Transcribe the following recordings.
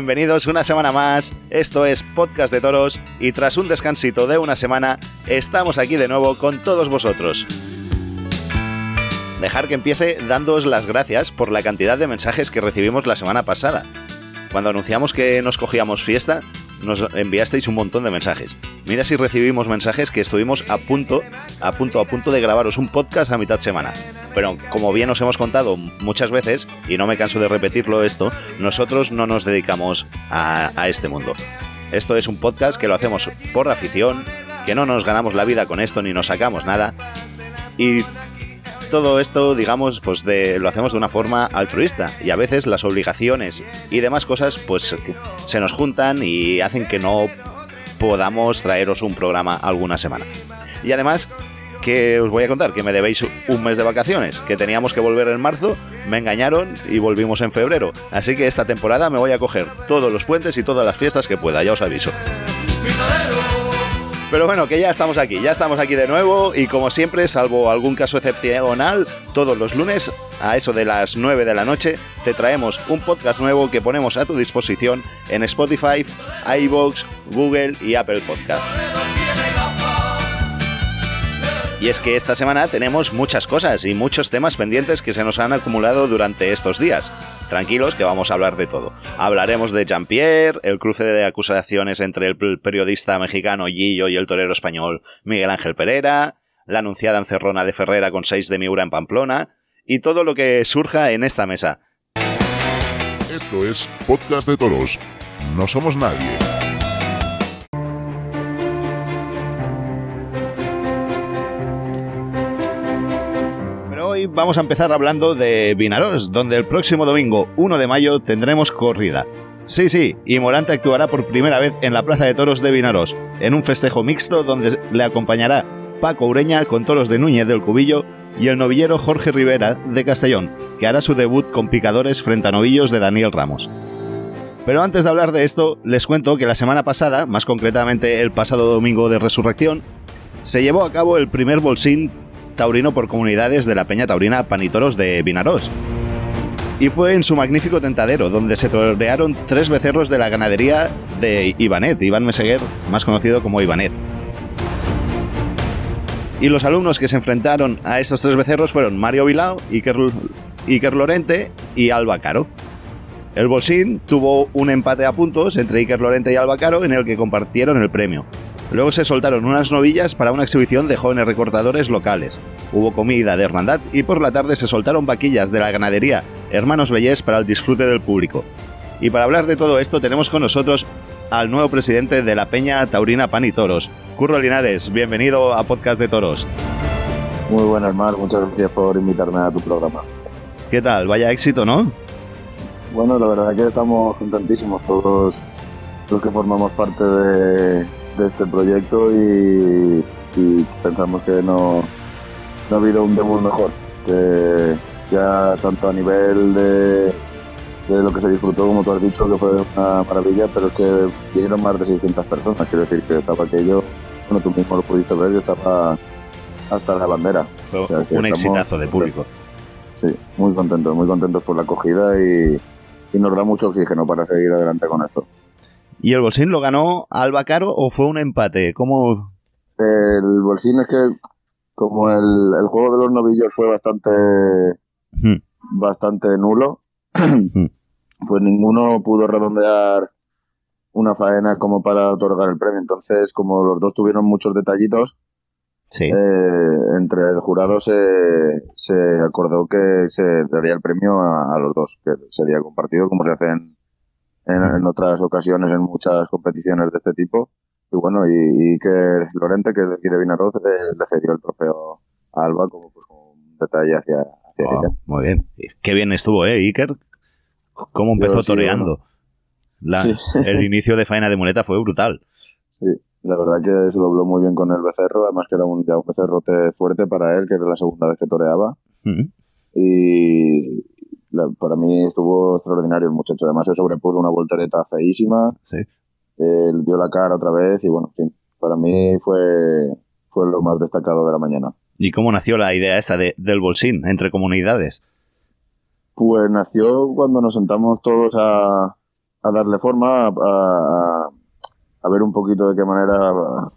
Bienvenidos una semana más. Esto es Podcast de Toros y tras un descansito de una semana, estamos aquí de nuevo con todos vosotros. Dejar que empiece dándoos las gracias por la cantidad de mensajes que recibimos la semana pasada. Cuando anunciamos que nos cogíamos fiesta, nos enviasteis un montón de mensajes. Mira si recibimos mensajes que estuvimos a punto, a punto, a punto de grabaros un podcast a mitad semana. Pero como bien os hemos contado muchas veces, y no me canso de repetirlo esto, nosotros no nos dedicamos a, a este mundo. Esto es un podcast que lo hacemos por afición, que no nos ganamos la vida con esto ni nos sacamos nada. Y todo esto, digamos, pues lo hacemos de una forma altruista y a veces las obligaciones y demás cosas pues se nos juntan y hacen que no podamos traeros un programa alguna semana. Y además, que os voy a contar? Que me debéis un mes de vacaciones, que teníamos que volver en marzo, me engañaron y volvimos en febrero. Así que esta temporada me voy a coger todos los puentes y todas las fiestas que pueda, ya os aviso. Pero bueno, que ya estamos aquí, ya estamos aquí de nuevo y como siempre, salvo algún caso excepcional, todos los lunes a eso de las 9 de la noche te traemos un podcast nuevo que ponemos a tu disposición en Spotify, iVoox, Google y Apple Podcast. Y es que esta semana tenemos muchas cosas y muchos temas pendientes que se nos han acumulado durante estos días. Tranquilos que vamos a hablar de todo. Hablaremos de Jean-Pierre, el cruce de acusaciones entre el periodista mexicano Gillo y el torero español Miguel Ángel Pereira, la anunciada encerrona de Ferrera con 6 de Miura en Pamplona y todo lo que surja en esta mesa. Esto es Podcast de Toros. No somos nadie. Hoy vamos a empezar hablando de Vinaros, donde el próximo domingo 1 de mayo tendremos corrida. Sí, sí, y Morante actuará por primera vez en la Plaza de Toros de Vinaros, en un festejo mixto donde le acompañará Paco Ureña con toros de Núñez del Cubillo y el novillero Jorge Rivera de Castellón, que hará su debut con picadores frente a novillos de Daniel Ramos. Pero antes de hablar de esto, les cuento que la semana pasada, más concretamente el pasado domingo de Resurrección, se llevó a cabo el primer bolsín taurino por comunidades de la Peña Taurina Panitoros de Vinarós. Y fue en su magnífico tentadero, donde se torearon tres becerros de la ganadería de Ivanet, Iván Meseguer, más conocido como Ivanet. Y los alumnos que se enfrentaron a estos tres becerros fueron Mario Vilao, Iker, Iker Lorente y Alba Caro. El Bolsín tuvo un empate a puntos entre Iker Lorente y Alba Caro en el que compartieron el premio. Luego se soltaron unas novillas para una exhibición de jóvenes recortadores locales. Hubo comida de hermandad y por la tarde se soltaron vaquillas de la ganadería Hermanos Bellés para el disfrute del público. Y para hablar de todo esto tenemos con nosotros al nuevo presidente de la Peña Taurina Pan y Toros, Curro Linares. Bienvenido a Podcast de Toros. Muy buenas, Mar. Muchas gracias por invitarme a tu programa. ¿Qué tal? Vaya éxito, ¿no? Bueno, la verdad que estamos contentísimos todos los que formamos parte de, de este proyecto y, y pensamos que no, no, ha habido un debut mejor. Que ya tanto a nivel de, de, lo que se disfrutó, como tú has dicho, que fue una maravilla, pero es que vinieron más de 600 personas. Quiero decir que estaba aquello, bueno, tú mismo lo pudiste ver, que estaba hasta la bandera. Fue o sea, un exitazo de público. Sí, muy contentos, muy contentos por la acogida y, y nos da mucho oxígeno para seguir adelante con esto. ¿Y el Bolsín lo ganó Alba Caro o fue un empate? ¿Cómo? El Bolsín es que, como el, el juego de los novillos fue bastante, hmm. bastante nulo, hmm. pues ninguno pudo redondear una faena como para otorgar el premio. Entonces, como los dos tuvieron muchos detallitos, sí. eh, entre el jurado se, se acordó que se daría el premio a, a los dos, que sería compartido como se hace en en, en, otras ocasiones en muchas competiciones de este tipo. Y bueno, y, y que Lorente, que es de aquí de Vinaroz, le, le, cedió el trofeo a Alba como, pues, como un detalle hacia, hacia oh, ella. Muy bien. Qué bien estuvo, ¿eh, Iker? ¿Cómo empezó Yo, sí, toreando? bueno. La, Sí. El inicio de faena de muleta fue brutal. Sí, la verdad que se dobló muy bien con el becerro, además que era un, ya un becerrote fuerte para él, que era la segunda vez que toreaba. Y la, para mí estuvo extraordinario el muchacho. Además se sobrepuso una voltereta feísima. Sí. Eh, dio la cara otra vez y bueno, en fin, para mí fue, fue lo más destacado de la mañana. ¿Y cómo nació la idea esta de, del bolsín entre comunidades? Pues nació cuando nos sentamos todos a, a darle forma, a, a, ver un poquito de qué manera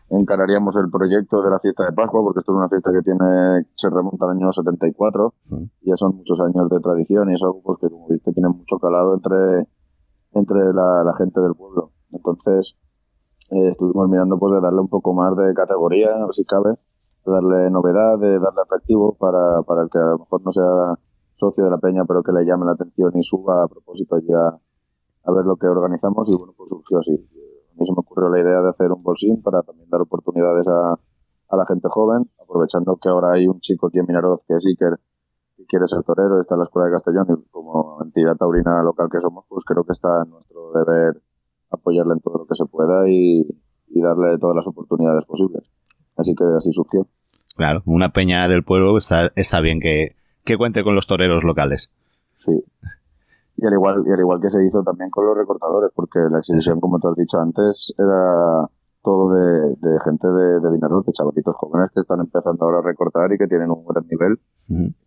encararíamos el proyecto de la fiesta de Pascua, porque esto es una fiesta que tiene se remonta al año 74, y ya son muchos años de tradición y es algo pues, que, como viste, tiene mucho calado entre, entre la, gente del pueblo. Entonces, eh, estuvimos mirando pues de darle un poco más de categoría, si cabe, de darle novedad, de darle atractivo para, para el que a lo mejor no sea socio de la peña, pero que le llame la atención y suba a propósito ya a ver lo que organizamos y bueno, pues surgió así. A mí se me ocurrió la idea de hacer un bolsín para también dar oportunidades a, a la gente joven, aprovechando que ahora hay un chico aquí en Minaroz que es Iker, que quiere ser torero, está en la Escuela de Castellón y como entidad taurina local que somos, pues creo que está en nuestro deber apoyarle en todo lo que se pueda y, y darle todas las oportunidades posibles. Así que así surgió. Claro, una peña del pueblo está, está bien que, que cuente con los toreros locales. Sí. Y al igual, y al igual que se hizo también con los recortadores, porque la exhibición, como te has dicho antes, era todo de, de gente de, de dinero, de chavalitos jóvenes que están empezando ahora a recortar y que tienen un buen nivel,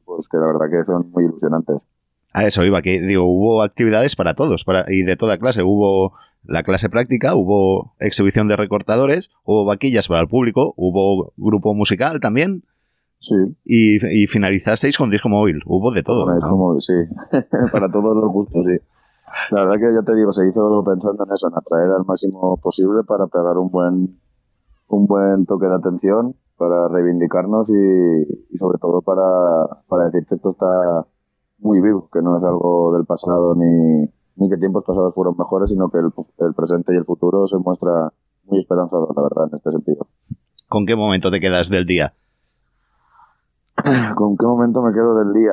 pues que la verdad que son muy ilusionantes. A eso iba, que digo, hubo actividades para todos, para, y de toda clase. Hubo la clase práctica, hubo exhibición de recortadores, hubo vaquillas para el público, hubo grupo musical también. Sí. Y, finalizasteis con disco móvil. Hubo de todo. disco móvil, sí. Para todos los gustos, sí. La verdad que ya te digo, se hizo pensando en eso, en atraer al máximo posible para pegar un buen, un buen toque de atención, para reivindicarnos y, sobre todo para, para decir que esto está muy vivo, que no es algo del pasado ni, ni que tiempos pasados fueron mejores, sino que el, el presente y el futuro se muestra muy esperanzador, la verdad, en este sentido. ¿Con qué momento te quedas del día? ¿Con qué momento me quedo del día?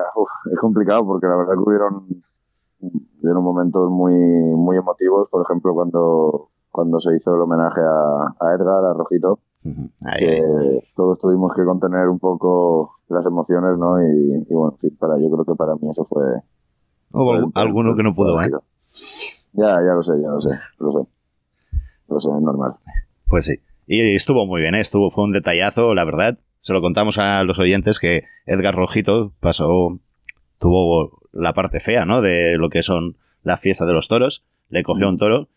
es complicado porque la verdad que hubieron, hubieron momentos muy, muy emotivos, por ejemplo, cuando, cuando se hizo el homenaje a, Edgar, a Rojito, que todos tuvimos que contener un poco las emociones, ¿no? Y, bueno, para, yo creo que para mí eso fue... Hubo alguno que no pudo, ¿eh? Ya, ya lo sé, ya lo sé, lo sé. Lo sé, es normal. Pues sí. Y estuvo muy bien, ¿eh? estuvo, fue un detallazo, la verdad se lo contamos a los oyentes que Edgar Rojito pasó, tuvo la parte fea, ¿no? De lo que son la fiesta de los toros. Le cogió un toro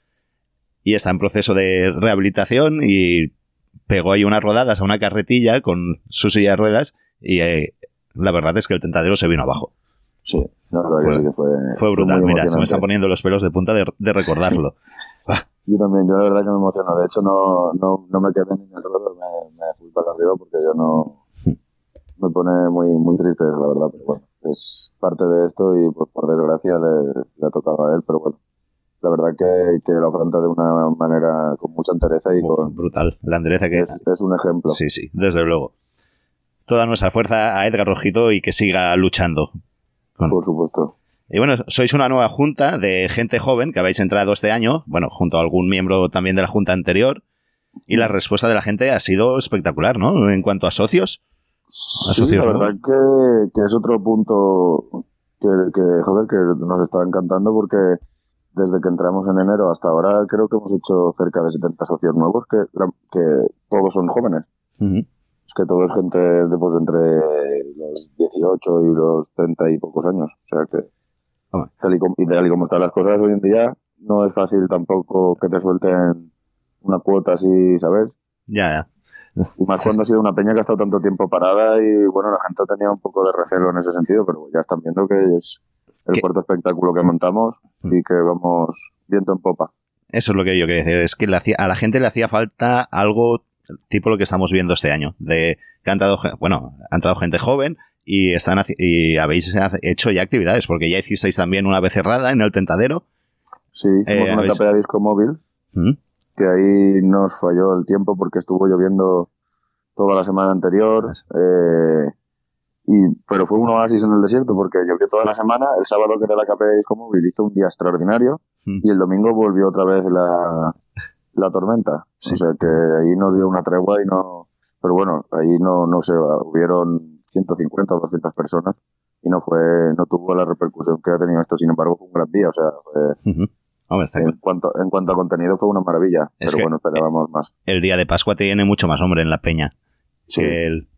y está en proceso de rehabilitación y pegó ahí unas rodadas a una carretilla con su silla de ruedas y eh, la verdad es que el tentadero se vino abajo. Sí, la verdad que fue, fue brutal. Mira, se me están poniendo los pelos de punta de, recordarlo. yo también, yo la verdad que me emociono. De hecho, no, no, no me quedé ni en el rodeo, me, me fui para arriba porque yo no, me pone muy, muy triste, la verdad, pero bueno, es parte de esto y pues, por desgracia le, ha tocado a él, pero bueno, la verdad que, que lo afronta de una manera con mucha entereza y con... Brutal, la entereza que es, es un ejemplo. Sí, sí, desde luego. Toda nuestra fuerza a Edgar Rojito y que siga luchando. Por supuesto. Y bueno, sois una nueva junta de gente joven que habéis entrado este año, bueno, junto a algún miembro también de la junta anterior, y la respuesta de la gente ha sido espectacular, ¿no? En cuanto a socios. Sí, la verdad que, que, es otro punto que, que, joder, que nos está encantando porque desde que entramos en enero hasta ahora creo que hemos hecho cerca de 70 socios nuevos que, que todos son jóvenes. Es que todo es gente de, pues, entre los 18 y los 30 y pocos años. O sea que, tal y, como, y tal y como están las cosas hoy en día, no es fácil tampoco que te suelten una cuota así, ¿sabes? Ya, ya. Y más cuando ha sido una peña que ha estado tanto tiempo parada y bueno, la gente tenía un poco de recelo en ese sentido, pero ya están viendo que es el cuarto espectáculo que montamos mm. y que vamos viento en popa. Eso es lo que yo quería decir, es que a la gente le hacía falta algo tipo lo que estamos viendo este año, de que ha entrado, bueno, ha entrado gente joven y están y habéis hecho ya actividades, porque ya hicisteis también una vez cerrada en el tentadero. Sí, hicimos eh, una etapa de disco móvil. ¿Mm? que ahí nos falló el tiempo porque estuvo lloviendo toda la semana anterior. Eh, y, pero fue un oasis en el desierto porque llovió toda la semana. El sábado, que era la KP de Disco Móvil, hizo un día extraordinario hmm. y el domingo volvió otra vez la, la tormenta. O sea que ahí nos dio una tregua y no. Pero bueno, ahí no, no sé, hubieron 150 o 200 personas y no fue no tuvo la repercusión que ha tenido esto. Sin embargo, fue un gran día. O sea, fue, en, cuanto, en cuanto a contenido fue una maravilla, pero bueno, esperábamos más. El día de Pascua tiene mucho más hombre en la peña que, el,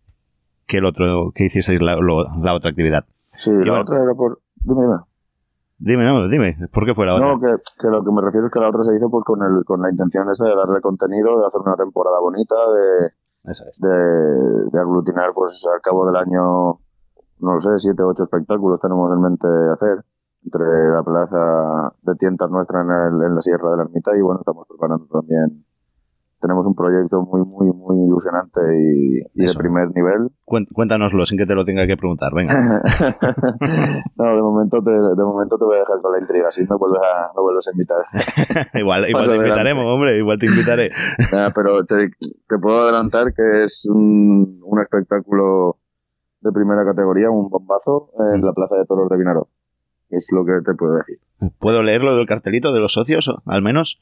que el otro que hicisteis la, otra actividad. Sí, la otra era por... Dime, dime. Dime, no, dime, ¿por qué fue la otra? No, que, que lo que me refiero es que la otra se hizo pues con, el, con la intención esa de darle contenido, de hacer una temporada bonita, de, De, de aglutinar pues al cabo del año, no lo sé, siete o ocho espectáculos tenemos en mente hacer entre la plaza de tientas nuestra en, el- en la Sierra de la Ermita y bueno, estamos preparando también, tenemos un proyecto muy, muy, muy ilusionante y, y de primer nivel. Cuéntanoslo sin que te lo tenga que preguntar, venga. no, de momento, te, de momento te voy a dejar con la intriga, si me vuelves a, me vuelves a invitar. igual igual te adelante. invitaremos, hombre, igual te invitaré. Pero te, te puedo adelantar que es un, un espectáculo de primera categoría, un bombazo en la Plaza de Toros de Vinaró. Es lo que te puedo decir. ¿Puedo leer lo del cartelito de los socios, al menos?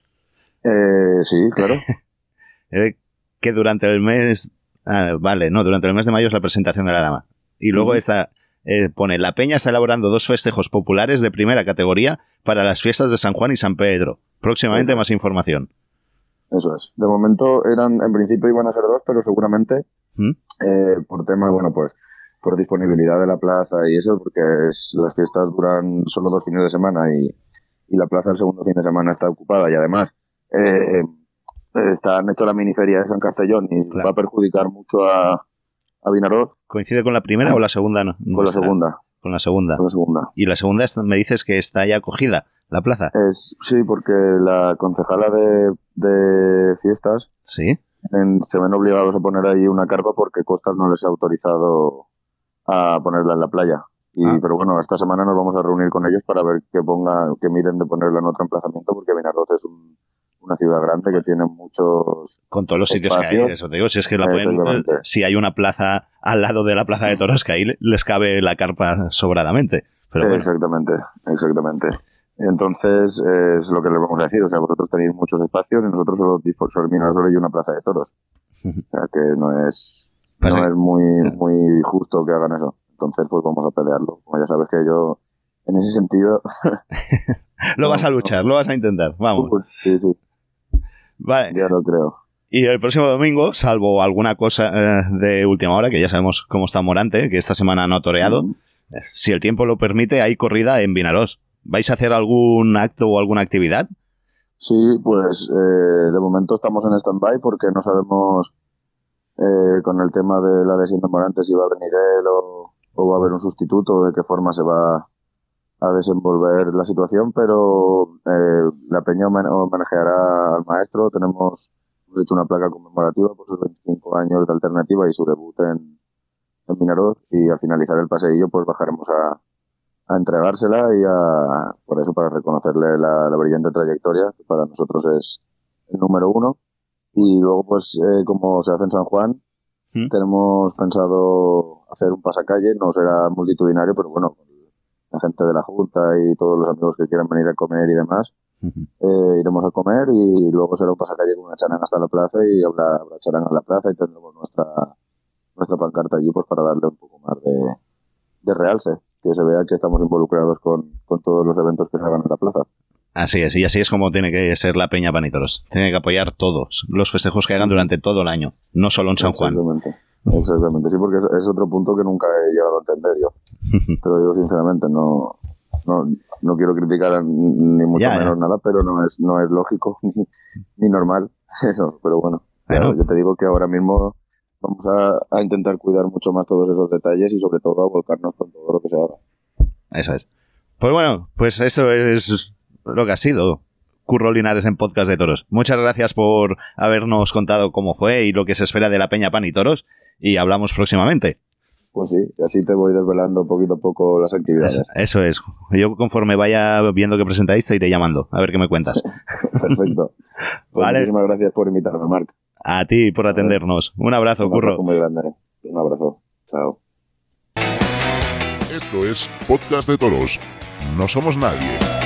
Eh, sí, claro. Eh, que durante el mes... ah, vale, no, durante el mes de mayo es la presentación de la dama. Y luego Ujú. está... eh, pone, la Peña está elaborando dos festejos populares de primera categoría para las fiestas de San Juan y San Pedro. Próximamente más información. Eso es. De momento eran, en principio iban a ser dos, pero seguramente ¿Mm? eh, por tema, bueno, pues por disponibilidad de la plaza y eso, porque es, las fiestas duran solo dos fines de semana y, y la plaza el segundo fin de semana está ocupada y además eh, está, han hecho la miniferia de San Castellón y Claro. va a perjudicar mucho a, a Vinaroz ¿Coincide con la primera o la segunda? No, con la segunda. Con la segunda. Con la segunda. Y la segunda me dices que está ya acogida, la plaza. Es, sí, porque la concejala de, de fiestas Sí. en- se ven obligados a poner ahí una carpa porque Costas no les ha autorizado a ponerla en la playa. Y, Ah. Pero bueno, esta semana nos vamos a reunir con ellos para ver que pongan, que miren de ponerla en otro emplazamiento porque Vinaroz es un- una ciudad grande que tiene muchos... Con todos los sitios que hay, eso te digo. Si es que la pueden, Efectivamente. si hay una plaza al lado de la plaza de toros, que ahí le- les cabe la carpa sobradamente. Pero bueno, Exactamente, exactamente. Entonces, eh, es lo que les vamos a decir. O sea, vosotros tenéis muchos espacios y nosotros solo, solo, hay una plaza de toros. O sea, que no es, Pues no es muy, muy justo que hagan eso. Entonces, pues vamos a pelearlo. Como ya sabes que yo, en ese sentido, lo vas a luchar, lo vas a intentar. Vamos. sí, sí, Vale. ya lo creo. Y el próximo domingo, salvo alguna cosa eh, de última hora, que ya sabemos cómo está Morante, que esta semana no ha toreado, eh, si el tiempo lo permite, hay corrida en Vinarós. ¿Vais a hacer algún acto o alguna actividad? Sí, pues eh, de momento estamos en stand-by porque no sabemos eh, con el tema de la lesión de Morante si va a venir él o, o va a haber un sustituto, de qué forma se va a desenvolver la situación, pero eh, la Peña homen- homenajeará al maestro. Tenemos hemos hecho una placa conmemorativa por sus 25 años de alternativa y su debut en, en Vinaroz y al finalizar el paseillo pues bajaremos a, a entregársela y a, por eso para reconocerle la, la brillante trayectoria que para nosotros es el número uno y luego pues eh, como se hace en San Juan ¿Mm? tenemos pensado hacer un pasacalle no será multitudinario pero bueno la gente de la junta y todos los amigos que quieran venir a comer y demás eh, iremos a comer y luego será un pasacalle con una charanga hasta la plaza y habrá, habrá charanga en la plaza y tendremos nuestra nuestra pancarta allí pues para darle un poco más de, de realce que se vea que estamos involucrados con, con todos los eventos que se hagan en la plaza. Así es, y así es como tiene que ser la Peña Panitoros. Tiene que apoyar todos los festejos que hagan durante todo el año, no solo en San Juan. Exactamente. Exactamente, sí, porque es, es otro punto que nunca he llegado a entender yo. Te lo digo sinceramente, no, no, no quiero criticar ni mucho Ya, ya. menos nada, pero no es, no es lógico ni, ni normal eso. Pero bueno, yo te digo que ahora mismo vamos a, a intentar cuidar mucho más todos esos detalles y sobre todo a volcarnos con todo lo que se haga. Eso es. Pues bueno, pues eso es lo que ha sido Curro Linares en Podcast de Toros. Muchas gracias por habernos contado cómo fue y lo que se espera de la Peña Pan y Toros. Y hablamos próximamente. Pues sí, así te voy desvelando poquito a poco las actividades. Eso, eso es. Yo conforme vaya viendo que presentáis te iré llamando. A ver qué me cuentas. Perfecto. Pues Vale. Muchísimas gracias por invitarme, Marc. A ti por atendernos. Un abrazo, Un Curro. abrazo muy grande. Un abrazo. Chao. Esto es Podcast de Toros. No somos nadie.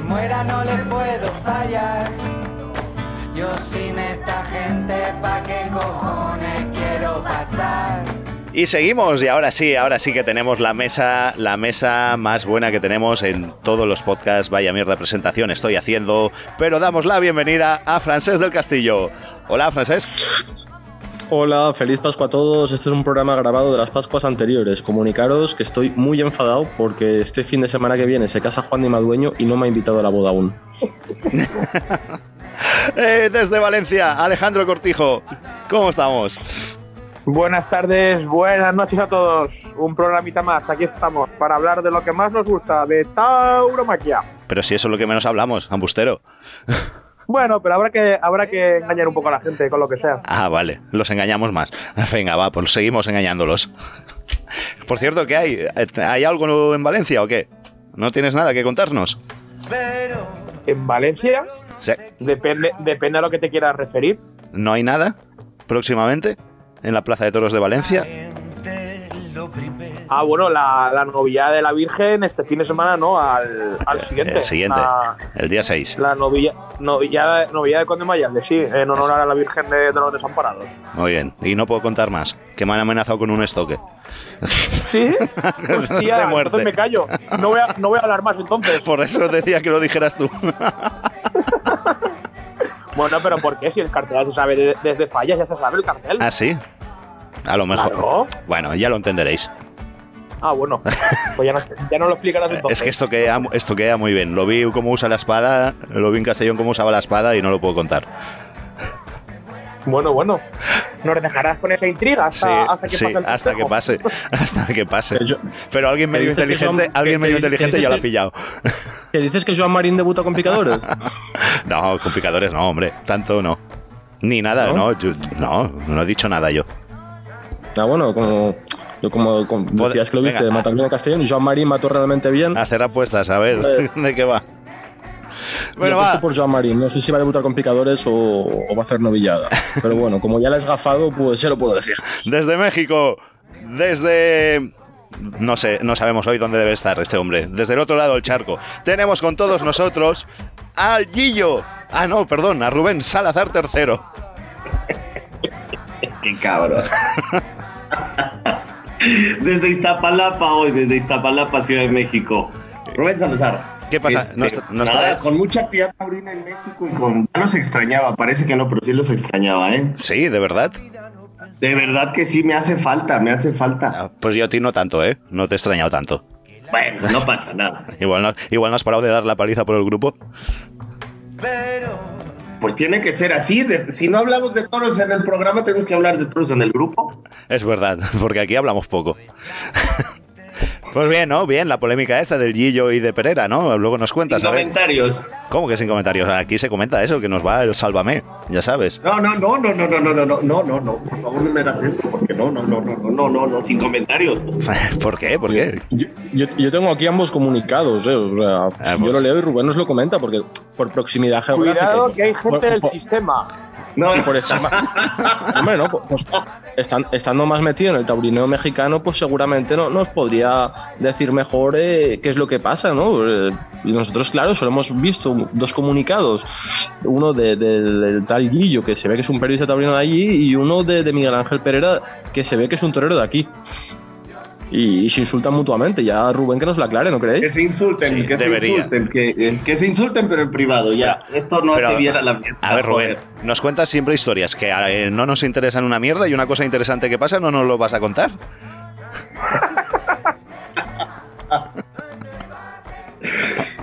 Muera, no les puedo fallar. Yo sin esta gente, ¿pa' qué cojones quiero pasar? Y seguimos, y ahora sí, ahora sí que tenemos la mesa, la mesa más buena que tenemos en todos los podcasts. Vaya mierda presentación estoy haciendo, pero damos la bienvenida a Francés del Castillo. Hola, Francés. Hola, feliz Pascua a todos. Este es un programa grabado de las Pascuas anteriores. Comunicaros que estoy muy enfadado porque este fin de semana que viene se casa Juan de Madueño y no me ha invitado a la boda aún. Eh, desde Valencia, Alejandro Cortijo. ¿Cómo estamos? Buenas tardes, buenas noches a todos. Un programita más, aquí estamos para hablar de lo que más nos gusta, de tauromaquia. Pero si eso es lo que menos hablamos, ambustero. Bueno, pero habrá que, habrá que engañar un poco a la gente con lo que sea. Ah, vale, los engañamos más. Venga, va, pues seguimos engañándolos. Por cierto, ¿qué hay? ¿Hay algo en Valencia o qué? ¿No tienes nada que contarnos? En Valencia, Sí. depende, depende a lo que te quieras referir. ¿No hay nada próximamente en la Plaza de Toros de Valencia? Ah, bueno, la, la novillada de la Virgen este fin de semana, ¿no? Al, al siguiente. El siguiente, el día 6. la novilla, novillada, novillada de Conde Mayalde, sí, en honor a la Virgen de, de los Desamparados. Muy bien. Y no puedo contar más, que me han amenazado con un estoque. ¿Sí? De Hostia, muerte. entonces me callo. No voy, a, no voy a hablar más entonces. Por eso decía que lo dijeras tú. Bueno, pero ¿por qué? Si el cartel se sabe de- desde fallas, ya se sabe el cartel. ¿Ah, sí? A lo mejor. Claro. Bueno, ya lo entenderéis. Ah, bueno. Pues ya no, ya no lo explicarás entonces. Es que esto queda, esto queda muy bien. Lo vi cómo usa la espada, lo vi en Castellón cómo usaba la espada y no lo puedo contar. Bueno, bueno. Nos dejarás con esa intriga Sí, hasta, que sí, pase el hasta que pase. Hasta que pase. Yo- Pero alguien medio inteligente, son- alguien que- medio inteligente ya lo ha pillado. ¿Que dices que Joan Marín debuta con picadores? No, con picadores no, hombre. Tanto no. Ni nada, no. ¿No? yo- no, no he dicho nada yo. Ah, bueno, como, yo como, decías que lo viste venga, de ah. matar bien en Castellón y Joan Marín mató realmente bien. Hacer apuestas, a ver Eh. de qué va. Bueno, va. por Joan Marín. No sé si va a debutar con picadores o, o va a hacer novillada. Pero bueno, como ya la has gafado, pues ya lo puedo decir. Desde México, desde... No sé, no sabemos hoy dónde debe estar este hombre. Desde el otro lado del charco. Tenemos con todos nosotros al Gillo. Ah, no, perdón, a Rubén Salazar III. Qué cabrón. desde Iztapalapa hoy, desde Iztapalapa, Ciudad de México. Rubén Salazar. ¿Qué pasa? Este, No está- no nada, está- Con mucha actividad taurina en México y con... Ya los extrañaba, parece que no, pero sí los extrañaba, ¿eh? Sí, de verdad. De verdad que sí, me hace falta, me hace falta. Ah, Pues yo a ti no tanto, ¿eh? No te he extrañado tanto. Bueno, no pasa nada. Igual no, igual no has parado de dar la paliza por el grupo. Pues tiene que ser así. de- si no hablamos de toros en el programa, tenemos que hablar de toros en el grupo. Es verdad, porque aquí hablamos poco. Pues bien, ¿no? Bien, la polémica esta del Gillo y de Pereira, ¿no? Luego nos Sin cuentas, a ver. comentarios. ¿Cómo que sin comentarios? Aquí se comenta eso, que nos va el sálvame, ya sabes. No, no, no, no, no, no, no, no, no, no, no, no, por favor no me hagas esto, porque no, no, no, no, no, no, no, no, sin comentarios. ¿Por qué? ¿Por qué? Yo, yo- yo tengo aquí ambos comunicados, ¿eh? O sea, Ah, yo pues. lo leo y Rubén nos lo comenta porque por proximidad geográfica. Cuidado que hay por- gente del por- sistema. No, y por estar más- Hombre, no, pues estan- estando más metido en el taurineo mexicano, pues seguramente no nos podría decir mejor eh, qué es lo que pasa, ¿no? Eh, y nosotros, claro, solo hemos visto dos comunicados, uno de- del del tal Guillo, que se ve que es un periodista taurino de allí, y uno de, de Miguel Ángel Pereira, que se ve que es un torero de aquí. Y, y se insultan mutuamente, ya Rubén que nos lo aclare, ¿no que creéis? se insulten, Sí, que debería. se insulten, que, eh, que se insulten, pero en privado, ya. Esto no Pero, se viera la fiesta. A ver, Rubén, joder. nos cuentas siempre historias que eh, no nos interesan una mierda y una cosa interesante que pasa no nos lo vas a contar.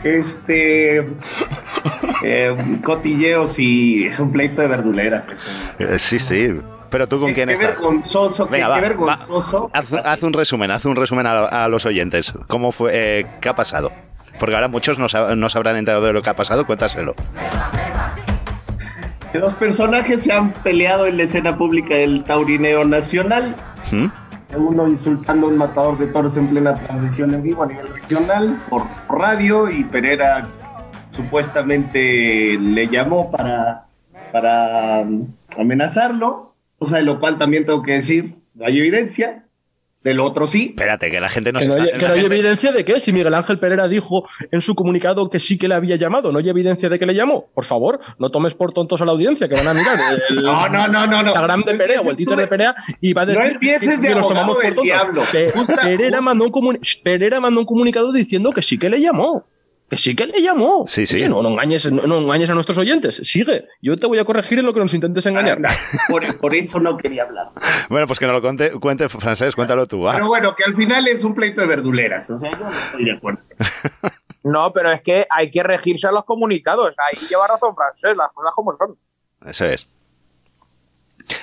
Este. eh, cotilleos y es un pleito de verduleras. Eh, Sí, sí. Pero tú con quién qué estás? vergonzoso, Venga, qué va, vergonzoso. Haz, haz un resumen, haz un resumen a, a los oyentes. ¿Cómo fue? eh, ¿Qué ha pasado? Porque ahora muchos no, sa- no se habrán enterado de lo que ha pasado. Cuéntaselo. Que dos personajes se han peleado en la escena pública del Taurineo Nacional. ¿Mm? Uno insultando a un matador de toros en plena transmisión en vivo a nivel regional por radio y Pereira supuestamente le llamó para, para um, amenazarlo, cosa de lo cual también tengo que decir, no hay evidencia. del otro sí. Espérate, que la gente no Que se no, hay, está... que no hay gente- evidencia de qué. Si Miguel Ángel Pereira dijo en su comunicado que sí que le había llamado, no hay evidencia de que le llamó. Por favor, no tomes por tontos a la audiencia, que van a mirar el No, no, no, no, no. Instagram de Perea o el Twitter de Perea y va a No decir empieces que de nos abogado tomamos por tontos. diablo. Pe- Justa- Pereira, justa- mandó un Pereira mandó un comunicado diciendo que sí que le llamó. Que sí que le llamó. Sí, sí. Oye, no, no engañes, no, no engañes a nuestros oyentes. Sigue. Yo te voy a corregir en lo que nos intentes engañar. Por, por eso no quería hablar. Bueno, pues que no lo cuente, cuente francés, cuéntalo tú. va. Pero bueno, que al final es un pleito de verduleras. O sea, yo no estoy de acuerdo. No, pero es que hay que regirse a los comunicados. Ahí lleva razón Francés, las cosas como son. Eso es.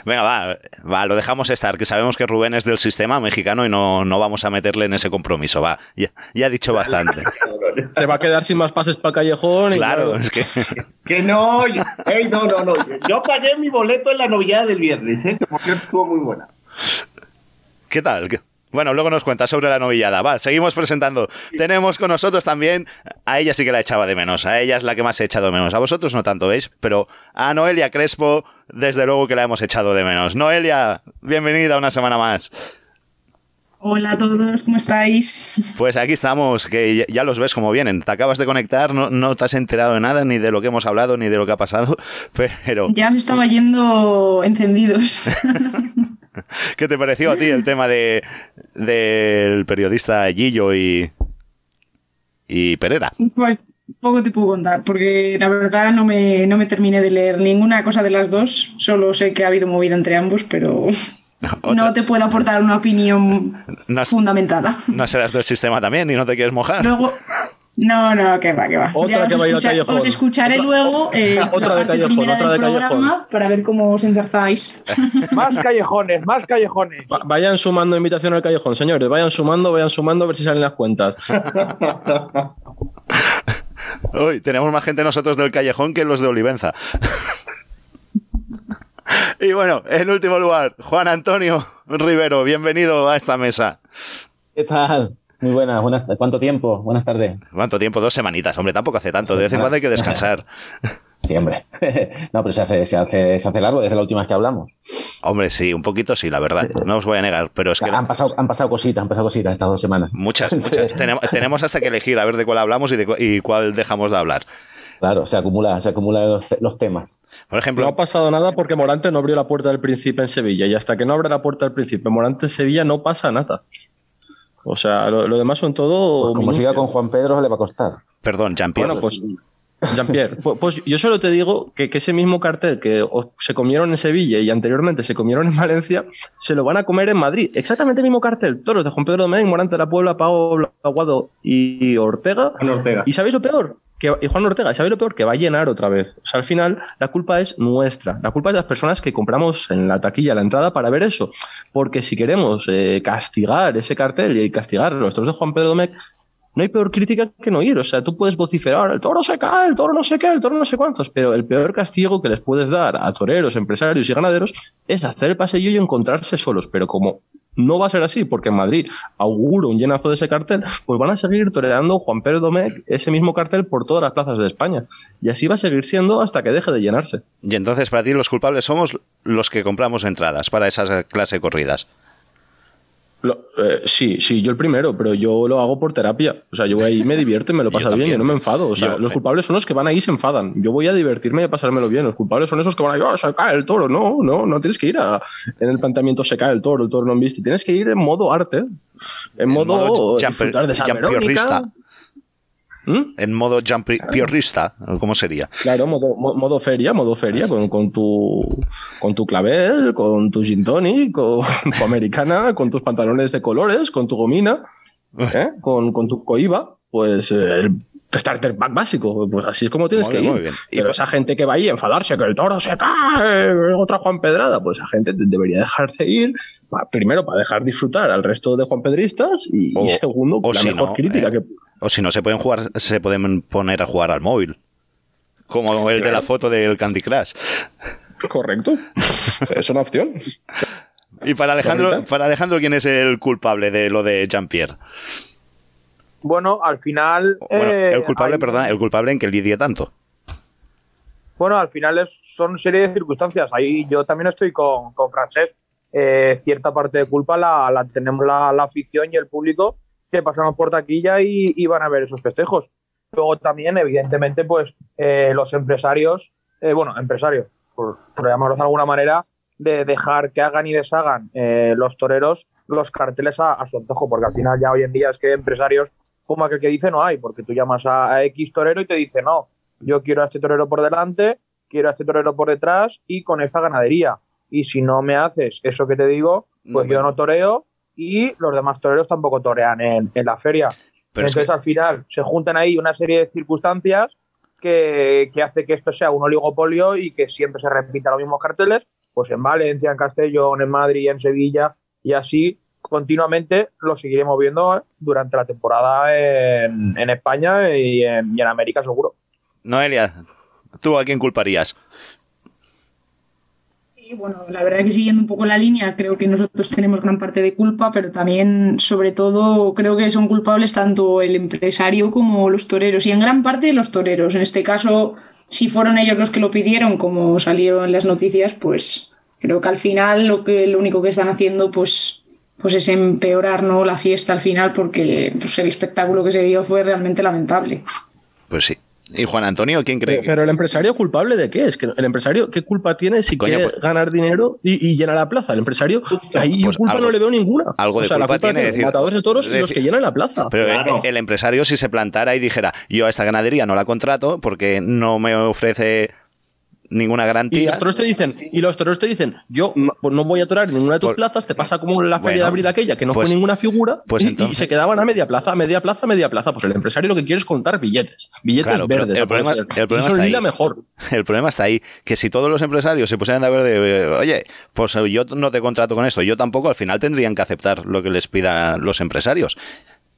Venga, va, va, lo dejamos estar, que sabemos que Rubén es del sistema mexicano y no, no vamos a meterle en ese compromiso, va. Ya, ya ha dicho bastante. Se va a quedar sin más pases para Callejón. y Claro, es que... Que no, yo- ey, no, no, no. Yo pagué mi boleto en la novillada del viernes, ¿eh? que por cierto estuvo muy buena. ¿Qué tal? ¿Qué- Bueno, luego nos cuenta sobre la novillada. Va, seguimos presentando. Tenemos con nosotros también, a ella sí que la echaba de menos, a ella es la que más he echado de menos. A vosotros no tanto, ¿veis? Pero a Noelia Crespo, desde luego que la hemos echado de menos. Noelia, bienvenida una semana más. Hola a todos, ¿cómo estáis? Pues aquí estamos, que ya- los ves como vienen. Te acabas de conectar, no, no te has enterado de nada, ni de lo que hemos hablado, ni de lo que ha pasado, pero Ya os estaba yendo encendidos. ¿qué te pareció a ti el tema de del periodista Gillo y, y Pereira? Pues poco te puedo contar, porque la verdad no me, no me terminé de leer ninguna cosa de las dos. Solo sé que ha habido movida entre ambos, pero Otra- no te puedo aportar una opinión No, fundamentada. no serás del sistema también y no te quieres mojar. Luego. No, no, que va, que va. Otra Ya que os, al escucha- callejón. os escucharé Otra- luego eh, otra la de parte callejón, primera otra del de callejón. programa para ver cómo os engarzáis. Más callejones, más callejones. Va- Vayan sumando invitación al callejón, señores. Vayan sumando, vayan sumando a ver si salen las cuentas. Hoy tenemos más gente nosotros del callejón que los de Olivenza. y bueno, en último lugar, Juan Antonio Rivero, bienvenido a esta mesa. ¿Qué tal? Muy buenas, buenas, ¿cuánto tiempo? Buenas tardes. ¿Cuánto tiempo? Dos semanitas, hombre, tampoco hace tanto. De vez en cuando hay que descansar. Sí, hombre. no, pero se hace, se, hace, se hace largo desde la última vez que hablamos. Hombre, sí, un poquito sí, la verdad. No os voy a negar, pero es que Han pasado, han pasado cositas, han pasado cositas estas dos semanas. muchas, muchas. Tenemos, tenemos hasta que elegir a ver de cuál hablamos y, de y cuál dejamos de hablar. Claro, se acumula, se acumulan los, los temas. Por No ejemplo, ha pasado nada porque Morante no abrió la puerta del príncipe en Sevilla. Y hasta que no abre la puerta del príncipe Morante en Sevilla no pasa nada. O sea, lo, lo demás son todo. Pues como minucias. siga con Juan Pedro, le va a costar. perdón, Jean-Pierre. Bueno, pues Jean-Pierre, pu- pues yo solo te digo que, que ese mismo cartel que se comieron en Sevilla y anteriormente se comieron en Valencia, se lo van a comer en Madrid. Exactamente el mismo cartel. Todos los de Juan Pedro Domecq, Morante de la Puebla, Pablo Aguado y Ortega. Juan Ortega. ¿Y sabéis lo peor? Que, y Juan Ortega, ¿y ¿sabéis lo peor? Que va a llenar otra vez. O sea, al final, la culpa es nuestra. La culpa es de las personas que compramos en la taquilla la entrada para ver eso. Porque si queremos eh, castigar ese cartel y castigar los toros de Juan Pedro Domecq, no hay peor crítica que no ir. O sea, tú puedes vociferar, el toro se cae, el toro no sé qué, el toro no sé cuántos, pero el peor castigo que les puedes dar a toreros, empresarios y ganaderos es hacer el paseillo y encontrarse solos. Pero como no va a ser así, porque en Madrid auguro un llenazo de ese cartel, pues van a seguir toreando Juan Pedro Domecq ese mismo cartel por todas las plazas de España. Y así va a seguir siendo hasta que deje de llenarse. Y entonces para ti los culpables somos los que compramos entradas para esas clase de corridas. Lo- eh, sí, sí, yo el primero, pero yo lo hago por terapia. O sea, yo voy ahí, me divierto y me lo Yo paso bien, también. yo no me enfado. O sea, Yo- los culpables son los que van ahí y se enfadan. Yo voy a divertirme y a pasármelo bien. Los culpables son esos que van ahí, "Ah, se cae el toro. No, no, no tienes que ir a, en el planteamiento se cae el toro, el toro no viste. Tienes que ir en modo arte, en, modo, disfrutar de esa. Verónica. ¿Mm? En modo jumpiorista, ¿cómo sería? Claro, modo, mo- modo feria, modo feria, con, con tu con tu clavel, con tu gin tonic, con tu americana, con tus pantalones de colores, con tu gomina, ¿eh? con, con tu coiba, pues eh, starter pack básico, pues así es como tienes Muy que bien, ir. bien. Y Pero pa- esa gente que va ahí a enfadarse, que el toro se cae, otra Juan Pedrada, pues esa gente te- debería dejar de ir, pa- primero para dejar disfrutar al resto de Juan Pedristas y, segundo, o la si mejor no, crítica eh, que... O si no se pueden jugar, se pueden poner a jugar al móvil. Como el de la foto del Candy Crush. Correcto. es una opción. Y para Alejandro, para Alejandro, ¿quién es el culpable de lo de Jean-Pierre? Bueno, al final. Bueno, eh, el culpable, hay- perdona, el culpable en que lidie tanto. Bueno, al final es, son serie de circunstancias. Ahí yo también estoy con, con Francés. eh, cierta parte de culpa la, la tenemos la, la, afición y el público que pasamos por taquilla y, y, van a ver esos festejos. Luego también, evidentemente, pues eh, los empresarios, eh, bueno, empresarios, por, por, llamarlos de alguna manera, de dejar que hagan y deshagan eh, los toreros los carteles a, a, su antojo, porque al final ya hoy en día es que empresarios como aquel que dice no hay, porque tú llamas a, a X torero y te dice no, yo quiero a este torero por delante, quiero a este torero por detrás y con esta ganadería. Y si no me haces eso que te digo, pues no, yo no toreo y los demás toreros tampoco torean en, en la feria. Pero Entonces, es que... al final, se juntan ahí una serie de circunstancias que, que, hace que esto sea un oligopolio y que siempre se repitan los mismos carteles, pues en Valencia, en Castellón, en Madrid, en Sevilla, y así continuamente lo seguiremos viendo durante la temporada en, en España y en, y en América seguro. Noelia, ¿tú a quién culparías? Sí, bueno, la verdad que siguiendo un poco la línea, creo que nosotros tenemos gran parte de culpa, pero también, sobre todo, creo que son culpables tanto el empresario como los toreros, y en gran parte los toreros. En este caso, si fueron ellos los que lo pidieron, como salieron en las noticias, pues creo que al final lo, que, lo único que están haciendo, pues pues es empeorar ¿no? la fiesta al final porque pues, el espectáculo que se dio fue realmente lamentable. Pues sí. ¿Y Juan Antonio, quién cree? Pero, pero, el empresario culpable de qué? Es que el empresario, ¿qué culpa tiene si Coño, quiere pues, ganar dinero y, y, llena la plaza? El empresario, ahí pues culpa algo, no le veo ninguna. Algo de o sea, culpa, la culpa tiene, tiene decir, matadores de toros y los que llenan la plaza. Pero claro. el, el, empresario, si se plantara y dijera, yo a esta ganadería no la contrato porque no me ofrece ninguna garantía. Y los toros te dicen, y los toros te dicen, yo pues no voy a torar ninguna de tus por, plazas, te pasa como la feria bueno, de abril aquella, que no pues, fue ninguna figura, pues y, entonces, y, se quedaban a media plaza, a media plaza, a media plaza. Pues el empresario lo que quiere es contar billetes, billetes claro, verdes. El problema, el problema está ahí. mejor. El problema está ahí, que si todos los empresarios se pusieran de verde, oye, pues yo no te contrato con esto, yo tampoco, al final tendrían que aceptar lo que les pidan los empresarios.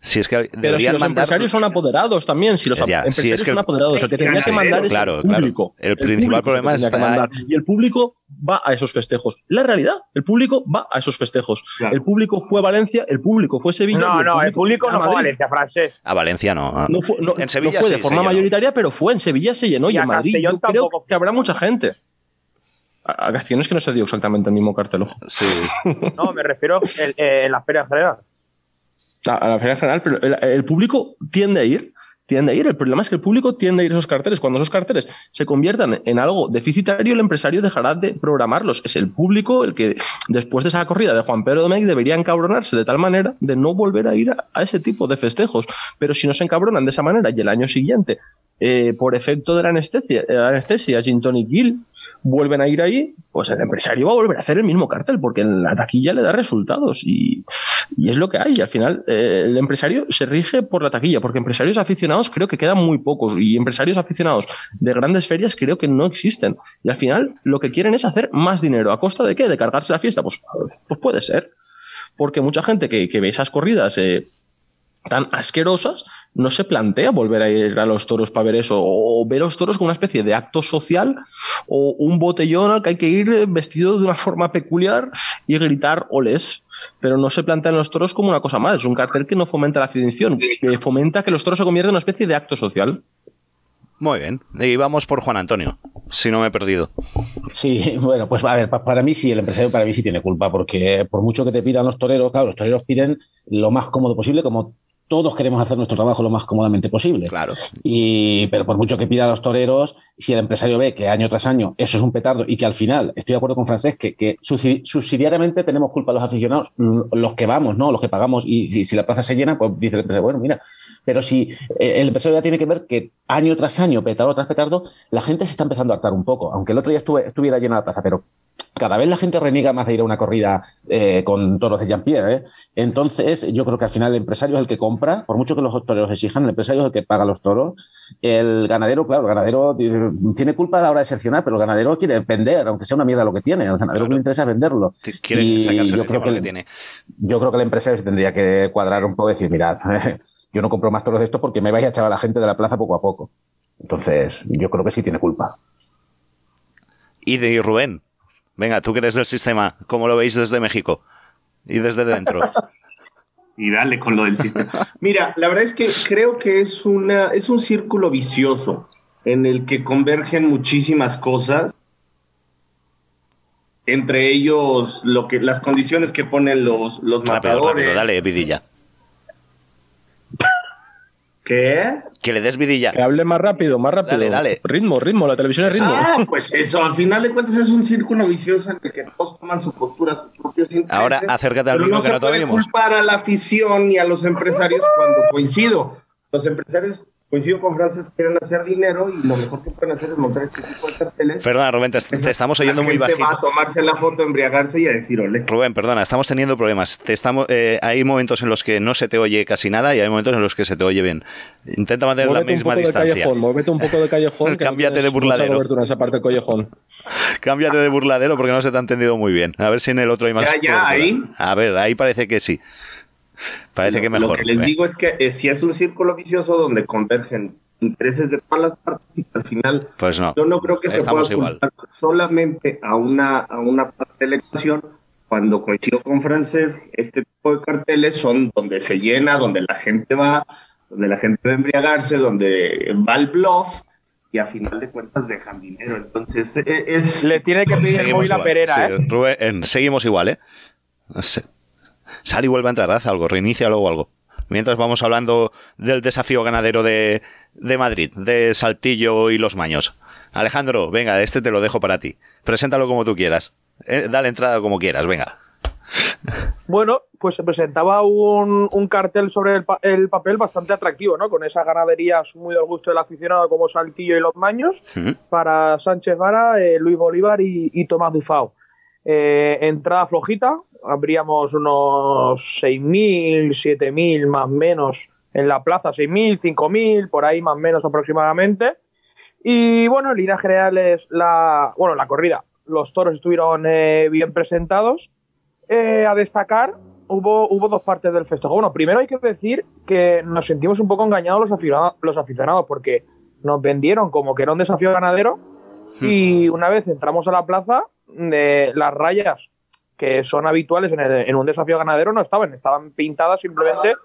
Si es que Pero si los mandar... empresarios son apoderados también, si los ya, empresarios si es que son apoderados, el que tenía que mandar es claro, el público. Claro. El, principal público problema es está... Y el público va a esos festejos. La realidad, el público va a esos festejos. Claro. El público fue a Valencia, el público fue a Sevilla. No, el no, el público no fue a Valencia, francés. A Valencia no. no, fue, no en Sevilla no fue de sí, forma mayoritaria, pero fue en Sevilla se llenó y, y en Madrid. Yo creo que habrá mucha gente. A Castellón es que no se dio exactamente el mismo cartel. Sí. no, me refiero en, en la feria general a la feria general, pero el, público tiende a ir, tiende a ir. El problema es que el público tiende a ir a esos carteles. Cuando esos carteles se conviertan en algo deficitario, el empresario dejará de programarlos. Es el público el que, después de esa corrida de Juan Pedro Domecq, debería encabronarse de tal manera de no volver a ir a, ese tipo de festejos. Pero si no se encabronan de esa manera y el año siguiente, eh, por efecto de la anestesia, la anestesia, Gin Tonic Gill, vuelven a ir ahí, pues el empresario va a volver a hacer el mismo cartel porque la taquilla le da resultados y, y es lo que hay. Y al final eh, el empresario se rige por la taquilla porque empresarios aficionados creo que quedan muy pocos y empresarios aficionados de grandes ferias creo que no existen. Y al final lo que quieren es hacer más dinero. ¿A costa de qué? ¿De cargarse la fiesta? Pues, pues puede ser. Porque mucha gente que, que ve esas corridas eh, tan asquerosas, no se plantea volver a ir a los toros para ver eso, o ver los toros como una especie de acto social, o un botellón al que hay que ir vestido de una forma peculiar y gritar oles. Pero no se plantean los toros como una cosa más, es un cartel que no fomenta la afición, que fomenta que los toros se conviertan en una especie de acto social. Muy bien. Y vamos por Juan Antonio, si no me he perdido. Sí, bueno, pues a ver, para mí sí, el empresario para mí sí tiene culpa, porque por mucho que te pidan los toreros, claro, los toreros piden lo más cómodo posible, como todos queremos hacer nuestro trabajo lo más cómodamente posible. Claro. Y, pero por mucho que pida a los toreros, si el empresario ve que año tras año eso es un petardo y que al final, estoy de acuerdo con Francés, que, que subsidiariamente tenemos culpa los aficionados, los que vamos, ¿no? Los que pagamos, y si, si la plaza se llena, pues dice el empresario, bueno, mira, pero si eh, el empresario ya tiene que ver que año tras año, petardo tras petardo, la gente se está empezando a hartar un poco, aunque el otro día estuve, estuviera llena la plaza, pero cada vez la gente reniega más de ir a una corrida eh, con toros de Jean-Pierre. ¿eh? Entonces, yo creo que al final el empresario es el que compra, por mucho que los toreros exijan, el empresario es el que paga los toros. El ganadero, claro, el ganadero tiene culpa a la hora de seleccionar, pero el ganadero quiere vender, aunque sea una mierda lo que tiene. El ganadero claro. que le interesa es venderlo. Quiere y yo creo que, que tiene. yo creo que el empresario se tendría que cuadrar un poco y decir, mirad, yo no compro más toros de esto porque me vais a echar a la gente de la plaza poco a poco. Entonces, yo creo que sí tiene culpa. Y de Rubén, Venga, tú que eres del sistema, ¿cómo lo veis desde México? Y desde dentro. y dale con lo del sistema. Mira, la verdad es que creo que es, una, es un círculo vicioso en el que convergen muchísimas cosas. entre ellos lo que las condiciones que ponen los, los Rápido, matadores. rápido, dale vidilla. ¿Qué? Que le des vidilla. Que hable más rápido, más rápido. Dale, dale. Ritmo, ritmo, la televisión es ritmo. Ah, pues eso, al final de cuentas es un círculo vicioso en el que todos toman su postura, sus propios intereses. Ahora acércate al pero no que se no puede culpar a la afición ni a los empresarios cuando coincido. Los empresarios, coincido con Frances, quieren hacer dinero y lo mejor que pueden hacer es montar este tipo de carteles. Perdona, Rubén, te, te estamos oyendo la muy bajito. va a tomarse la foto, embriagarse y a decir ole. Rubén, perdona, estamos teniendo problemas. Te estamos, eh, hay momentos en los que no se te oye casi nada y hay momentos en los que se te oye bien. Intenta mantener Muévete la un misma de distancia. callejón, muévete un poco de callejón. que no Cámbiate tienes de burladero. cobertura en esa parte del callejón. Cámbiate de burladero porque no se te ha entendido muy bien. A ver si en el otro hay más. Ya, ya, ahí. A ver, ahí parece que sí. Parece Lo- que mejor. Lo que les Eh, digo es que eh, si es un círculo vicioso donde convergen intereses de todas las partes y al final Pues no. yo no creo que se pueda solamente a una, a una parte de la ecuación cuando coincido con Francés, este tipo de carteles son donde se llena, donde la gente va, donde la gente va a embriagarse, donde va el bluff y a final de cuentas dejan dinero. Entonces eh, es... Le tiene que pedir el Seguimos móvil a igual. Perera, Sí, ¿eh? Rubén, seguimos igual, ¿eh? Sí. Sal y vuelve a entrar, haz algo, reinícialo o algo. Mientras vamos hablando del desafío ganadero de, de Madrid, de Saltillo y los Maños. Alejandro, venga, este te lo dejo para ti. Preséntalo como tú quieras. Eh, dale entrada como quieras, venga. Bueno, pues se presentaba un, un cartel sobre el, pa- el papel bastante atractivo, ¿no? Con esas ganaderías muy al gusto del aficionado como Saltillo y Los Maños, para Sánchez Vara, eh, Luis Bolívar y, y Tomás Dufao. Eh, entrada flojita, habríamos unos 6.000, 7.000 más menos en la plaza, 6.000, 5.000, por ahí más o menos aproximadamente. Y bueno, en líneas generales, la, bueno, la corrida, los toros estuvieron eh, bien presentados. Eh, a destacar, hubo, hubo dos partes del festejo. Bueno, primero hay que decir que nos sentimos un poco engañados los aficionados, los aficionados porque nos vendieron como que era un desafío ganadero y una vez entramos a la plaza, eh, las rayas que son habituales en, el- en un desafío ganadero no estaban, estaban pintadas simplemente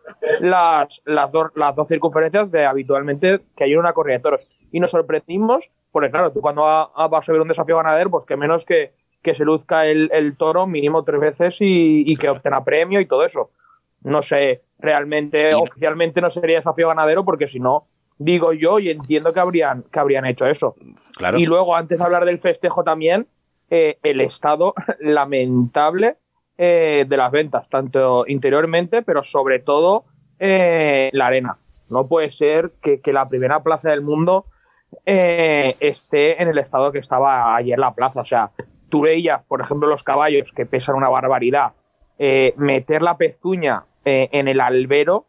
las, las, dos, las dos circunferencias de habitualmente que hay en una corrida de toros. Y nos sorprendimos, porque claro, tú cuando va- vas a ver un desafío ganadero, pues que menos que, que se luzca el, el toro mínimo tres veces y, y que obtenga premio y todo eso. No sé, realmente, Y- oficialmente no sería desafío ganadero, porque si no, digo yo y entiendo que habrían, que habrían hecho eso. Claro. Y luego, antes de hablar del festejo también, eh, el estado lamentable eh, de las ventas, tanto interiormente, pero sobre todo eh, la arena. No puede ser que, que la primera plaza del mundo eh, esté en el estado que estaba ayer la plaza. O sea, tú veías, por ejemplo, los caballos que pesan una barbaridad, meter la pezuña en el albero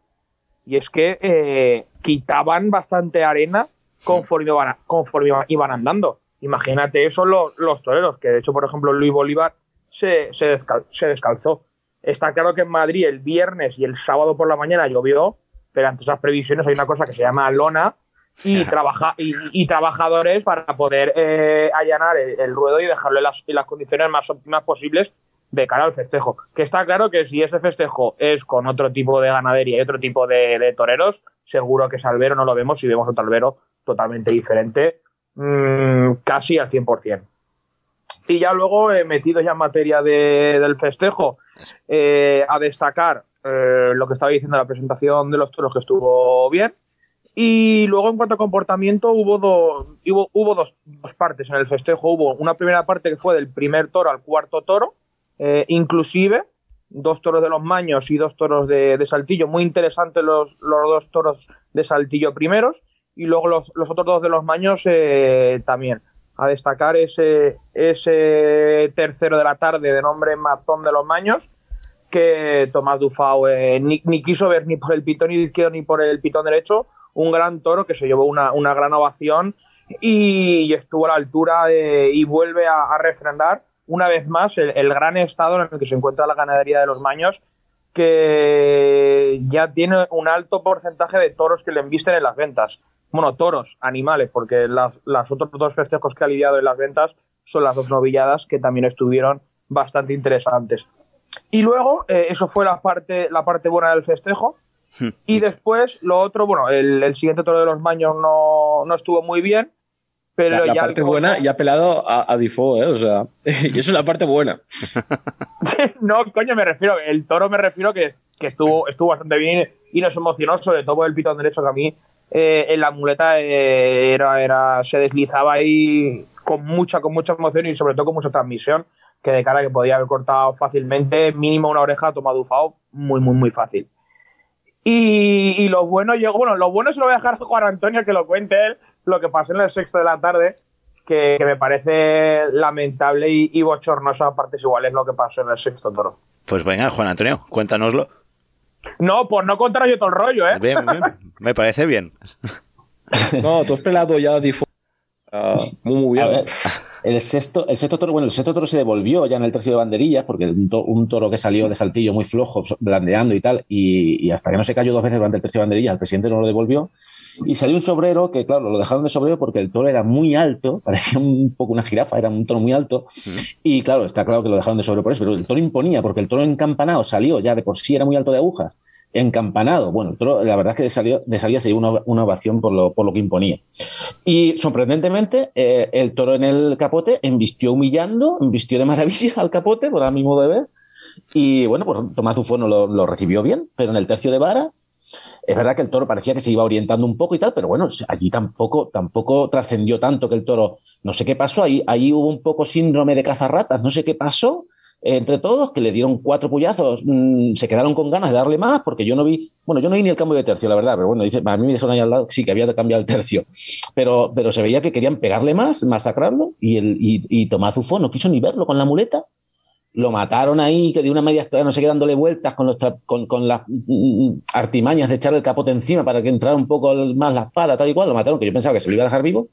y es que quitaban bastante arena conforme iban, conforme iban andando. Imagínate eso los, los toreros, que de hecho, por ejemplo, Luis Bolívar se, se, descal- se descalzó. Está claro que en Madrid el viernes y el sábado por la mañana llovió, pero ante esas previsiones hay una cosa que se llama lona y, trabaja, y, y trabajadores para poder eh, allanar el, el ruedo y dejarlo en las, en las condiciones más óptimas posibles de cara al festejo. Que está claro que si ese festejo es con otro tipo de ganadería y otro tipo de, de toreros, seguro que ese albero no lo vemos y vemos otro albero totalmente diferente, mm, casi al 100%. Y ya luego, eh, metidos ya en materia de- del festejo, eh, a destacar eh, lo que estaba diciendo la presentación de los toros que estuvo bien. Y luego en cuanto a comportamiento hubo, do- hubo, hubo dos, dos partes en el festejo. Hubo una primera parte que fue del primer toro al cuarto toro, eh, inclusive dos toros de los Maños y dos toros de, de Saltillo. Muy interesantes los, los dos toros de Saltillo primeros y luego los, los otros dos de los Maños eh, también. A destacar ese, ese tercero de la tarde de nombre Matón de los Maños que Tomás Dufao eh, ni, ni quiso ver ni por el pitón izquierdo ni por el pitón derecho. Un gran toro que se llevó una, una gran ovación y, y estuvo a la altura de- y vuelve a, a refrendar una vez más el, el gran estado en el que se encuentra la ganadería de los Maños, que ya tiene un alto porcentaje de toros que le embisten en las ventas. Bueno, toros, animales, porque las, las otros dos festejos que ha lidiado en las ventas son las dos novilladas que también estuvieron bastante interesantes. Y luego, eh, eso fue la parte, la parte buena del festejo. Y después, lo otro, bueno, el, el siguiente toro de los Maños no, no estuvo muy bien, Pero la, la ya parte buena y ha pelado a, a Defoe, ¿eh? O sea, y eso es la parte buena. no, coño, me refiero, el toro me refiero que, que estuvo, estuvo bastante bien y nos emocionó, sobre todo por el pitón derecho que a mí eh, en la muleta eh, era, era, se deslizaba ahí con mucha, con mucha emoción y sobre todo con mucha transmisión, que de cara que podía haber cortado fácilmente, mínimo una oreja tomado Ufao, muy, muy, muy fácil. Y, y lo bueno llegó, bueno, lo bueno se lo voy a dejar a Juan Antonio que lo cuente él, lo que pasó en el sexto de la tarde, que, que me parece lamentable y, y bochornoso a partes iguales lo que pasó en el sexto toro. Pues venga, Juan Antonio, cuéntanoslo. No, por no contaros yo todo el rollo, ¿eh? Bien, bien, me parece bien. No, tú has pelado ya a Defoe. Ah, muy, muy A bien. El sexto, el sexto toro, bueno, el sexto toro se devolvió ya en el tercio de banderillas, porque un, to- un toro que salió de saltillo muy flojo, blandeando y tal, y, y hasta que no se cayó dos veces durante el tercio de banderillas, el presidente no lo devolvió. Y salió un sobrero que, claro, lo dejaron de sobrero porque el toro era muy alto, parecía un poco una jirafa, era un toro muy alto. Y claro, está claro que lo dejaron de sobrero por eso, pero el toro imponía, porque el toro encampanado salió ya de por sí, era muy alto de agujas. Encampanado, bueno, la verdad es que de, salió, de salida se dio una, ovación por lo, por lo que imponía. Y sorprendentemente, eh, el toro en el capote embistió humillando, embistió de maravilla al capote, por a mi modo de ver. Y bueno, pues Tomás Zufono lo, lo recibió bien, pero en el tercio de vara, es verdad que el toro parecía que se iba orientando un poco y tal, pero bueno, allí tampoco, tampoco trascendió tanto que el toro, no sé qué pasó, ahí, ahí hubo un poco síndrome de cazarratas, no sé qué pasó entre todos, que le dieron cuatro puyazos, mm, se quedaron con ganas de darle más, porque yo no vi, bueno, yo no vi ni el cambio de tercio, la verdad, pero bueno, dice, a mí me dijeron ahí al lado sí, que había cambiado el tercio, pero, pero se veía que querían pegarle más, masacrarlo, y, el, y, y Tomás Zufó no quiso ni verlo con la muleta, lo mataron ahí, que dio una media no sé qué, dándole vueltas con, los con, con las mm, artimañas de echarle el capote encima para que entrara un poco más la espada, tal y cual, lo mataron, que yo pensaba que se lo iba a dejar vivo.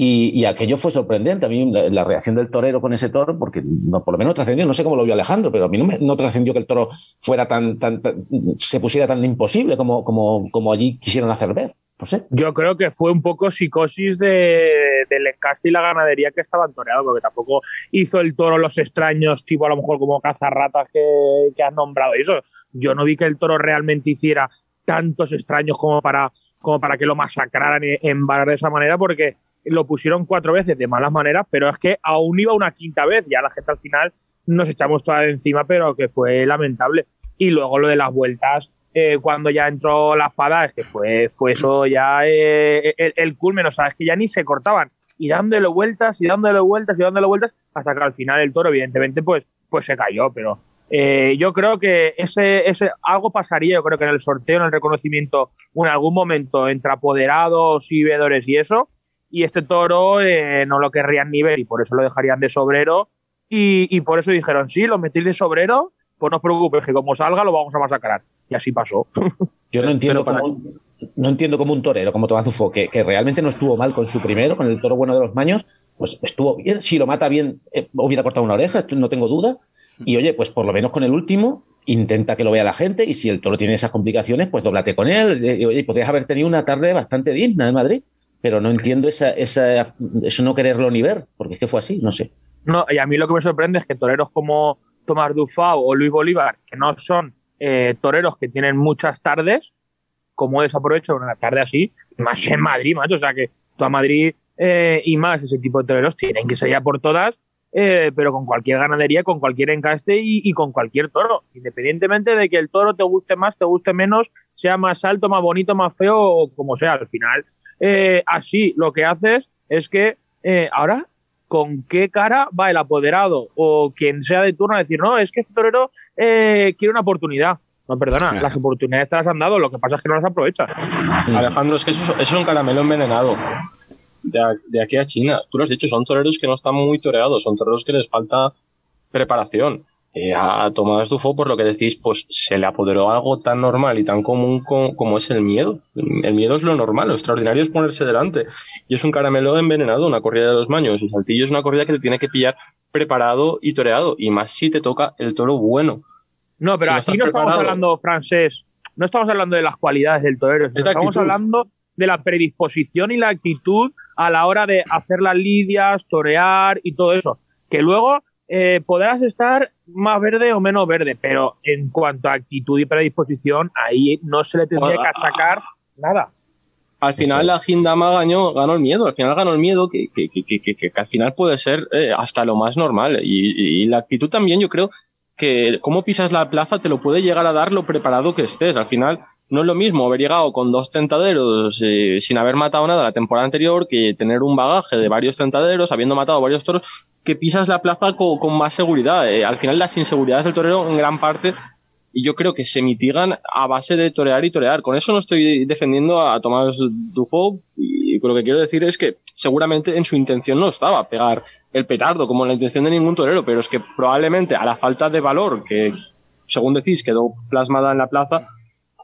Y, y aquello fue sorprendente. A mí la, la reacción del torero con ese toro, porque no, por lo menos trascendió, no sé cómo lo vio Alejandro, pero a mí no, me- no trascendió que el toro fuera tan, tan, tan- se pusiera tan imposible como, como, como allí quisieron hacer ver. No sé. Yo creo que fue un poco psicosis de, del encaste y la ganadería que estaban toreados, porque tampoco hizo el toro los extraños, tipo a lo mejor como cazarratas que, que has nombrado. Eso, yo no vi que el toro realmente hiciera tantos extraños como para, como para que lo masacraran en, en de esa manera, porque lo pusieron cuatro veces de malas maneras, pero es que aún iba una quinta vez, ya la gente al final nos echamos toda encima, pero que fue lamentable. Y luego lo de las vueltas, eh, cuando ya entró la fada, es que fue, fue eso ya eh, el, el culmen, o sea, es que ya ni se cortaban, y dándole vueltas, y dándole vueltas, y dándole vueltas, hasta que al final el toro, evidentemente, pues, pues se cayó, pero eh, yo creo que ese, ese algo pasaría, yo creo que en el sorteo, en el reconocimiento, en algún momento entre apoderados y veedores y eso, y este toro eh, no lo querrían ni ver y por eso lo dejarían de sobrero y, y por eso dijeron, sí, lo metís de sobrero, pues no os preocupéis, que como salga lo vamos a masacrar. Y así pasó. Yo no entiendo, para- cómo, un- no entiendo cómo un torero como Tomás Zufó, que, que realmente no estuvo mal con su primero, con el toro bueno de los maños, pues estuvo bien. Si lo mata bien, eh, hubiera cortado una oreja, esto no tengo duda. Y oye, pues por lo menos con el último, intenta que lo vea la gente. Y si el toro tiene esas complicaciones, pues doblate con él. Eh, oye, podrías haber tenido una tarde bastante digna en Madrid. Pero no entiendo esa, esa, eso no quererlo ni ver, porque es que fue así, no sé. No, y a mí lo que me sorprende es que toreros como Tomás Dufau o Luis Bolívar, que no son eh, toreros que tienen muchas tardes, como desaprovecho una tarde así, más en Madrid, macho. O sea que tú a Madrid eh, y más ese tipo de toreros tienen que ya por todas, eh, pero con cualquier ganadería, con cualquier encaste y, y con cualquier toro. Independientemente de que el toro te guste más, te guste menos, sea más alto, más bonito, más feo o como sea. Al final, eh, así lo que haces es que eh, ahora con qué cara va el apoderado o quien sea de turno a decir, no, es que este torero eh, quiere una oportunidad. No, perdona, las oportunidades te las han dado, lo que pasa es que no las aprovechas. Alejandro, es que eso, eso es un caramelo envenenado. De, de aquí a China. Tú lo has dicho, son toreros que no están muy toreados, son toreros que les falta preparación. Eh, a Tomás Dufo, por lo que decís, pues se le apoderó algo tan normal y tan común co- como es el miedo. El miedo es lo normal, lo extraordinario es ponerse delante. Y es un caramelo envenenado, una corrida de los maños. El saltillo es una corrida que te tiene que pillar preparado y toreado. Y más si te toca el toro bueno. No, pero Si aquí no estamos hablando, francés, no estamos hablando de las cualidades del torero, estamos actitud. hablando de la predisposición y la actitud a la hora de hacer las lidias, torear y todo eso. Que luego eh, podrás estar más verde o menos verde, pero en cuanto a actitud y predisposición, ahí no se le tendría que achacar nada. al final la Gindama ganó, ganó el miedo, al final ganó el miedo que, que, que, que, que al final puede ser eh, hasta lo más normal. Y, y, la actitud también yo creo que cómo pisas la plaza te lo puede llegar a dar lo preparado que estés. Al final no es lo mismo haber llegado con dos tentaderos eh, sin haber matado nada la temporada anterior que tener un bagaje de varios tentaderos, habiendo matado varios toros, que pisas la plaza con, con más seguridad. Eh, al final las inseguridades del torero en gran parte y yo creo que se mitigan a base de torear y torear. Con eso no estoy defendiendo a Tomás Dufo y lo que quiero decir es que seguramente en su intención no estaba pegar el petardo como en la intención de ningún torero, pero es que probablemente a la falta de valor que, según decís, quedó plasmada en la plaza,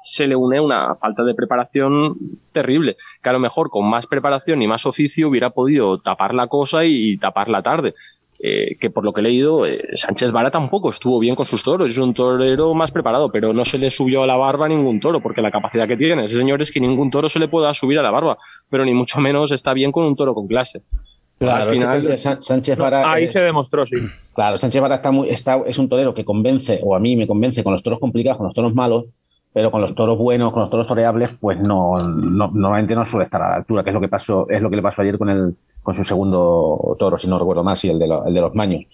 se le une una falta de preparación terrible, que a lo mejor con más preparación y más oficio hubiera podido tapar la cosa y tapar la tarde. Eh, que por lo que he leído, eh, Sánchez Vara tampoco estuvo bien con sus toros, es un torero más preparado, pero no se le subió a la barba ningún toro, porque la capacidad que tiene ese señor es que ningún toro se le pueda subir a la barba, pero ni mucho menos está bien con un toro con clase. Claro, Al final, Sánchez, Sánchez Vara, ahí eh, se demostró, sí. Claro, Sánchez Vara está muy, está, es un torero que convence, o a mí me convence con los toros complicados, con los toros malos, pero con los toros buenos, con los toros toreables, pues no, no, normalmente no suele estar a la altura, que es lo que pasó, es lo que le pasó ayer con el con su segundo toro, si no recuerdo mal, sí, el de, lo, el de los maños.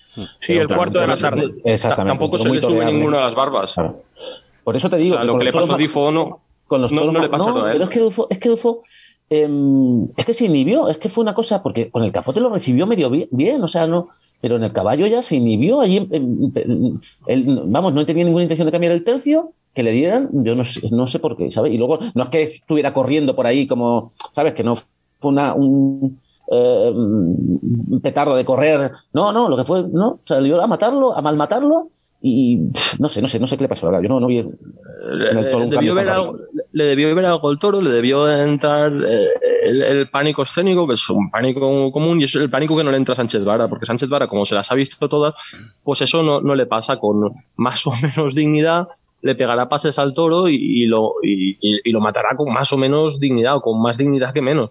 Sí, el cuarto de la tarde. Exactamente. Tampoco se le sube ninguno a las barbas. Claro. Por eso te digo. O sea, lo que le pasó a Difo no. Con los no, toros no le pasó no, a él. Pero es que Dufo, es que Dufo eh, es que se inhibió, es que fue una cosa, porque con el capote lo recibió medio bien, bien o sea, no, pero en el caballo ya se inhibió, allí, él, vamos, no tenía ninguna intención de cambiar el tercio, que le dieran, yo no sé, no sé por qué, ¿sabes? Y luego, no es que estuviera corriendo por ahí como, ¿sabes? Que no fue una, un, eh, un petardo de correr, no, no, lo que fue, no, salió a matarlo, a malmatarlo, y no sé, no sé, no sé qué le pasó, la verdad. Yo no, no vi en el toro un le, debió ver algo, le debió ver algo el toro, le debió entrar eh, el, el, pánico escénico, que es un pánico común, y es el pánico que no le entra a Sánchez Vara, porque Sánchez Vara, como se las ha visto todas, pues eso no, no le pasa con más o menos dignidad, le pegará pases al toro y, lo, y, lo matará con más o menos dignidad, o con más dignidad que menos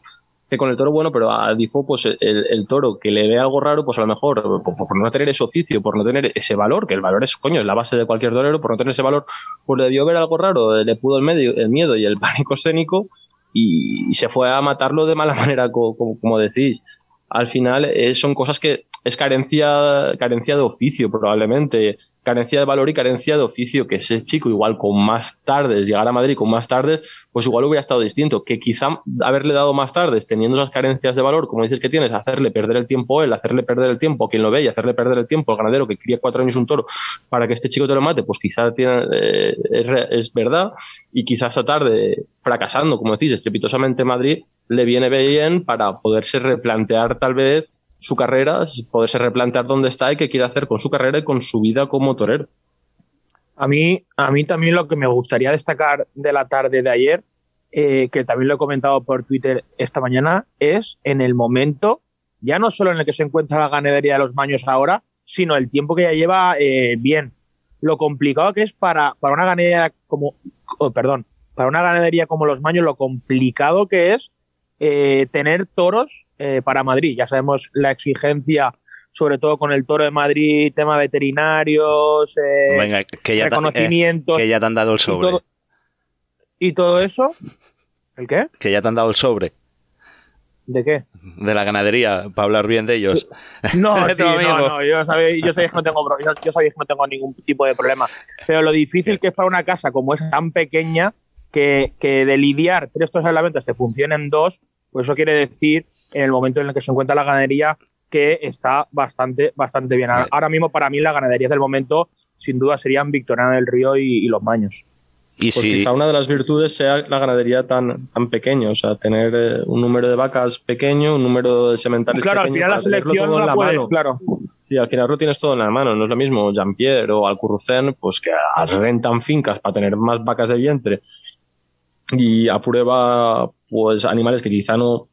que con el toro bueno, pero a Difo, pues el, toro que le ve algo raro, pues a lo mejor por, no tener ese oficio, por no tener ese valor, que el valor es, coño, es la base de cualquier torero, por no tener ese valor, pues debió ver algo raro, le pudo el, medio, el miedo y el pánico escénico y, se fue a matarlo de mala manera, como, como, como decís. Al final eh, son cosas que es carencia, carencia de oficio probablemente carencia de valor y carencia de oficio, que ese chico igual con más tardes, llegar a Madrid con más tardes, pues igual hubiera estado distinto, que quizá haberle dado más tardes, teniendo esas carencias de valor, como dices que tienes, hacerle perder el tiempo él, hacerle perder el tiempo a quien lo ve y hacerle perder el tiempo al ganadero que cría cuatro años un toro para que este chico te lo mate, pues quizá tiene, eh, es, es, verdad. Y quizá esta tarde fracasando, como decís, estrepitosamente Madrid, le viene bien para poderse replantear tal vez su carrera, poderse replantear dónde está y qué quiere hacer con su carrera y con su vida como torero. A mí, a mí también lo que me gustaría destacar de la tarde de ayer, eh, que también lo he comentado por Twitter esta mañana, es en el momento, ya no solo en el que se encuentra la ganadería de los Maños ahora, sino el tiempo que ya lleva eh, bien. Lo complicado que es para, para una ganadería como, oh, perdón, para una ganadería como los Maños, lo complicado que es eh, tener toros eh, para Madrid. Ya sabemos la exigencia, sobre todo con el toro de Madrid, tema veterinarios, eh, Venga, que ya reconocimientos. Te, eh, que ya te han dado el sobre. Y todo, y todo, eso. ¿El qué? Que ya te han dado el sobre. ¿De qué? De la ganadería, para hablar bien de ellos. No, sí, no, no, yo sabía que no tengo yo, que no tengo ningún tipo de problema. Pero lo difícil que es para una casa como es tan pequeña que, que de lidiar tres toros a la venta se funcionen dos, pues eso quiere decir en el momento en el que se encuentra la ganadería que está bastante, bastante bien. Ahora mismo para mí las ganaderías del momento sin duda serían Victoriana del Río y, y Los Maños. Y pues si... quizá una de las virtudes sea la ganadería tan, tan pequeña, o sea, tener eh, un número de vacas pequeño, un número de sementales claro, pequeño. Claro, al final la selección no la, la puede, mano. claro. Y al final lo tienes todo en la mano, no es lo mismo Jean-Pierre o Alcurrucén, pues que rentan fincas para tener más vacas de vientre y aprueba pues animales que quizá no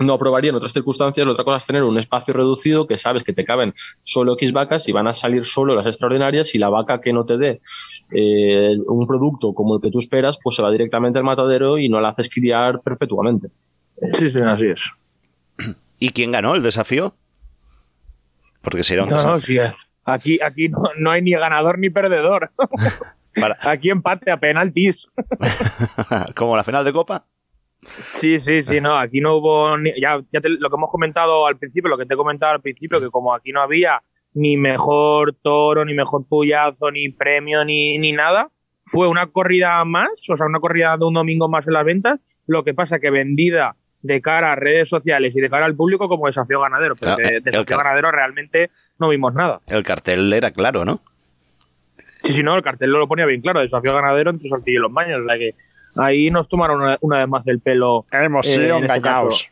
no aprobaría en otras circunstancias, la otra cosa es tener un espacio reducido que sabes que te caben solo X vacas y van a salir solo las extraordinarias y la vaca que no te dé eh, un producto como el que tú esperas, pues se va directamente al matadero y no la haces criar perpetuamente. Sí, sí, así es. ¿Y quién ganó el desafío? Porque sería un no, desafío. No, sí, aquí, aquí no, no, hay ni ganador ni perdedor. Para... Aquí empate a penaltis. ¿Como la final de Copa? Sí, sí, sí, no, aquí no hubo, ni- ya, ya te- lo que hemos comentado al principio, lo que te he comentado al principio, que como aquí no había ni mejor toro, ni mejor puyazo, ni premio, ni, ni nada, fue una corrida más, o sea, una corrida de un domingo más en las ventas, lo que pasa que vendida de cara a redes sociales y de cara al público como desafío ganadero, pero Claro, de el desafío ganadero realmente no vimos nada. El cartel era claro, ¿no? Sí, sí, no, el cartel lo ponía bien claro, desafío ganadero entre Saltillo y los baños, o sea que ahí nos tomaron una, una vez más el pelo. Hemos eh, sido en este engañados.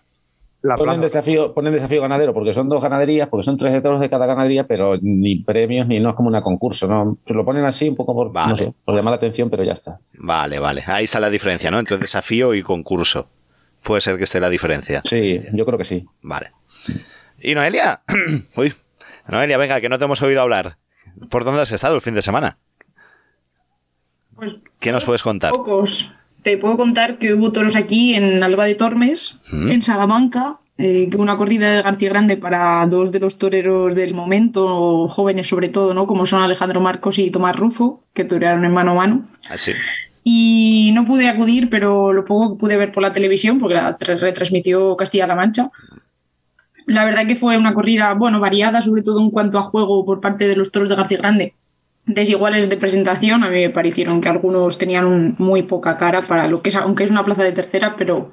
La Ponen desafío, ponen desafío ganadero porque son dos ganaderías, porque son tres de toros de cada ganadería, pero ni premios ni no es como una concurso, ¿no? Se lo ponen así un poco por, Vale. no sé, por llamar la atención, pero ya está. Vale, vale. Ahí está la diferencia, ¿no? Entre desafío y concurso. Puede ser que esté la diferencia. Sí, yo creo que sí. Vale. ¿Y Noelia? Uy. Noelia, venga, que no te hemos oído hablar. ¿Por dónde has estado el fin de semana? Pues ¿Qué nos puedes contar? pocos. Te puedo contar que hubo toros aquí en Alba de Tormes, Mm. en Salamanca, eh, una corrida de García Grande para dos de los toreros del momento, jóvenes sobre todo, ¿no? Como son Alejandro Marcos y Tomás Rufo, que torearon en mano a mano. Así. Y no pude acudir, pero lo poco que pude ver por la televisión, porque la tra- retransmitió Castilla-La Mancha. La verdad que fue una corrida, bueno, variada, sobre todo en cuanto a juego por parte de los toros de García Grande. Desiguales de presentación, a mí me parecieron que algunos tenían un- muy poca cara para lo que es, aunque es una plaza de tercera, pero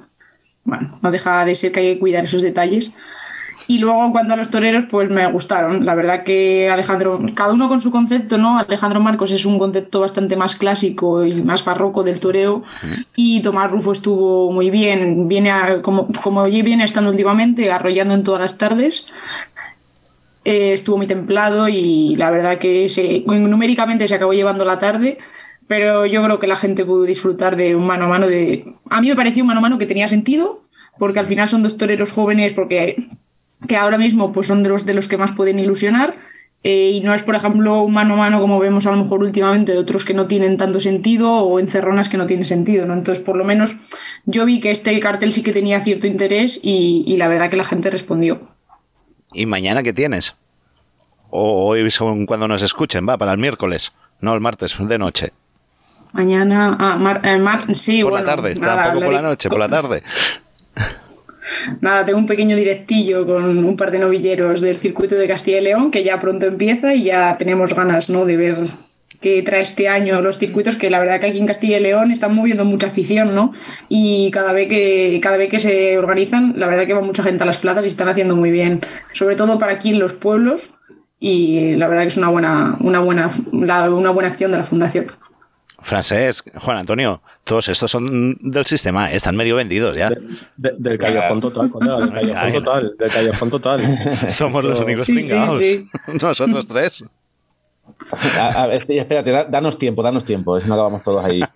bueno, no deja de ser que hay que cuidar esos detalles. Y luego en cuanto a los toreros, pues me gustaron. La verdad que Alejandro, cada uno con su concepto, ¿no? Alejandro Marcos es un concepto bastante más clásico y más barroco del toreo. Y Tomás Rufo estuvo muy bien, viene a- como, como viene estando últimamente, arrollando en todas las tardes. Eh, estuvo muy templado y la verdad que numéricamente se acabó llevando la tarde, pero yo creo que la gente pudo disfrutar de un mano a mano de... A mí me pareció un mano a mano que tenía sentido, porque al final son dos toreros jóvenes, porque que ahora mismo pues son de los, de los que más pueden ilusionar. eh, y no es, por ejemplo, un mano a mano como vemos a lo mejor últimamente de otros que no tienen tanto sentido o encerronas que no tienen sentido, ¿no? Entonces, por lo menos yo vi que este cartel sí que tenía cierto interés y, y la verdad que la gente respondió. ¿Y mañana qué tienes? O hoy según cuando nos escuchen, va, para el miércoles. No, el martes, de noche. Mañana, ah, mar- eh, mar- sí, Por bueno, la tarde, nada, tampoco por la noche, por la tarde. Nada, tengo un pequeño directillo con un par de novilleros del circuito de Castilla y León que ya pronto empieza y ya tenemos ganas, ¿no? De ver qué trae este año los circuitos, que la verdad que aquí en Castilla y León están moviendo mucha afición, ¿no? Y cada vez que, cada vez que se organizan, la verdad que va mucha gente a las plazas y están haciendo muy bien, sobre todo para aquí en los pueblos. Y la verdad que es una buena, una buena, la- una buena acción de la fundación. Francés, Juan Antonio, todos estos son del sistema, están medio vendidos ya. De- del callejón total, colega, del callejón total, del callejón total. Somos los únicos Sí, sí, sí. Nosotros tres. A, a ver, espérate, da- danos tiempo, danos tiempo, si no acabamos todos ahí.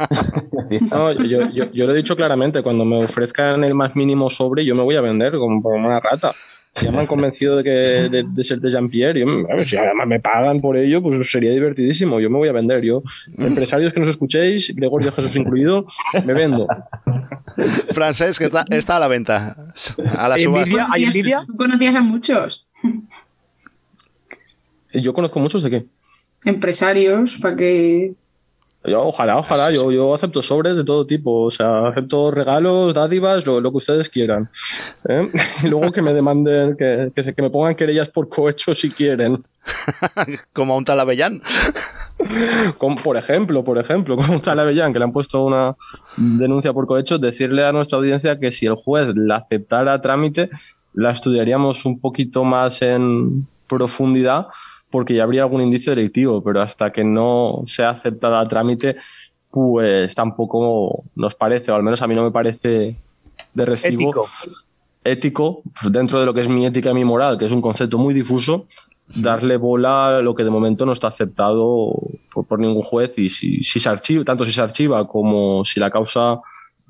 No, yo, yo, yo lo he dicho claramente, cuando me ofrezcan el más mínimo sobre, yo me voy a vender como, como una rata. Si ya me han convencido de, que, de, de ser de Jean-Pierre, si además me pagan por ello, pues sería divertidísimo. Yo me voy a vender. Yo, empresarios que nos escuchéis, Gregorio Jesús incluido, me vendo. Francés, que está, está a la venta. A la ¿Hay subasta. envidia? ¿Hay Conocías- envidia? ¿Tú conocías a muchos Yo conozco muchos de qué. Empresarios para que Yo, ojalá, ojalá, yo, yo acepto sobres de todo tipo, o sea, acepto regalos, dádivas, lo, lo que ustedes quieran. ¿eh? Y luego que me demanden, que, que, se- que me pongan querellas por cohecho si quieren. Como a un tal Avellán. Como, por ejemplo, por ejemplo, como un tal Avellán, que le han puesto una denuncia por cohecho, decirle a nuestra audiencia que si el juez la aceptara a trámite, la estudiaríamos un poquito más en profundidad, porque ya habría algún indicio delictivo, pero hasta que no sea aceptada a trámite, pues tampoco nos parece, o al menos a mí no me parece de recibo Ético. ético, pues dentro de lo que es mi ética y mi moral, que es un concepto muy difuso, darle bola a lo que de momento no está aceptado por, por ningún juez y si, si se archiva, tanto si se archiva como si la causa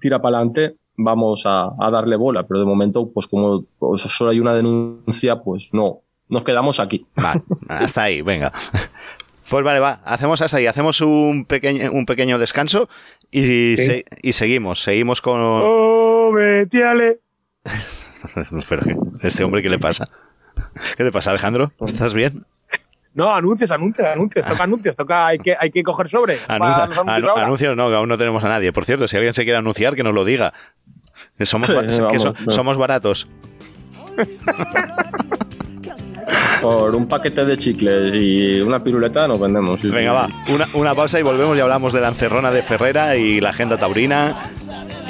tira para adelante, vamos a, a darle bola, pero de momento, pues como pues, solo hay una denuncia, pues no, nos quedamos aquí. Vale, hasta ahí, venga. Pues vale, va, hacemos hasta ahí, hacemos un pequeño, un pequeño descanso y, se- y seguimos, seguimos con... ¡Oh, Betiale! Pero. ¿este hombre qué le pasa? ¿Qué te pasa, Alejandro? ¿Estás bien? No, anuncios, anuncios, anuncios. Toca anuncios, toca, hay que, hay que coger sobre. Anuncia- anuncios anu- ahora. anuncios no, que aún no tenemos a nadie. Por cierto, si alguien se quiere anunciar, que nos lo diga. Somos, Sí, que vamos, so- no. somos baratos. Por un paquete de chicles y una piruleta nos vendemos. sí, Venga, sí. va, una, una pausa y volvemos y hablamos de la encerrona de Ferrera y la agenda taurina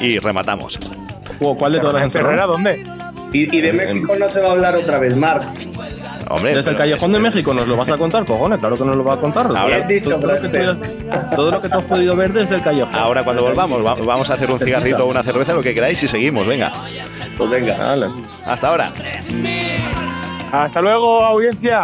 y rematamos. ¿Cuál de todas las ¿Ferrera encerradas? dónde? Y, y de México no se va a hablar otra vez, Marc. Hombre, Desde el Callejón de México nos lo vas a contar, cojones, claro que nos lo vas a contar. Ahora- dicho, todo, lo que tú has- todo lo que tú has podido ver desde el Callejón. Ahora cuando volvamos va- vamos a hacer un cigarrito o una cerveza, lo que queráis y seguimos, venga. Pues venga. Hasta ahora. Hasta luego, audiencia.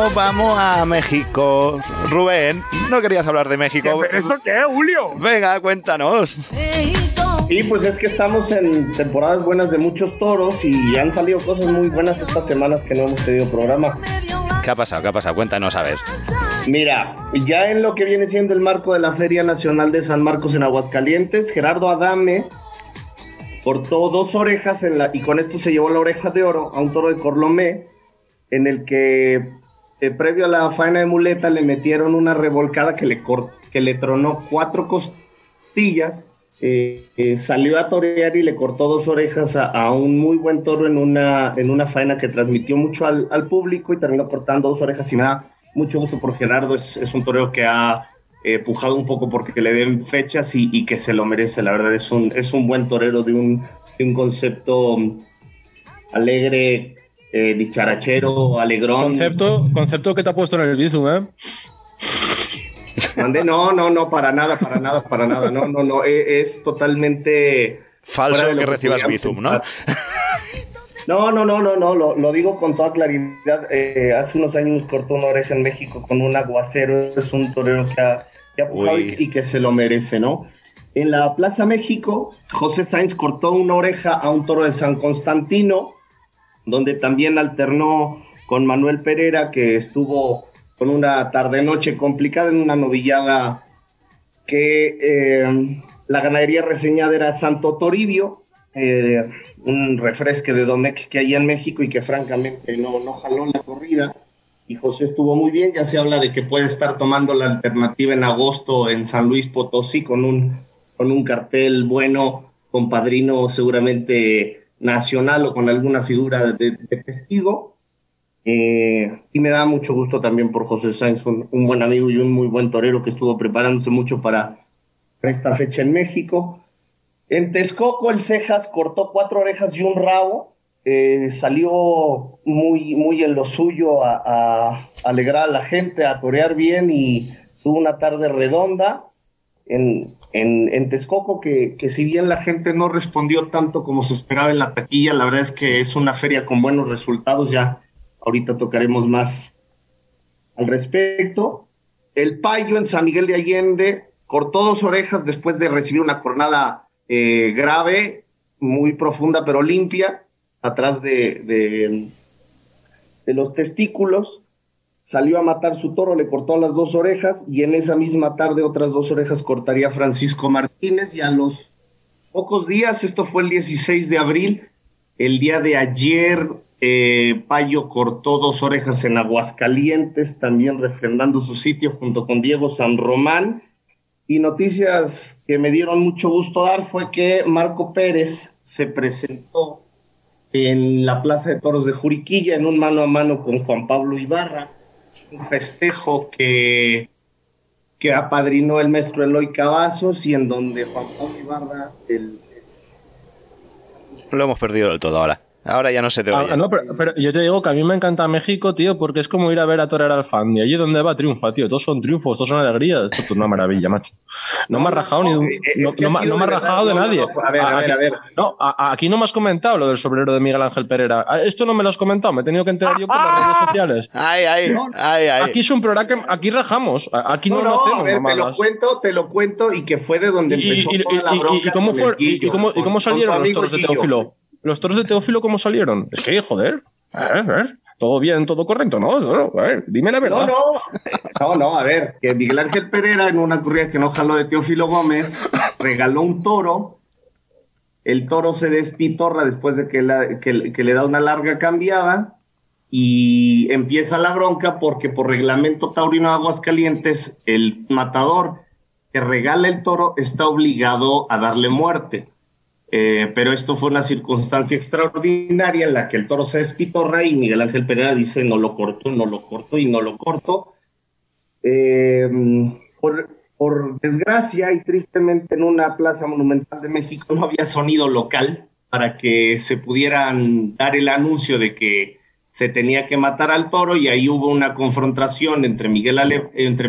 nos vamos a México. Rubén, no querías hablar de México. ¿Pero eso qué, Julio? Venga, cuéntanos. Y pues es que estamos en temporadas buenas de muchos toros y han salido cosas muy buenas estas semanas que no hemos tenido programa. ¿Qué ha pasado? ¿Qué ha pasado? Cuéntanos, a ver. Mira, ya en lo que viene siendo el marco de la Feria Nacional de San Marcos en Aguascalientes, Gerardo Adame cortó dos orejas en la, y con esto se llevó la oreja de oro a un toro de Corlomé, en el que eh, previo a la faena de muleta le metieron una revolcada que le, que le tronó cuatro costillas. eh, eh, salió a torear y le cortó dos orejas a, un muy buen toro en una, en una faena que transmitió mucho al, público y terminó cortando dos orejas y me da mucho gusto por Gerardo, es, es un torero que ha eh, pujado un poco porque le den fechas y, y que se lo merece, la verdad es un, es un buen torero de un, de un concepto mm, alegre, eh, dicharachero, alegrón. Concepto, concepto que te ha puesto en el Bizum, ¿eh? Mande, no, no, no, para nada, para nada, para nada, no, no, no, e- es, totalmente Falso lo que recibas Bizum, ¿no? No, no, no, no, no, lo, lo digo con toda claridad. Eh, hace unos años cortó una oreja en México con un aguacero. Es un torero que ha, que ha pujado y, y que se lo merece, ¿no? En la Plaza México, José Sainz cortó una oreja a un toro de San Constantino, donde también alternó con Manuel Pereira, que estuvo con una tarde-noche complicada en una novillada que eh, la ganadería reseñada era Santo Toribio, eh, un refresque de Domecq que hay en México y que francamente no, no jaló la corrida. Y José estuvo muy bien, ya se habla de que puede estar tomando la alternativa en agosto en San Luis Potosí con un, con un cartel bueno, con padrino seguramente nacional o con alguna figura de, testigo. Eh, y me da mucho gusto también por José Sáenz, un, buen amigo y un muy buen torero que estuvo preparándose mucho para, para esta fecha en México. En Texcoco, el Cejas cortó cuatro orejas y un rabo. eh, salió muy, muy en lo suyo a, a alegrar a la gente, a torear bien y tuvo una tarde redonda en, en, en Texcoco que, que si bien la gente no respondió tanto como se esperaba en la taquilla, la verdad es que es una feria con buenos resultados. Ya ahorita tocaremos más al respecto. El Payo en San Miguel de Allende cortó dos orejas después de recibir una cornada eh, grave, muy profunda pero limpia, atrás de, de, de los testículos. Salió a matar su toro, le cortó las dos orejas y en esa misma tarde otras dos orejas cortaría Francisco Martínez y a los pocos días, esto fue el 16 de abril, el día de ayer eh, Payo cortó dos orejas en Aguascalientes, también refrendando su sitio junto con Diego San Román. Y noticias que me dieron mucho gusto dar fue que Marco Pérez se presentó en la Plaza de Toros de Juriquilla en un mano a mano con Juan Pablo Ibarra, un festejo que, que apadrinó el maestro Eloy Cavazos y en donde Juan Pablo Ibarra, el, Lo hemos perdido del todo ahora. Ahora ya no se te oye. Ah, no, pero, pero yo te digo que a mí me encanta México, tío, porque es como ir a ver a torear al fan. Y allí donde va triunfa, tío. Todos son triunfos, todos son alegrías. Esto es una maravilla, macho. No, me has rajado ni de un- eh, no, no ha me- no has rajado de no, nadie. no, a ver, a ver, Aquí- a ver. No, a- aquí no me has comentado lo del sombrero de Miguel Ángel Pereira. Ah, Esto no me lo has comentado, me he tenido que enterar yo por las redes sociales. Ay, ay, ay, ay. Aquí es un programa que aquí rajamos. Aquí no, No, lo no, hacemos a ver, te lo cuento, te lo cuento y que fue de donde empezó y- y- toda la y- y- bronca y cómo fue- y- salieron los toros de Guillo. Teófilo? ¿Los toros de Teófilo cómo salieron? Es que, joder, a ver, a ver, todo bien, todo correcto, ¿no? No, A ver, dime la verdad. No, no, no, no, a ver, que Miguel Ángel Pereira en una corrida que no jaló de Teófilo Gómez regaló un toro, el toro se despitorra después de que, la- que- que le da una larga cambiada y empieza la bronca porque por reglamento taurino de Aguascalientes el matador que regala el toro está obligado a darle muerte. Eh, pero esto fue una circunstancia extraordinaria en la que el toro se despitorra y Miguel Ángel Pereira dice no lo corto, no lo corto y no lo corto. Eh, por, por desgracia y tristemente en una plaza monumental de México no había sonido local para que se pudieran dar el anuncio de que se tenía que matar al toro y ahí hubo una confrontación entre Miguel, Ale- entre,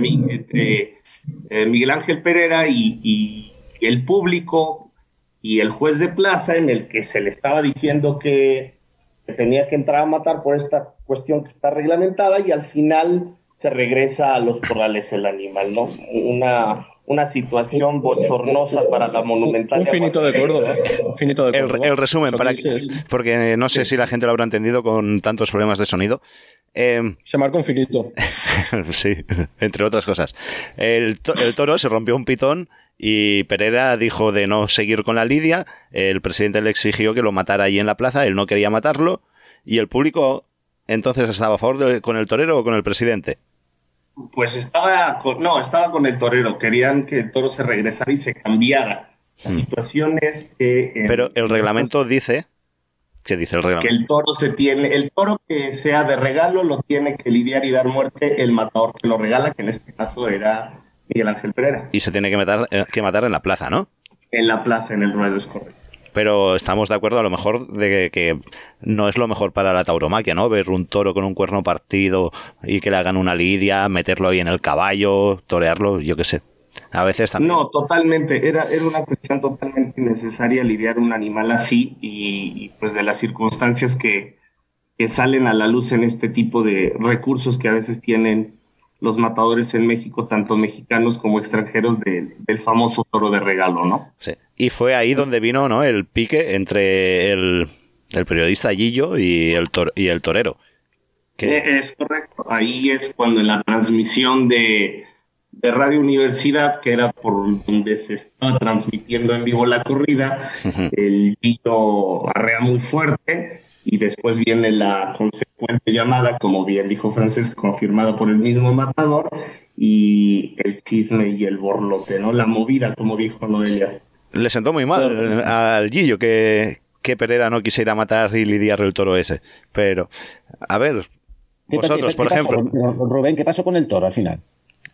eh, Miguel Ángel Pereira y el público y el juez de plaza en el que se le estaba diciendo que, tenía que entrar a matar por esta cuestión que está reglamentada y al final se regresa a los corrales el animal, ¿no? Una, una situación bochornosa para la monumental. Un finito de Córdoba. Un finito de El, Córdoba. el resumen, para que porque no sé si la gente lo habrá entendido con tantos problemas de sonido. Eh, Se marca un finito. sí, entre otras cosas. El, to- el toro se rompió un pitón y Pereira dijo de no seguir con la lidia. El presidente le exigió que lo matara ahí en la plaza. Él no quería matarlo. Y el público entonces estaba a favor de- con el torero o con el presidente. Pues estaba con, no, estaba con el torero. Querían que el toro se regresara y se cambiara. La situación es que. eh, Pero el reglamento dice. ¿Qué dice el que reglamento? el toro se tiene, el toro que sea de regalo lo tiene que lidiar y dar muerte el matador que lo regala, que en este caso era Miguel Ángel Pereira, Y se tiene que matar, eh, que matar en la plaza, ¿no? en la plaza, en el ruedo es correcto. Pero estamos de acuerdo a lo mejor de que, no es lo mejor para la tauromaquia, ¿no? Ver un toro con un cuerno partido y que le hagan una lidia, meterlo ahí en el caballo, torearlo, yo qué sé. A veces también. No, totalmente, era, era una cuestión totalmente innecesaria lidiar un animal así y, y, pues de las circunstancias que, que salen a la luz en este tipo de recursos que a veces tienen los matadores en México, tanto mexicanos como extranjeros, de- del famoso toro de regalo, ¿no? Sí. Y fue ahí donde vino, ¿no? El pique entre el, el periodista Gillo y el, tor- y el torero. Que- Eh, Es correcto. Ahí es cuando en la transmisión de, de Radio Universidad, que era por donde se estaba transmitiendo en vivo la corrida, el Guillo arrea muy fuerte y después viene la consecuente llamada, como bien dijo Francés, confirmada por el mismo matador, y el chisme y el borlote, ¿no? La movida, como dijo Noelia. Le sentó muy mal al Gillo que, que Pereira no quisiera matar y lidiar el toro ese. Pero, a ver, ¿Qué- vosotros, qué- por qué ejemplo, Rubén, ¿qué pasó con el toro al final?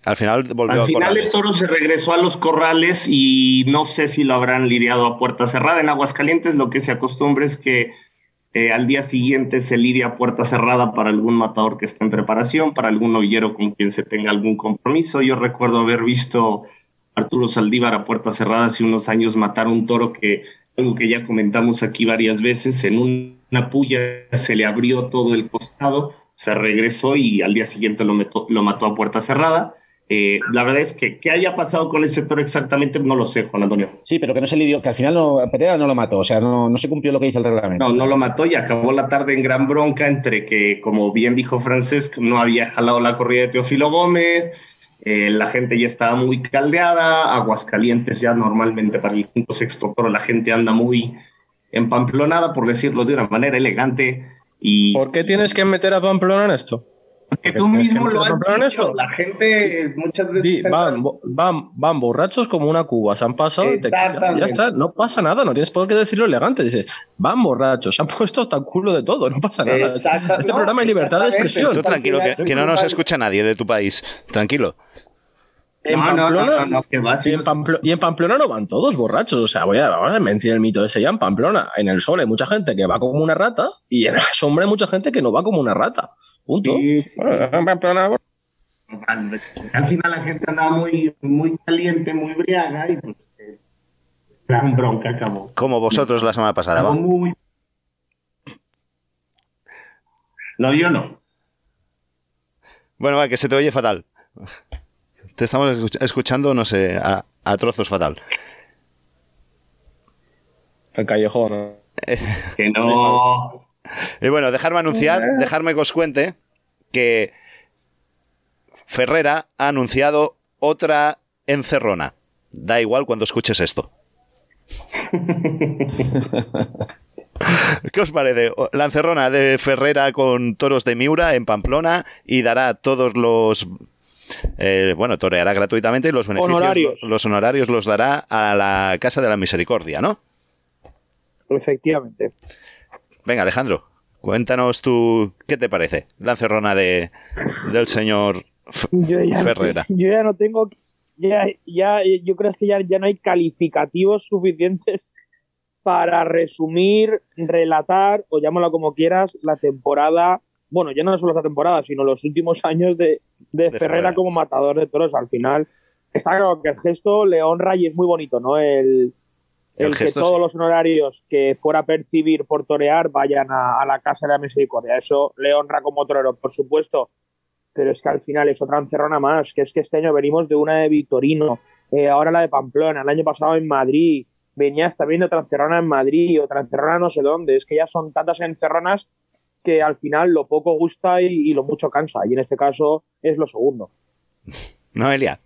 al final volvió Al final el toro se regresó a los corrales y no sé si lo habrán lidiado a puerta cerrada. En Aguascalientes lo que se acostumbra es que eh, al día siguiente se lidia a puerta cerrada para algún matador que esté en preparación, para algún novillero con quien se tenga algún compromiso. Yo recuerdo haber visto a Arturo Saldívar a puerta cerrada hace unos años matar un toro que, algo que ya comentamos aquí varias veces, en un- una puya se le abrió todo el costado, se regresó y al día siguiente lo, meto- lo mató a puerta cerrada. Eh, la verdad es que qué haya pasado con el sector exactamente no lo sé, Juan Antonio. Sí, pero que no se lidió, que al final no, Pereira no lo mató, o sea, no, no se cumplió lo que dice el reglamento. No, no lo mató y acabó la tarde en gran bronca entre que, como bien dijo Francesc, no había jalado la corrida de Teófilo Gómez, eh, la gente ya estaba muy caldeada, Aguascalientes ya normalmente para el quinto sexto toro la gente anda muy empamplonada, por decirlo de una manera elegante. Y ¿Por qué tienes que meter a Pamplona en esto? Porque tú mismo lo has dicho, la gente muchas veces... Sí, van, van, van borrachos como una cuba, se han pasado, te- ya, Exactamente. ya está, no pasa nada, no tienes por qué decirlo elegante, dices, van borrachos, se han puesto hasta el culo de todo, no pasa nada. Este no, programa hay libertad de expresión. Tú tranquilo, que, que no nos escucha nadie de tu país. Tranquilo. En No, Pamplona, no, no, no, que va, si y, en y Pamplona no van todos borrachos. O sea, voy a, vamos a mentir el mito ese ya. En Pamplona, en el sol hay mucha gente que va como una rata y en la sombra hay mucha gente que no va como una rata. Punto. Sí. Bueno, en Pamplona, Al, al final la gente andaba muy, muy caliente, muy briaga y pues eh, gran bronca acabó. Como vosotros la semana pasada, Acabó va. muy... No, yo no. Bueno, va, que se te oye fatal. Te estamos escuch- escuchando, no sé, a, a trozos fatal. el callejón. ¿no? Que no. Y bueno, dejarme anunciar, dejarme que os cuente que Ferrera ha anunciado otra encerrona. Da igual cuando escuches esto. ¿Qué os parece? La encerrona de Ferrera con toros de Miura en Pamplona y dará todos los... eh, bueno, toreará gratuitamente y los beneficios, Honorarios. los honorarios los dará a la Casa de la Misericordia, ¿no? Efectivamente. Venga, Alejandro, cuéntanos tú qué te parece la encerrona de, del señor F- Yo ya, Ferrera. yo ya no tengo. Ya, ya, yo creo que ya, ya no hay calificativos suficientes para resumir, relatar, o llámalo como quieras, la temporada. Bueno, ya no solo esta temporada, sino los últimos años de, de, De Ferrera, Ferrera. como matador de toros. Al final, está claro que el gesto le honra y es muy bonito, ¿no? El, El el que gesto, todos sí. los honorarios que fuera a percibir por torear vayan a, a la Casa de la Misericordia. Eso le honra como torero, por supuesto. Pero es que al final es otra encerrona más, que es que este año venimos de una de Vitorino, eh, ahora la de Pamplona, el año pasado en Madrid, venías también de otra encerrona en Madrid, otra encerrona no sé dónde. Es que ya son tantas encerronas que al final lo poco gusta y, lo mucho cansa. Y en este caso es lo segundo. Noelia.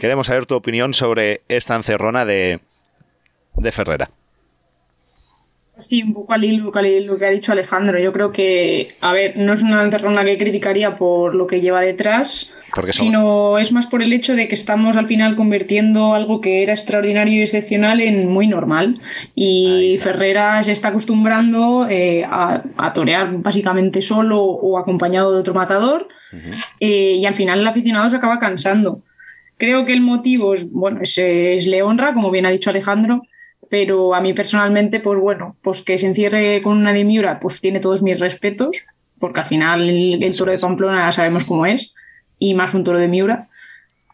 Queremos saber tu opinión sobre esta encerrona de, de Ferrera. Sí, un poco al hilo que lo que ha dicho Alejandro. Yo creo que, a ver, no es una encerrona que criticaría por lo que lleva detrás, Porque son- sino es más por el hecho de que estamos al final convirtiendo algo que era extraordinario y excepcional en muy normal. Y Ferrera se está acostumbrando eh, a, a torear básicamente solo o acompañado de otro matador. eh, y al final el aficionado se acaba cansando. Creo que el motivo es, bueno, es, es le honra, como bien ha dicho Alejandro, pero a mí personalmente, pues bueno, pues que se encierre con una de Miura, pues tiene todos mis respetos, porque al final el, el toro de Pamplona sabemos cómo es, y más un toro de Miura.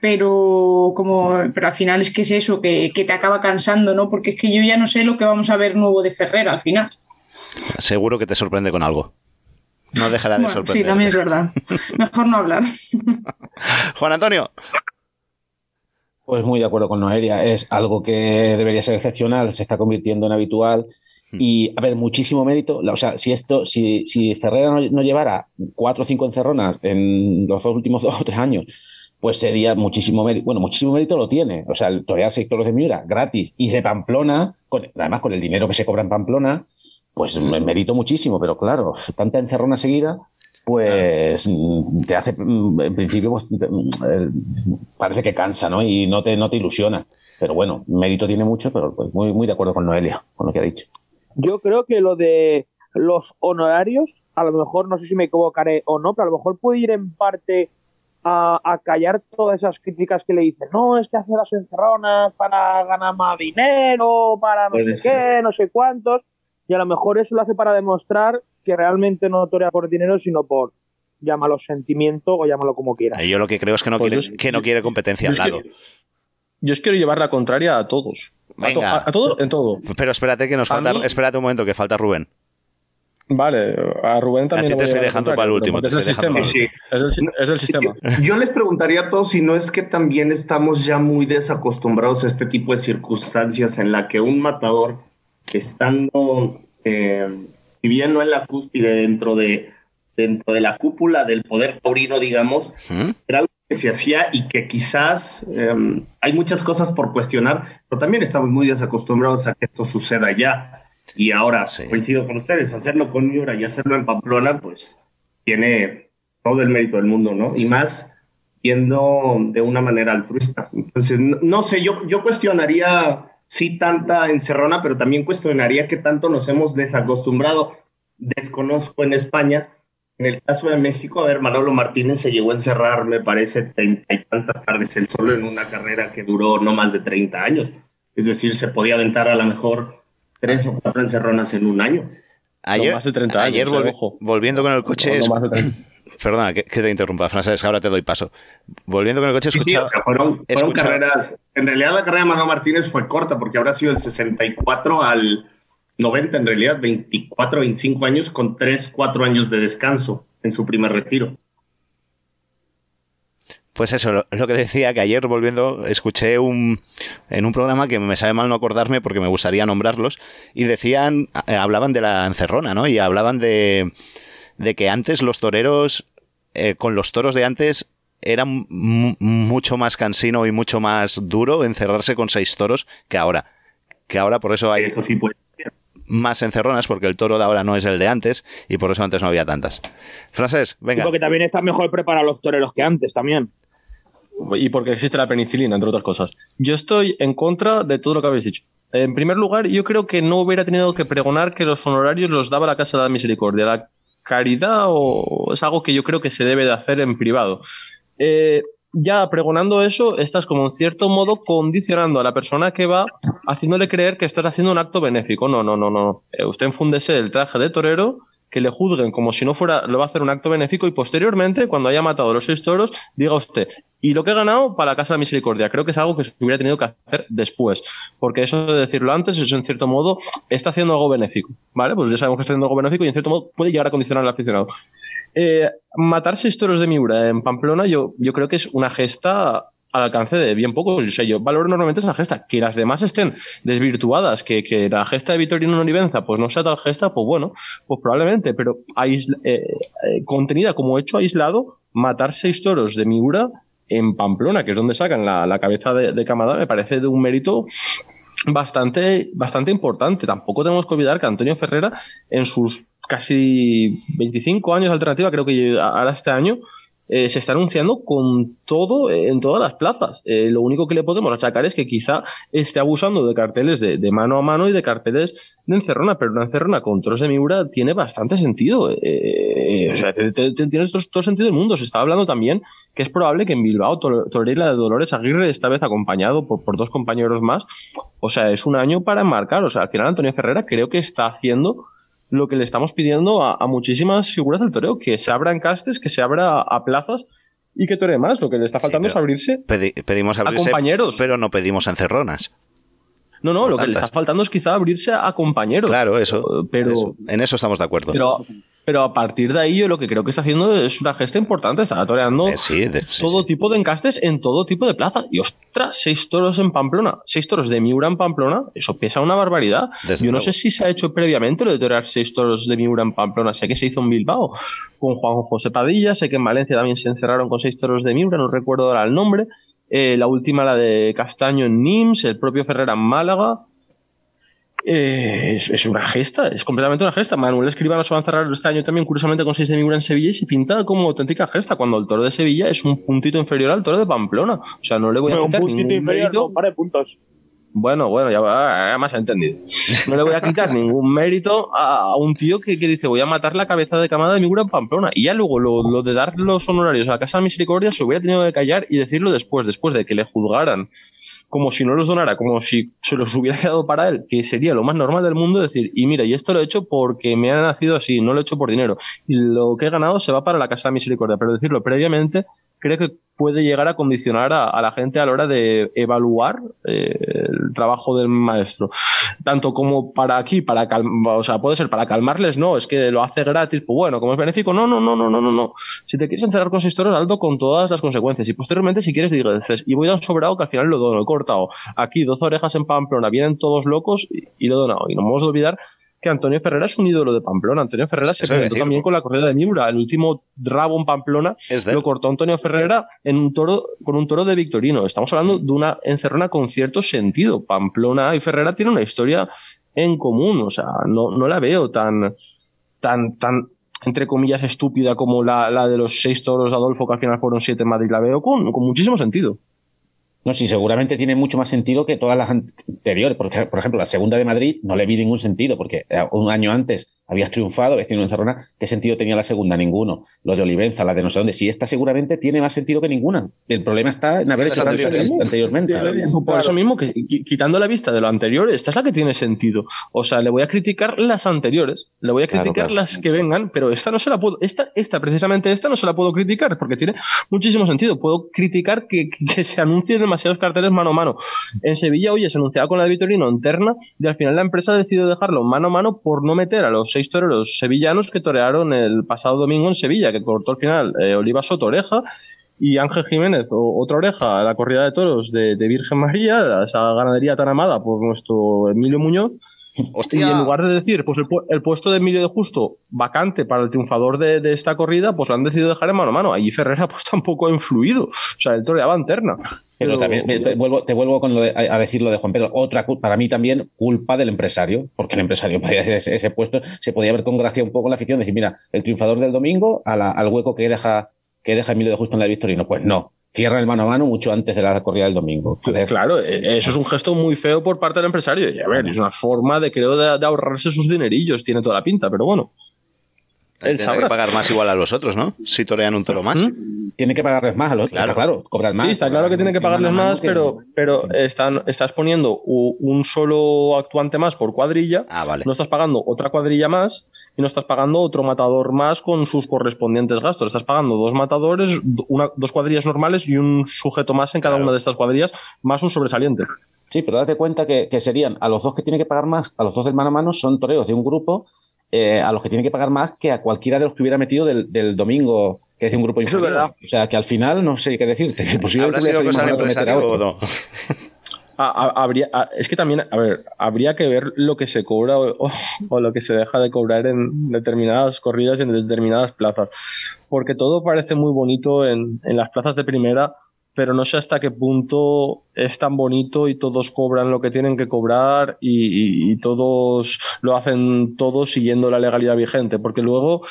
Pero, como, pero al final es que es eso, que, que te acaba cansando, ¿no? Porque es que yo ya no sé lo que vamos a ver nuevo de Ferrera al final. Seguro que te sorprende con algo. No dejará de Bueno, sorprender. sí, también es verdad. Mejor no hablar. Juan Antonio. Pues muy de acuerdo con Noelia. Es algo que debería ser excepcional, se está convirtiendo en habitual. Y, a ver, muchísimo mérito. O sea, si esto, si, si Ferrera no, no llevara cuatro o cinco encerronas en los dos últimos dos o tres años, pues sería muchísimo mérito. Bueno, muchísimo mérito lo tiene. O sea, el torear seis toros de Miura gratis y de Pamplona, con, además con el dinero que se cobra en Pamplona, pues me mérito muchísimo. Pero claro, tanta encerrona seguida, pues mm, te hace, mm, en principio, pues, te- mm, eh, parece que cansa, ¿no? Y no te, no te ilusiona. Pero bueno, mérito tiene mucho, pero pues muy, muy de acuerdo con Noelia, con lo que ha dicho. Yo creo que lo de los honorarios, a lo mejor, no sé si me equivocaré o no, pero a lo mejor puede ir en parte a, a callar todas esas críticas que le dicen, no, es que hace las encerronas para ganar más dinero, para no Puede sé qué, no sé cuántos, y a lo mejor eso lo hace para demostrar que realmente no torea por dinero, sino por, llámalo sentimiento o llámalo como quieras. Yo lo que creo es que no, Pues quiere, yo que no quiere competencia al es, lado. que, yo es quiero llevar la contraria a todos. A, to- Venga. a- a todos en todo. Pero espérate que nos A falta. mí- Espérate un momento que falta Rubén. Vale, a Rubén también. A ti te estoy dejando para el último, Es estoy sistema. Sí. Es del sistema. Yo les preguntaría a todos si no es que también estamos ya muy desacostumbrados a este tipo de circunstancias en la que un matador, estando, eh, si bien no en la cúspide, dentro de, dentro de la cúpula del poder taurino, digamos, era algo que se hacía y que quizás eh, hay muchas cosas por cuestionar, pero también estamos muy desacostumbrados a que esto suceda ya. Y ahora, coincido con ustedes, hacerlo con Miura y hacerlo en Pamplona, pues tiene todo el mérito del mundo, ¿no? Y más yendo de una manera altruista. Entonces, no, no sé, yo, yo cuestionaría sí tanta encerrona, pero también cuestionaría que tanto nos hemos desacostumbrado. Desconozco en España. En el caso de México, a ver, Manolo Martínez se llegó a encerrar, me parece, treinta y tantas tardes él solo en una carrera que duró no más de 30 años. Es decir, se podía aventar a lo mejor tres o cuatro encerronas en un año. Ayer, más de 30 ayer años, eh, volvi- ojo. volviendo con el coche. No, no es- más de 30. Perdona, que, que te interrumpa, Francesc, ahora te doy paso. Volviendo con el coche, he Sí, o sea, fueron, carreras. En realidad, la carrera de Manuel Martínez fue corta porque habrá sido del 64 al 90, en realidad, 24, 25 años con 3, 4 años de descanso en su primer retiro. Pues eso, lo, lo que decía, que ayer volviendo, escuché un, en un programa que me sabe mal no acordarme porque me gustaría nombrarlos, y decían, eh, hablaban de la encerrona, ¿no? Y hablaban de, de que antes los toreros, eh, con los toros de antes, era mu- mucho más cansino y mucho más duro encerrarse con seis toros que ahora. Que ahora por eso hay Eso sí puede ser. más encerronas, porque el toro de ahora no es el de antes, y por eso antes no había tantas. Francés, venga. Porque también están mejor preparados los toreros que antes también. Y porque existe la penicilina, entre otras cosas. Yo estoy en contra de todo lo que habéis dicho. En primer lugar, yo creo que no hubiera tenido que pregonar que los honorarios los daba la Casa de la Misericordia. La caridad o es algo que yo creo que se debe de hacer en privado. Eh, ya pregonando eso, estás como en cierto modo condicionando a la persona que va, haciéndole creer que estás haciendo un acto benéfico. No, no, no, no. Eh, usted enfúndese el traje de torero, que le juzguen como si no fuera, lo va a hacer un acto benéfico y posteriormente, cuando haya matado los seis toros, diga usted, y lo que he ganado para la Casa de Misericordia. Creo que es algo que se hubiera tenido que hacer después, porque eso de decirlo antes, eso en cierto modo está haciendo algo benéfico, ¿vale? Pues ya sabemos que está haciendo algo benéfico y en cierto modo puede llegar a condicionar al aficionado. Eh, matar seis toros de Miura en Pamplona, yo, yo creo que es una gesta al alcance de bien pocos. O sea, yo valoro normalmente esa gesta. Que las demás estén desvirtuadas, que, que la gesta de Vitorino Olivenza pues no sea tal gesta, pues bueno, pues probablemente, pero aisla- eh, eh, contenida como hecho aislado, matar seis toros de Miura en Pamplona, que es donde sacan la, cabeza de, de Camada, me parece de un mérito bastante, bastante importante. Tampoco tenemos que olvidar que Antonio Ferrera, en sus casi 25 años de alternativa, creo que ahora este año, eh, se está anunciando con todo eh, en todas las plazas. Eh, lo único que le podemos achacar es que quizá esté abusando de carteles de, mano a mano y de carteles de encerrona, pero una encerrona con toros de Miura tiene bastante sentido. O sea, tiene todo, todo sentido del mundo. Se está hablando también que es probable que en Bilbao la de Dolores Aguirre, esta vez acompañado por, por dos compañeros más. O sea, es un año para enmarcar. O sea, al final Antonio Ferrera creo que está haciendo lo que le estamos pidiendo a, a muchísimas figuras del toreo, que se abran castes, que se abra a, a plazas y que toree más. Lo que le está faltando es abrirse. Pedi- pedimos A abrirse, compañeros. pero no pedimos encerronas. No, no, lo que le está faltando es quizá abrirse a compañeros. Claro, eso. Pero, eso. En eso estamos de acuerdo. pero, pero a partir de ahí yo lo que creo que está haciendo es una gesta importante. Está toreando Eh, sí, de- sí, todo tipo de encastes en todo tipo de plazas. Y ostras, seis toros en Pamplona, seis toros de Miura en Pamplona, eso pesa una barbaridad. Desde yo no luego. sé si se ha hecho previamente lo de torear seis toros de Miura en Pamplona. Sé que se hizo en Bilbao con Juan José Padilla, sé que en Valencia también se encerraron con seis toros de Miura, no recuerdo ahora el nombre. Eh, la última, la de Castaño en Nims, el propio Ferrera en Málaga. Eh, es, es una gesta, es completamente una gesta. Manuel Escribano se va a encerrar este año también, curiosamente, con 6 de Miura en Sevilla y se pinta como auténtica gesta, cuando el toro de Sevilla es un puntito inferior al toro de Pamplona. O sea, no le voy a un quitar puntito ningún inferior, mérito. no, un par de puntos. Bueno, bueno, ya, ya me has entendido. No le voy a quitar ningún mérito a, a un tío que, que dice voy a matar la cabeza de camada de Miura en Pamplona. Y ya luego lo, lo de dar los honorarios a la Casa de Misericordia se hubiera tenido que callar y decirlo después, después de que le juzgaran como si no los donara, como si se los hubiera quedado para él, que sería lo más normal del mundo decir, y mira, y esto lo he hecho porque me ha nacido así, no lo he hecho por dinero. Y lo que he ganado se va para la Casa de Misericordia, pero decirlo previamente creo que puede llegar a condicionar a, a la gente a la hora de evaluar eh, el trabajo del maestro. Tanto como para aquí, para calmar, o sea, puede ser para calmarles, no, es que lo hace gratis, pues bueno, como es benéfico, no, no, no, no, no, no, no. Si te quieres encerrar con esa historia, alto con todas las consecuencias. Y posteriormente, si quieres, dices, y voy tan sobrado que al final lo dono, he cortado. Aquí, 12 orejas en Pamplona, vienen todos locos y, y lo he donado. Y no vamos a olvidar que Antonio Ferrera es un ídolo de Pamplona. Antonio Ferrera se presentó también con la corrida de Miura. El último rabo en Pamplona lo cortó Antonio Ferrera en un toro, con un toro de Victorino. Estamos hablando de una encerrona con cierto sentido. Pamplona y Ferrera tienen una historia en común. O sea, no, no la veo tan, tan, tan, entre comillas, estúpida como la, la de los seis toros de Adolfo, que al final fueron siete en Madrid. La veo con, con muchísimo sentido. No, sí, seguramente tiene mucho más sentido que todas las anteriores. Porque, por ejemplo, la segunda de Madrid no le vi ningún sentido, porque eh, un año antes habías triunfado, habías tenido una encerrona. ¿Qué sentido tenía la segunda? Ninguno. Lo de Olivenza, la de no sé dónde. Sí, esta seguramente tiene más sentido que ninguna. El problema está en haber hecho tantas anteriores. anteriormente. Por eso mismo, que qui- quitando la vista de lo anterior, esta es la que tiene sentido. O sea, le voy a criticar las anteriores, le voy a criticar claro. las que vengan, pero esta no se la puedo, esta, esta, precisamente esta no se la puedo criticar, porque tiene muchísimo sentido. Puedo criticar que, que se anuncien demasiados carteles mano a mano. En Sevilla, oye, se anunciaba con la Vitorino en terna, y al final la empresa decidió dejarlo mano a mano por no meter a los seis toreros sevillanos que torearon el pasado domingo en Sevilla, que cortó al final eh, Oliva Soto Oreja, y Ángel Jiménez, o, otra oreja, a la corrida de toros de, de Virgen María, esa ganadería tan amada por nuestro Emilio Muñoz. Y en lugar de decir, pues el, pu- el puesto de Emilio de Justo vacante para el triunfador de, de esta corrida, pues lo han decidido dejar en mano a mano. Allí Ferrera pues tampoco ha influido. O sea, él toreaba en terna. Pero también me- me vuelvo, te vuelvo con lo de- a a decir lo de Juan Pedro. Otra, para mí también, culpa del empresario, porque el empresario podía hacer ese, ese puesto, se podía haber congraciado un poco en la afición, decir, mira, el triunfador del domingo a la- al hueco que deja, que deja Emilio de Justo en la de Victorino. Pues no, cierra el mano a mano mucho antes de la corrida del domingo. Claro, eh, eso es un gesto muy feo por parte del empresario. Y a ver, es una forma de, creo, de ahorrarse sus dinerillos. Tiene toda la pinta, pero bueno. Él Tendrá sabrá. que pagar más igual a los otros, ¿no? Si torean un toro más. Tiene que pagarles más a los Claro. Está claro, cobrar más. Sí, está claro que tiene que pagarles más, pero, pero están, estás poniendo un solo actuante más por cuadrilla. Ah, vale. No estás pagando otra cuadrilla más y no estás pagando otro matador más con sus correspondientes gastos. Estás pagando dos matadores, do- una, dos cuadrillas normales y un sujeto más en cada una de estas cuadrillas, más un sobresaliente. Sí, pero date cuenta que, que serían a los dos que tienen que pagar más, a los dos del mano a mano son toreros de un grupo, eh, a los que tienen que pagar más que a cualquiera de los que hubiera metido del, del domingo, que es un grupo Eso es inferior. verdad. O sea, que al final no sé qué decirte. es que también, a ver, habría que ver lo que se cobra o, o- o lo que se deja de cobrar en determinadas corridas y en determinadas plazas. Porque todo parece muy bonito en, en las plazas de primera, pero no sé hasta qué punto es tan bonito y todos cobran lo que tienen que cobrar y, todos lo hacen todos siguiendo la legalidad vigente. Porque luego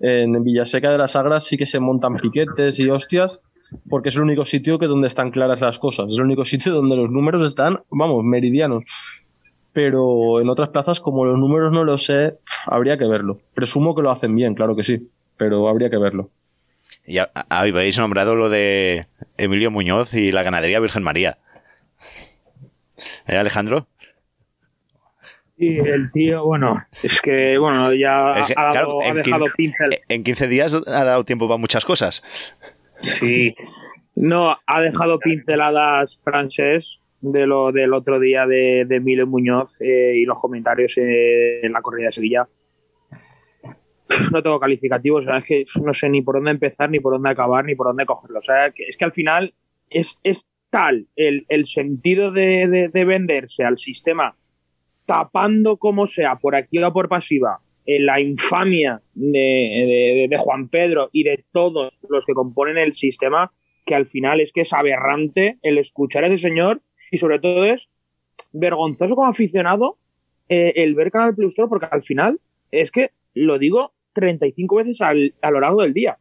en Villaseca de las Agras sí que se montan piquetes y hostias porque es el único sitio que donde están claras las cosas, es el único sitio donde los números están, vamos, meridianos. Pero en otras plazas, como los números no lo sé, habría que verlo. Presumo que lo hacen bien, claro que sí, pero habría que verlo. Ya habéis nombrado lo de Emilio Muñoz y la ganadería Virgen María. ¿Eh, Alejandro? Y el tío, bueno, es que, bueno, ya ha, dado- claro, ha en dejado 15 pincel. En 15 días ha dado tiempo para muchas cosas. Sí. No, ha dejado pinceladas francés de lo del otro día de, de Emilio Muñoz eh, y los comentarios eh, en la corrida de Sevilla. No tengo calificativos, o sea, es que no sé ni por dónde empezar, ni por dónde acabar, ni por dónde cogerlo. O sea, es que al final es, es tal el, el sentido de, de- de venderse al sistema tapando como sea, por activa o por pasiva, eh, la infamia de, de- Juan Pedro y de todos los que componen el sistema, que al final es que es aberrante el escuchar a ese señor y sobre todo es vergonzoso como aficionado eh, el ver Canal Plus porque al final es que lo digo 35 veces al- a lo largo del día.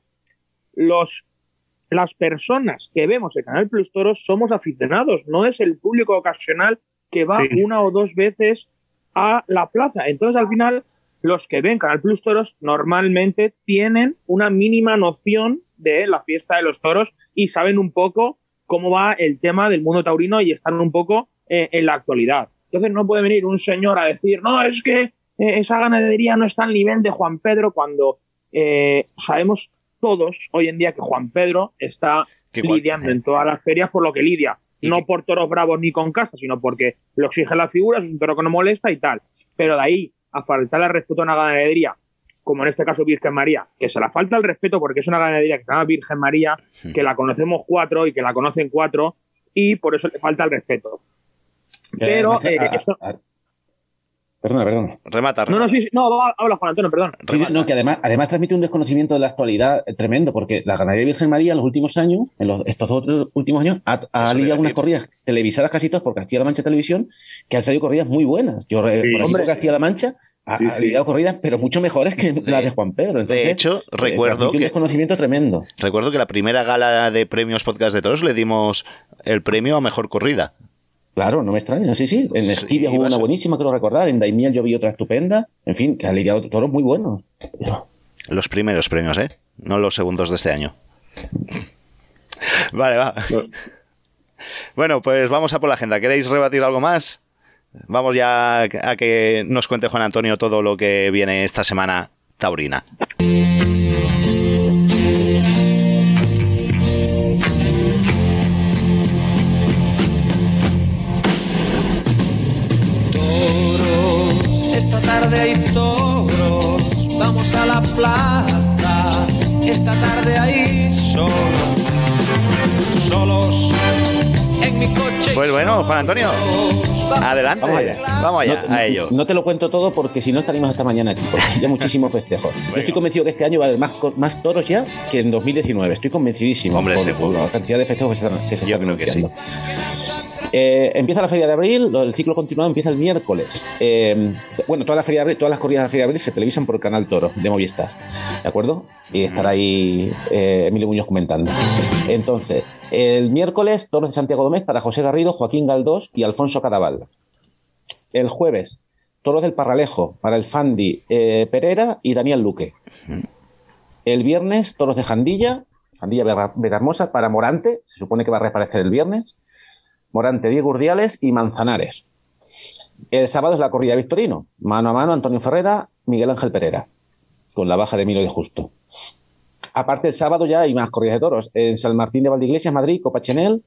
Los, las personas que vemos el Canal Plus Toros somos aficionados, no es el público ocasional que va Sí. una o dos veces a la plaza. Entonces, al final, los que ven Canal Plus Toros normalmente tienen una mínima noción de la fiesta de los toros y saben un poco cómo va el tema del mundo taurino y están un poco eh, en la actualidad. Entonces no puede venir un señor a decir, no, es que eh, esa ganadería no está al nivel de Juan Pedro cuando eh, sabemos todos hoy en día que Juan Pedro está lidiando en todas las ferias por lo que lidia. No por toros bravos ni con casa, sino porque lo exige la figura, es un toro que no molesta y tal. Pero de ahí a faltarle al respeto a una ganadería, como en este caso Virgen María, que se la falta el respeto porque es una ganadería que se llama Virgen María, que la conocemos cuatro y que la conocen cuatro, y por eso le falta el respeto. Pero Eh, eh, ah, eso- Perdona, perdona. Remata, No, no, sí, sí, no, habla Juan Antonio, perdón. Sí, no, que además, además transmite un desconocimiento de la actualidad eh, tremendo, porque la ganadería Virgen María en los últimos años, en los- estos dos últimos años, ha, ha Eso lidiado iba a unas decir. corridas televisadas casi todas por Castilla-La Mancha Televisión, que han salido corridas muy buenas. Yo, Sí, por hombre, ejemplo, Castilla-La Mancha ha, Sí, ha lidiado corridas, pero mucho mejores que las de Juan Pedro. Entonces, De hecho, eh, recuerdo transmite un que- desconocimiento tremendo. Recuerdo que la primera gala de premios podcast de toros le dimos el premio a mejor corrida. Claro, no me extraña, sí, sí. En Sí, Esquivia hubo una ser- buenísima, creo recordar. En Daimiel yo vi otra estupenda. En fin, que ha lidiado toros muy buenos. Los primeros premios, ¿eh? No los segundos de este año. Vale, va. Bueno, pues vamos a por la agenda. ¿Queréis rebatir algo más? Vamos ya a que nos cuente Juan Antonio todo lo que viene esta semana taurina. Pues bueno, Juan Antonio, adelante. Vamos allá. Vamos allá, no, a ello. No te lo cuento todo porque si no estaríamos hasta mañana aquí. Porque ya muchísimos festejos. Yo estoy convencido que este año va a haber más, co- más toros ya que en 2019. Estoy convencidísimo. Hombre, por, seguro. por la cantidad de festejos que se, están- que se Yo están creo que sí. Eh, empieza la Feria de Abril, el ciclo continuado empieza el miércoles. Eh, bueno, toda la feria todas las corridas de la Feria de Abril se televisan por el canal Toro de Movistar. ¿De acuerdo? Y estará ahí eh, Emilio Muñoz comentando. Entonces, el miércoles, toros de Santiago Domés para José Garrido, Joaquín Galdós y Alfonso Cadaval. El jueves, toros del Parralejo para el Fandi Pereira y Daniel Luque. El viernes, toros de Jandilla, Jandilla Vega- para Morante, se supone que va a reaparecer el viernes. Morante, Diego Urdiales y Manzanares. El sábado es la corrida Victorino, mano a mano Antonio Ferrera, Miguel Ángel Pereira, con la baja de Milo de Justo. Aparte, el sábado ya hay más corridas de toros. En San Martín de Valdeiglesias, Madrid, Copa Chenel,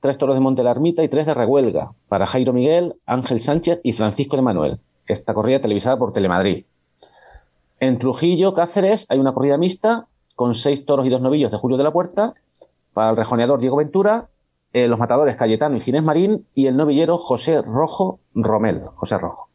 tres toros de Monte la Ermita y tres de Rehuelga, para Jairo Miguel, Ángel Sánchez y Francisco de Manuel. Esta corrida televisada por Telemadrid. En Trujillo, Cáceres, hay una corrida mixta con seis toros y dos novillos de Julio de la Puerta, para el rejoneador Diego Ventura, eh, los matadores Cayetano y Ginés Marín y el novillero José Rojo Romel. José Rojo.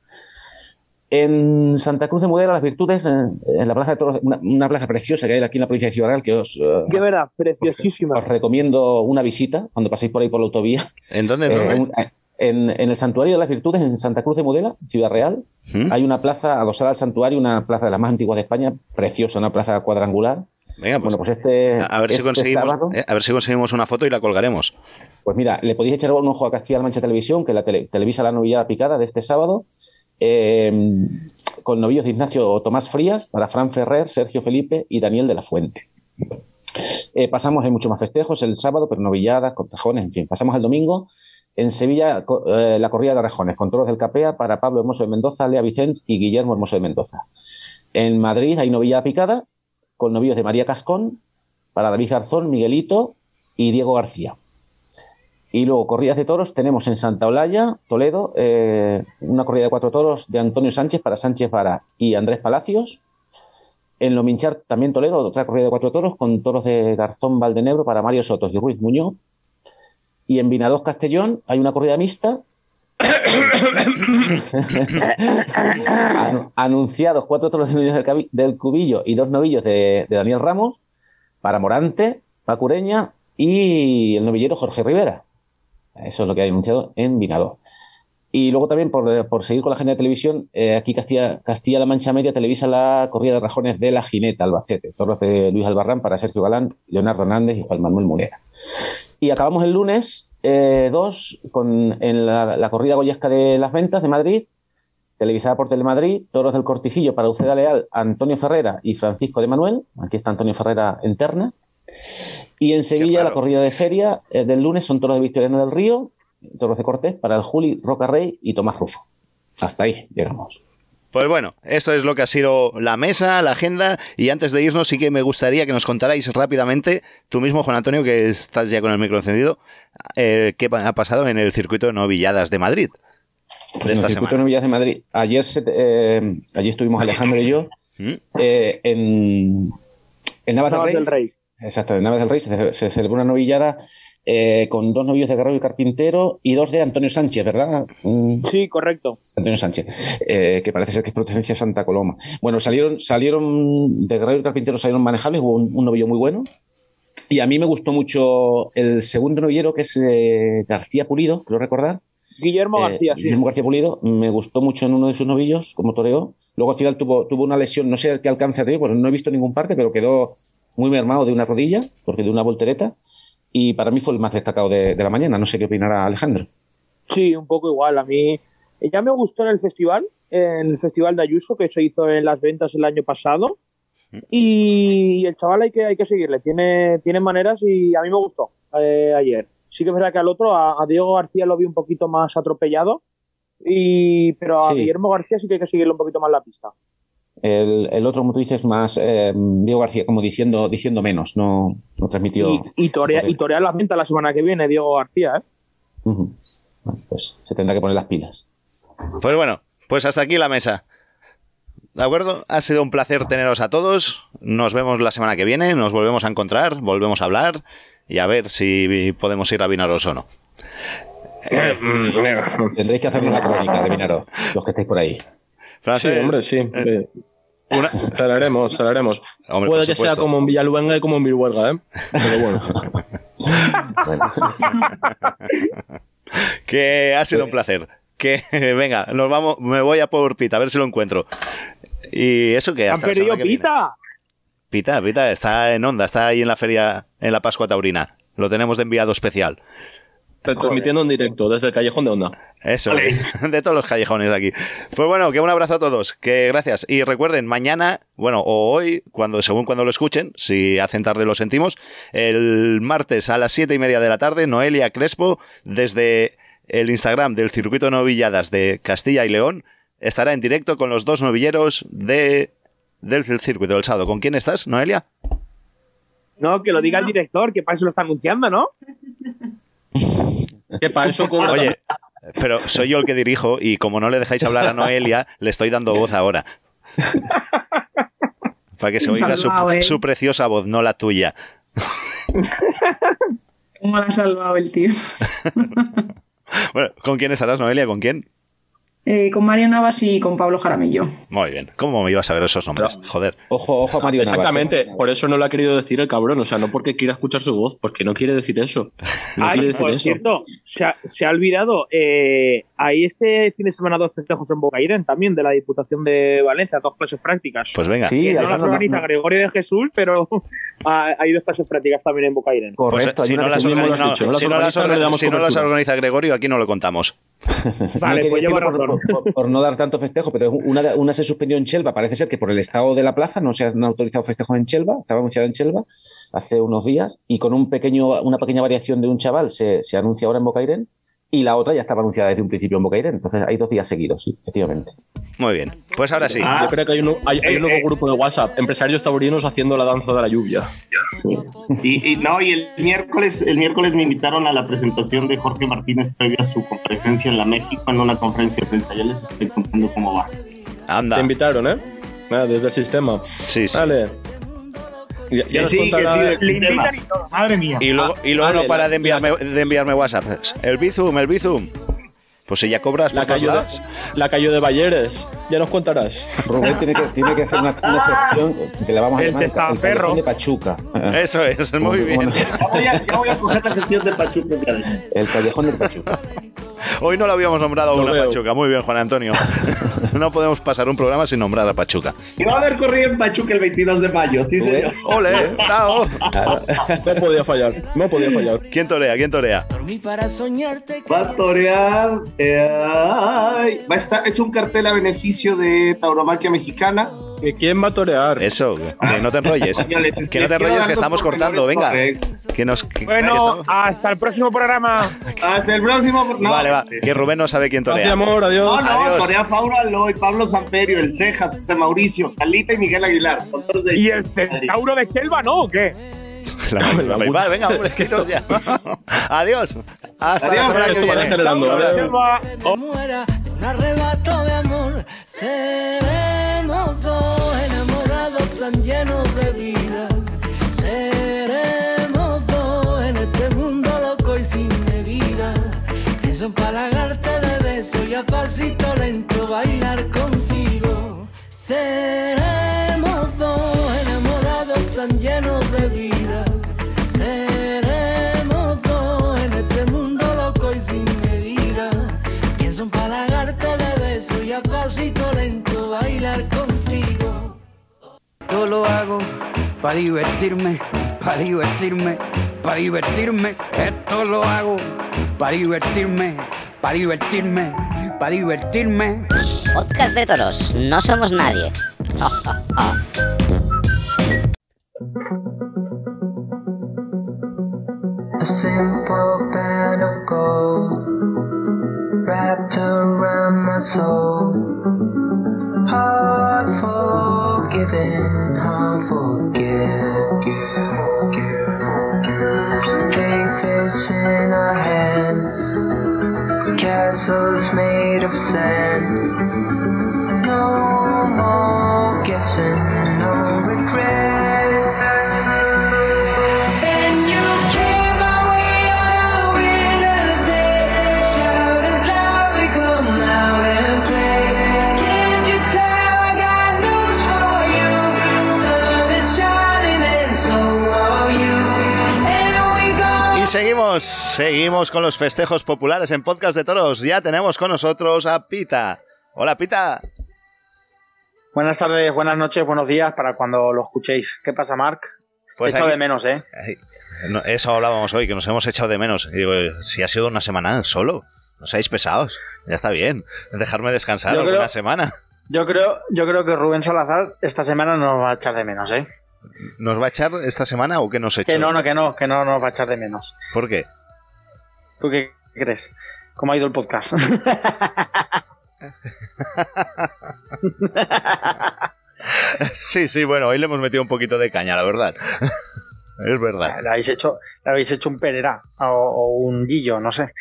En Santa Cruz de Mudela, las virtudes, en, en la plaza de toros, una, una plaza preciosa que hay aquí en la provincia de Ciudad Real, que os, eh, Qué verdad, preciosísima. os recomiendo una visita cuando paséis por ahí por la autovía. ¿En dónde? en Eh, en, en el Santuario de las Virtudes, en Santa Cruz de Mudela, Ciudad Real, ¿Mm? hay una plaza adosada al santuario, una plaza de las más antiguas de España, preciosa, una plaza cuadrangular. Venga, pues, bueno, pues este, a, ver si este conseguimos, sábado, eh, a ver si conseguimos una foto y la colgaremos. pues mira, le podéis echar un ojo a Castilla-La Mancha Televisión, que la tele- televisa la novillada picada de este sábado, eh, con novillos de Ignacio Tomás Frías, para Fran Ferrer, Sergio Felipe y Daniel de la Fuente. Eh, pasamos, hay muchos más festejos el sábado, pero novilladas, cortejones, en fin. Pasamos al domingo. En Sevilla, eh, la corrida de rejones, con toros del Capea para Pablo Hermoso de Mendoza, Lea Vicens y Guillermo Hermoso de Mendoza. En Madrid hay novillada picada, con novillos de María Cascón, para David Garzón, Miguelito y Diego García. Y luego, corridas de toros, tenemos en Santa Olalla, Toledo, eh, una corrida de cuatro toros de Antonio Sánchez para Sánchez Vara y Andrés Palacios. En Lominchar, también Toledo, otra corrida de cuatro toros con toros de Garzón Valdenebro para Mario Sotos y Ruiz Muñoz. Y en Vinadoz Castellón hay una corrida mixta. Anu- Anunciados cuatro toros de novillos del, Cubillo y dos novillos de, Daniel Ramos para Morante, Pacureña y el novillero Jorge Rivera. Eso es lo que hay anunciado en Vinador. Y luego también, por, por seguir con la agenda de televisión, eh, aquí Castilla- Castilla-La Mancha Media televisa la corrida de rajones de la Jineta Albacete, toros de Luis Albarrán para Sergio Galán, Leonardo Hernández y Juan Manuel Munera. Y acabamos el lunes 2 con en la, la corrida goyesca de las ventas de Madrid, televisada por Telemadrid, toros del Cortijillo para Uceda Leal, Antonio Ferrera y Francisco de Manuel. Aquí está Antonio Ferrera en terna. Y en Sevilla, la corrida de feria eh, del lunes son toros de Victoriano del Río, toros de Cortés para el Juli Roca Rey y Tomás Rufo. Hasta ahí llegamos. Pues bueno, esto es lo que ha sido la mesa, la agenda, y antes de irnos sí que me gustaría que nos contarais rápidamente, tú mismo, Juan Antonio, que estás ya con el micro encendido, eh, qué ha pasado en el circuito de novilladas de Madrid. Pues de en esta el circuito de novilladas de Madrid. Ayer, se- eh, allí estuvimos Alejandro y yo ¿Mm? eh, en, en Navas, Navas del del Rey. Exacto, en Navas del Rey se celebró una novillada eh, con dos novillos de Guerrero y Carpintero y dos de Antonio Sánchez, ¿verdad? Mm, Sí, correcto. Antonio Sánchez, eh, que parece ser que es Procedencia Santa Coloma. Bueno, salieron, salieron de Guerrero y Carpintero salieron manejables, hubo un, un novillo muy bueno. Y a mí me gustó mucho el segundo novillero, que es eh, García Pulido, creo recordar. Guillermo García, sí. Guillermo García Pulido, me gustó mucho en uno de sus novillos, como toreó. Luego al final tuvo, tuvo una lesión, no sé qué alcance ha tenido, pues no he visto ningún parte, pero quedó muy mermado de una rodilla, porque de una voltereta. Y para mí fue el más destacado de, de la mañana. No sé qué opinará Alejandro. Sí, un poco igual. A mí ya me gustó en el festival, en el festival de Ayuso que se hizo en las ventas el año pasado. Y el chaval hay que, hay que seguirle, tiene, tiene maneras y a mí me gustó eh, ayer. Sí que es verdad que al otro, a, a Diego García lo vi un poquito más atropellado, y, pero a Sí. Guillermo García sí que hay que seguirle un poquito más la pista. El, el otro, como tú dices, más eh, Diego García, como diciendo, diciendo menos, no, no transmitió. Y, y, torea, y torea las ventas la semana que viene, Diego García. ¿eh? Bueno, pues se tendrá que poner las pilas. Pues bueno, pues hasta aquí la mesa. ¿De acuerdo? Ha sido un placer teneros a todos. Nos vemos la semana que viene, nos volvemos a encontrar, volvemos a hablar y a ver si podemos ir a Vinaros o no. Tendréis que hacernos la crónica de Vinaroz, los que estáis por ahí. Sí, hombre, sí. eh, te la haremos. Hombre, Puede que sea como en Villaluenga y como en Viruelga, ¿eh? Pero bueno. que ha sido un placer. Que venga, nos vamos, me voy a por Pita, a ver si lo encuentro. Y eso que Han hasta la perdido viene. Pita. Pita, Pita, está en onda, está ahí en la feria, en la Pascua Taurina. Lo tenemos de enviado especial. Transmitiendo en directo desde el Callejón de Onda. Eso, de todos los callejones de aquí. Pues bueno, que un abrazo a todos, que gracias. Y recuerden, mañana, bueno, o hoy, cuando, según cuando lo escuchen, si hacen tarde lo sentimos, el martes a las siete y media de la tarde, Noelia Crespo, desde el Instagram del Circuito de Novilladas de Castilla y León, estará en directo con los dos novilleros de, del circuito del sábado. ¿Con quién estás, Noelia? No, que lo diga el director, que para eso lo está anunciando, ¿no? Que para eso cobra Oye, pero soy yo el que dirijo y como no le dejáis hablar a Noelia, le estoy dando voz ahora. Para que se oiga su, ¿eh? su preciosa voz, no la tuya. ¿Cómo la ha salvado el tío? Bueno, ¿con quién estarás, Noelia? ¿Con quién? Eh, con Mario Navas y con Pablo Jaramillo. Muy bien. ¿Cómo me ibas a ver esos nombres? Joder. Ojo, ojo a Mario Navas. Exactamente, por eso no lo ha querido decir el cabrón, o sea, no porque quiera escuchar su voz, porque no quiere decir eso. No Ay, quiere decir por eso. cierto, se ha, se ha olvidado, eh, hay este fin de semana dos festejos en Bocairén también, de la Diputación de Valencia, dos clases prácticas. Pues venga. Sí, no no- organiza no- Gregorio de Jesús, pero ha- hay dos clases prácticas también en Bocairén. Pues, Correcto, si no las organiza, dicho, no las si no las organiza, si no las organiza Gregorio, aquí no lo contamos. Vale, no pues por, por- por no dar tanto festejo, pero una, se suspendió en Chelva. Parece ser que por el estado de la plaza no se han autorizado festejos en Chelva, estaba anunciada en Chelva hace unos días, y con un pequeño, una pequeña variación de un chaval se, se anuncia ahora en Bocairén, y la otra ya estaba anunciada desde un principio en Bocairén. Entonces hay dos días seguidos, sí, efectivamente. Muy bien. Pues ahora sí. Ah, Yo creo que hay, un- hay- hay un nuevo eh. grupo de WhatsApp, empresarios taurinos haciendo la danza de la lluvia. Y, y no, y el miércoles, el miércoles me invitaron a la presentación de Jorge Martínez previo a su comparecencia en la México en una conferencia de prensa. Ya les estoy contando cómo va. Anda. Te invitaron, ¿eh? Ah, desde el sistema. Sí, sí. Vale. Ya, sí, que sí, del Le invitan y todo, madre mía. Y luego, y luego vale, no para la- de enviarme, de enviarme WhatsApp. El Bizum, el Bizum. Pues si ya cobras La todos cayó, de, la cayó de Balleres. Ya nos contarás. Rubén tiene que, tiene que hacer una, una sección que le vamos a El llamar el, callejón de Pachuca. Eso es, muy bien. voy a, ya voy a coger la gestión de Pachuca. El callejón del Pachuca. Hoy no lo habíamos nombrado a Lo una veo. Pachuca. Muy bien, Juan Antonio. No podemos pasar un programa sin nombrar a Pachuca. Y va a haber corrida en Pachuca el 22 de mayo, sí, señor. ¡Ole! ¡Bravo! No podía fallar. No podía fallar. ¿Quién torea? ¿Quién torea? Dormí para soñarte Va a torear. eh, ay, va a estar, es un cartel a beneficio de Tauromaquia Mexicana. ¿Que ¿Quién va a torear? Eso, que no te enrolles. Que no te enrolles, que estamos cortando, venga. correctos. Que nos, que- que Bueno, estamos- hasta el próximo programa. Hasta el próximo. No, vale, va. Que Rubén no sabe quién torea. Gracias, amor, adiós. No, no, Adiós. Torea Faura Loy, Pablo Samperio, El Cejas, José Mauricio, Calita y Miguel Aguilar. con todos de- ¿Y el centauro de Selva no o qué? La- la- Vale, venga, hombre, que no ya. Adiós. Hasta la Adiós, semana que viene. Arrebato de amor. Seremos dos enamorados tan llenos de vida. Seremos dos en este mundo loco y sin medida. Pienso empalagarte de Todo lo hago para divertirme, para divertirme, para divertirme. Esto lo hago para divertirme, para divertirme, para divertirme. Podcast de toros. No somos nadie. A simple band of gold wrapped around my soul. Hard forget. Faith is in our hands, castles made of sand. No more guessing, no regrets. Seguimos, seguimos con los festejos populares en Podcast de Toros. Ya tenemos con nosotros a Pita. Hola, Pita. Buenas tardes, buenas noches, buenos días para cuando lo escuchéis. ¿Qué pasa, Marc? Pues echado de menos, ¿eh? Eso hablábamos hoy, que nos hemos echado de menos. Y digo, si ha sido una semana solo, no seáis pesados. Ya está bien. Dejarme descansar Yo alguna creo- semana. Yo creo, yo creo que Rubén Salazar esta semana nos va a echar de menos, ¿eh? ¿Nos va a echar esta semana o qué nos echa? Que no, no, que no, que no nos va a echar de menos. ¿Por qué? ¿Tú qué crees? ¿Cómo ha ido el podcast? Sí, sí, bueno, hoy le hemos metido un poquito de caña, la verdad. Es verdad. le habéis hecho, le habéis hecho un Perera o, o un Guillo, no sé.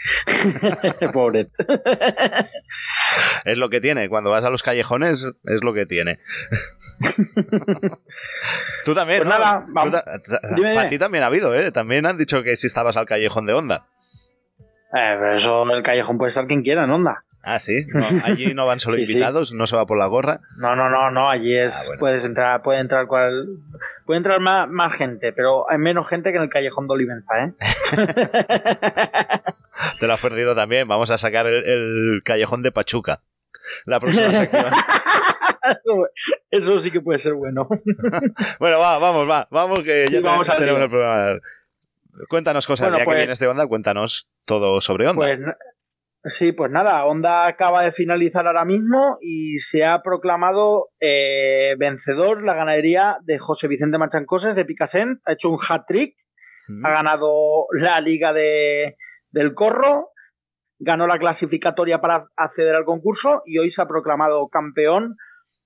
Pobre. Es lo que tiene. Cuando vas a los callejones, es lo que tiene. Tú también, Pues ¿no? nada, Tú vamos. ta- ta- Dime, Para ti también ha habido, ¿eh? También han dicho que si estabas al callejón de onda. Eh, pero eso en el callejón puede estar quien quiera, en onda. Ah, sí. No, allí no van solo Sí, sí. invitados, no se va por la gorra. No, no, no, no, allí es, Ah, bueno. puedes entrar, puede entrar cual, puede entrar más, más gente, pero hay menos gente que en el callejón de Olivenza, ¿eh? Te lo has perdido también. Vamos a sacar el, el callejón de Pachuca. La próxima sección. Eso sí que puede ser bueno. bueno, va, vamos, va. Vamos que ya Sí, vamos te- al tenemos lío. el programa. Cuéntanos cosas, Bueno, ya pues- que vienes de onda, cuéntanos todo sobre onda. Pues sí, pues nada, Honda acaba de finalizar ahora mismo y se ha proclamado eh, vencedor la ganadería de José Vicente Machancoses de Picassent. Ha hecho un hat-trick, Mm. ha ganado la liga de, del Corro, ganó la clasificatoria para acceder al concurso y hoy se ha proclamado campeón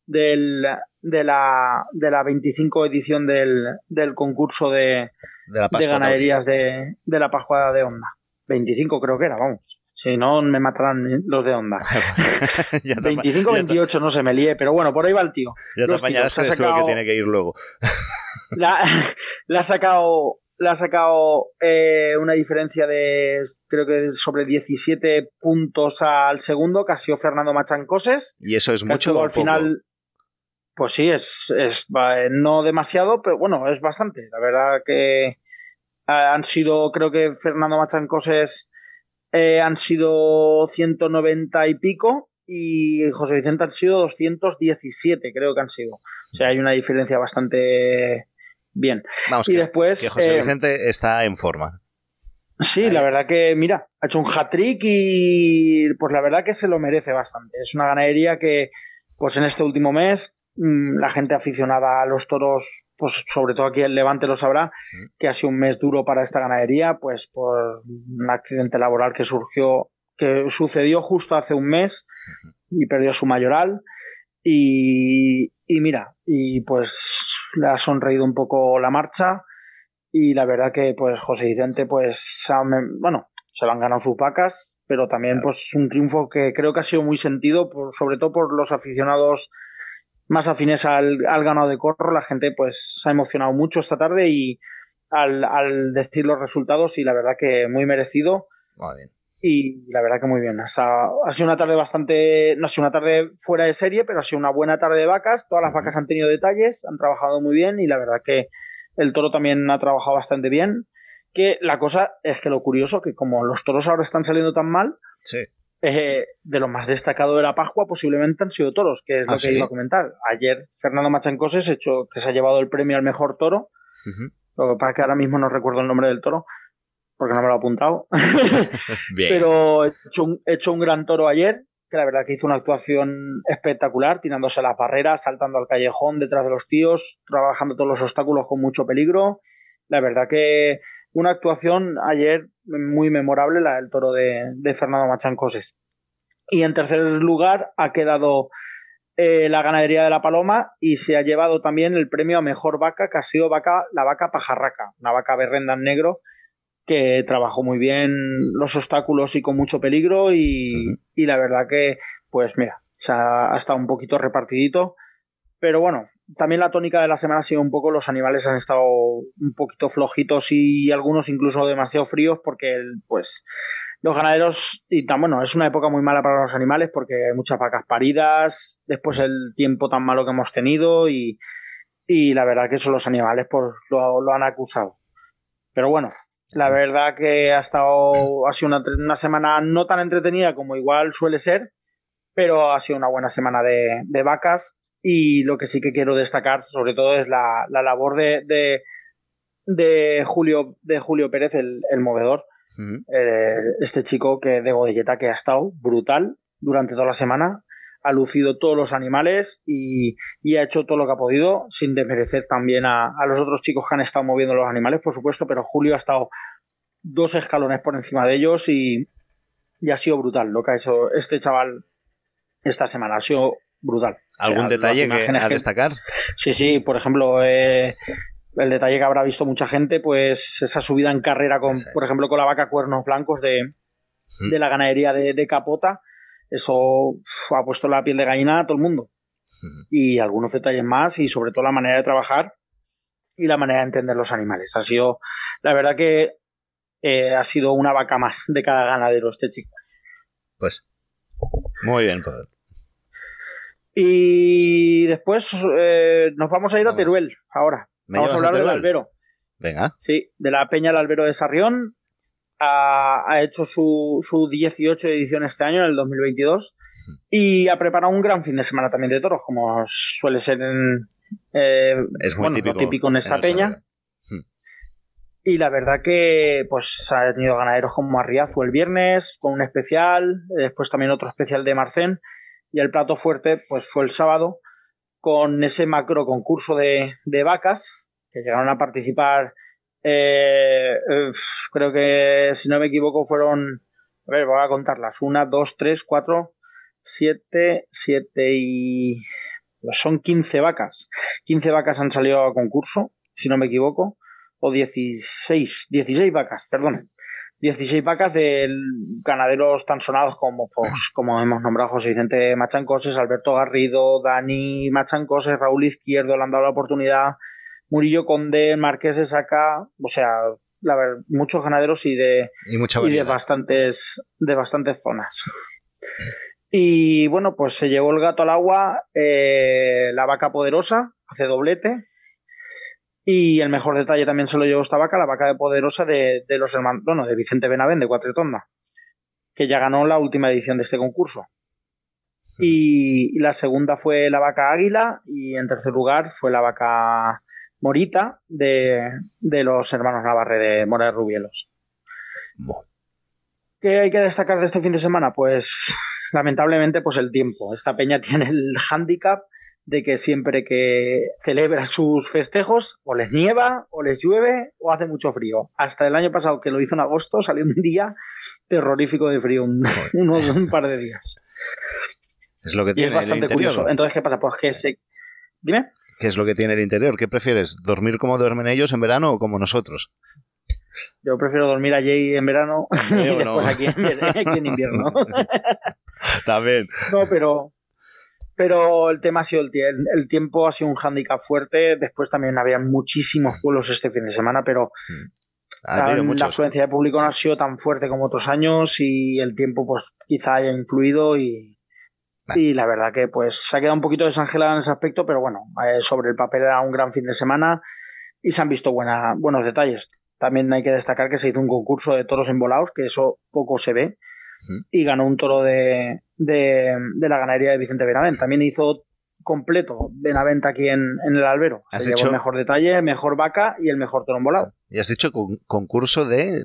del, de, la, de la 25 edición del, del concurso de, de la de Pascua ganaderías de, de la Pascuada de Onda. 25 creo que era, vamos. Si no, me matarán los de Onda. Ya te- 25, ya te- 28, no se me lié, pero bueno, por ahí va el tío. Ya te apañarás que tiene que ir luego. La, la ha sacado, la ha sacado eh, una diferencia de creo que sobre 17 puntos al segundo, que ha sido Fernando Machancoses. ¿Y eso es mucho al final. Pues sí, es, es eh, no demasiado, pero bueno, es bastante. La verdad que eh, han sido, creo que Fernando Machancoses eh, han sido 190 y pico y José Vicente han sido 217, creo que han sido. O sea, hay una diferencia bastante bien. Vamos, y que, después, que José eh, Vicente está en forma. Sí, la verdad que, mira, ha hecho un hat-trick y pues la verdad que se lo merece bastante. Es una ganadería que, pues en este último mes, mm, la gente aficionada a los toros, pues sobre todo aquí en Levante lo sabrá, que ha sido un mes duro para esta ganadería, pues por un accidente laboral que surgió, que sucedió justo hace un mes y perdió su mayoral. Y, y mira, y pues le ha sonreído un poco la marcha y la verdad que pues José Vicente pues bueno se le han ganado sus vacas pero también pues un triunfo que creo que ha sido muy sentido por, sobre todo por los aficionados más afines al, al ganado de corro. La gente pues se ha emocionado mucho esta tarde y al, al decir los resultados y la verdad que muy merecido. Muy bien. Y la verdad que muy bien. O sea, ha sido una tarde bastante, no ha sido una tarde fuera de serie, pero ha sido una buena tarde de vacas. Todas las vacas han tenido detalles, han trabajado muy bien y la verdad que el toro también ha trabajado bastante bien. Que la cosa es que lo curioso, que como los toros ahora están saliendo tan mal, Sí. eh, de lo más destacado de la Pascua posiblemente han sido toros, que es Ah, lo que ¿sí? iba a comentar. Ayer Fernando Machancoses hecho que se ha llevado el premio al mejor toro. Lo que pasa es que ahora mismo no recuerdo el nombre del toro, porque no me lo he apuntado. Bien. Pero he hecho, un, he hecho un gran toro ayer, que la verdad que hizo una actuación espectacular, tirándose las barreras, saltando al callejón detrás de los tíos, trabajando todos los obstáculos con mucho peligro. La verdad que una actuación ayer muy memorable, la del toro de, de Fernando Machancoses. Y en tercer lugar ha quedado eh, la ganadería de la Paloma y se ha llevado también el premio a mejor vaca, que ha sido vaca, la vaca pajarraca, una vaca berrenda en negro que trabajó muy bien los obstáculos y con mucho peligro y, y la verdad que, pues mira, se ha, ha estado un poquito repartidito, pero bueno, también la tónica de la semana ha sido un poco los animales han estado un poquito flojitos y algunos incluso demasiado fríos porque pues los ganaderos y tan bueno, es una época muy mala para los animales porque hay muchas vacas paridas, después el tiempo tan malo que hemos tenido y, y la verdad que eso los animales pues lo, lo han acusado. Pero bueno, la verdad que ha estado ha sido una, una semana no tan entretenida como igual suele ser, pero ha sido una buena semana de, de vacas. Y lo que sí que quiero destacar sobre todo es la, la labor de, de, de Julio de Julio Pérez el, el movedor. Eh, este chico que de Godelleta que ha estado brutal durante toda la semana ha lucido todos los animales y, y ha hecho todo lo que ha podido sin desmerecer también a, a los otros chicos que han estado moviendo los animales por supuesto pero Julio ha estado dos escalones por encima de ellos y, y ha sido brutal lo que ha hecho este chaval esta semana ha sido brutal. ¿Algún O sea, detalle que a destacar? Sí, sí, por ejemplo, eh, el detalle que habrá visto mucha gente, pues esa subida en carrera, con, por ejemplo, con la vaca cuernos blancos de, de la ganadería de, de Capota, eso uf, ha puesto la piel de gallina a todo el mundo. Y algunos detalles más y sobre todo la manera de trabajar y la manera de entender los animales. Ha sido, la verdad que eh, ha sido una vaca más de cada ganadero este chico. Pues muy bien, pues. Y después eh, nos vamos a ir a Teruel ahora. ¿Me Vamos a hablar del albero. Venga. Sí, de la Peña del Albero de Sarrión. Ha, ha hecho su, su 18 edición este año, en el 2022. Y ha preparado un gran fin de semana también de toros, como suele ser en, eh, Es muy bueno, típico lo típico en esta peña. Hmm. Y la verdad que pues ha tenido ganaderos como Arriazu el viernes, con un especial, después también otro especial de Marcén. Y el plato fuerte pues fue el sábado, con ese macro concurso de, de vacas, que llegaron a participar, eh, creo que si no me equivoco fueron, a ver, voy a contarlas, una, dos, tres, cuatro, siete, siete y... pues son 15 vacas. 15 vacas han salido a concurso, si no me equivoco, o 16, 16 vacas, perdón. 16 vacas de ganaderos tan sonados como, pues, como hemos nombrado José Vicente Machancoses, Alberto Garrido, Dani Machancoses, Raúl Izquierdo, le han dado la oportunidad, Murillo Conde, Marqués de Saca, o sea, la ver- muchos ganaderos y de, Y mucha y de bastantes, de bastantes zonas. Y bueno, pues se llevó el gato al agua, eh, la vaca poderosa, hace doblete. Y el mejor detalle también se lo llevó esta vaca, la vaca de poderosa de, de los hermanos, bueno, de Vicente Benavén, de Cuatretonda, que ya ganó la última edición de este concurso. Y, y la segunda fue la vaca águila y en tercer lugar fue la vaca morita de, de los hermanos Navarre de Mora de Rubielos. ¿Qué hay que destacar de este fin de semana? Pues lamentablemente pues el tiempo. Esta peña tiene el hándicap de que siempre que celebra sus festejos o les nieva o les llueve o hace mucho frío. Hasta el año pasado que lo hizo en agosto salió un día terrorífico de frío, un, uno, un par de días. Es lo que Y tiene es bastante el curioso. Entonces, ¿qué pasa? Pues que se... Dime. ¿Qué es lo que tiene el interior? ¿Qué prefieres? ¿Dormir como duermen ellos en verano o como nosotros? Yo prefiero dormir allí en verano y no. después aquí en, aquí en invierno. También. No, pero, pero el tema ha sido el, el tiempo ha sido un hándicap fuerte. Después también había muchísimos vuelos este fin de semana, pero Ha habido la afluencia de público no ha sido tan fuerte como otros años y el tiempo pues quizá haya influido y, y la verdad que pues se ha quedado un poquito desangelada en ese aspecto, pero bueno, eh, sobre el papel era un gran fin de semana y se han visto buena, buenos detalles. También hay que destacar que se hizo un concurso de toros embolados, que eso poco se ve, y ganó un toro de, de, de la ganadería de Vicente Benavent. También hizo completo Benavent aquí en, en el albero. Se llevó hecho- el mejor detalle, mejor vaca y el mejor toro embolado. Y has dicho con- concurso de...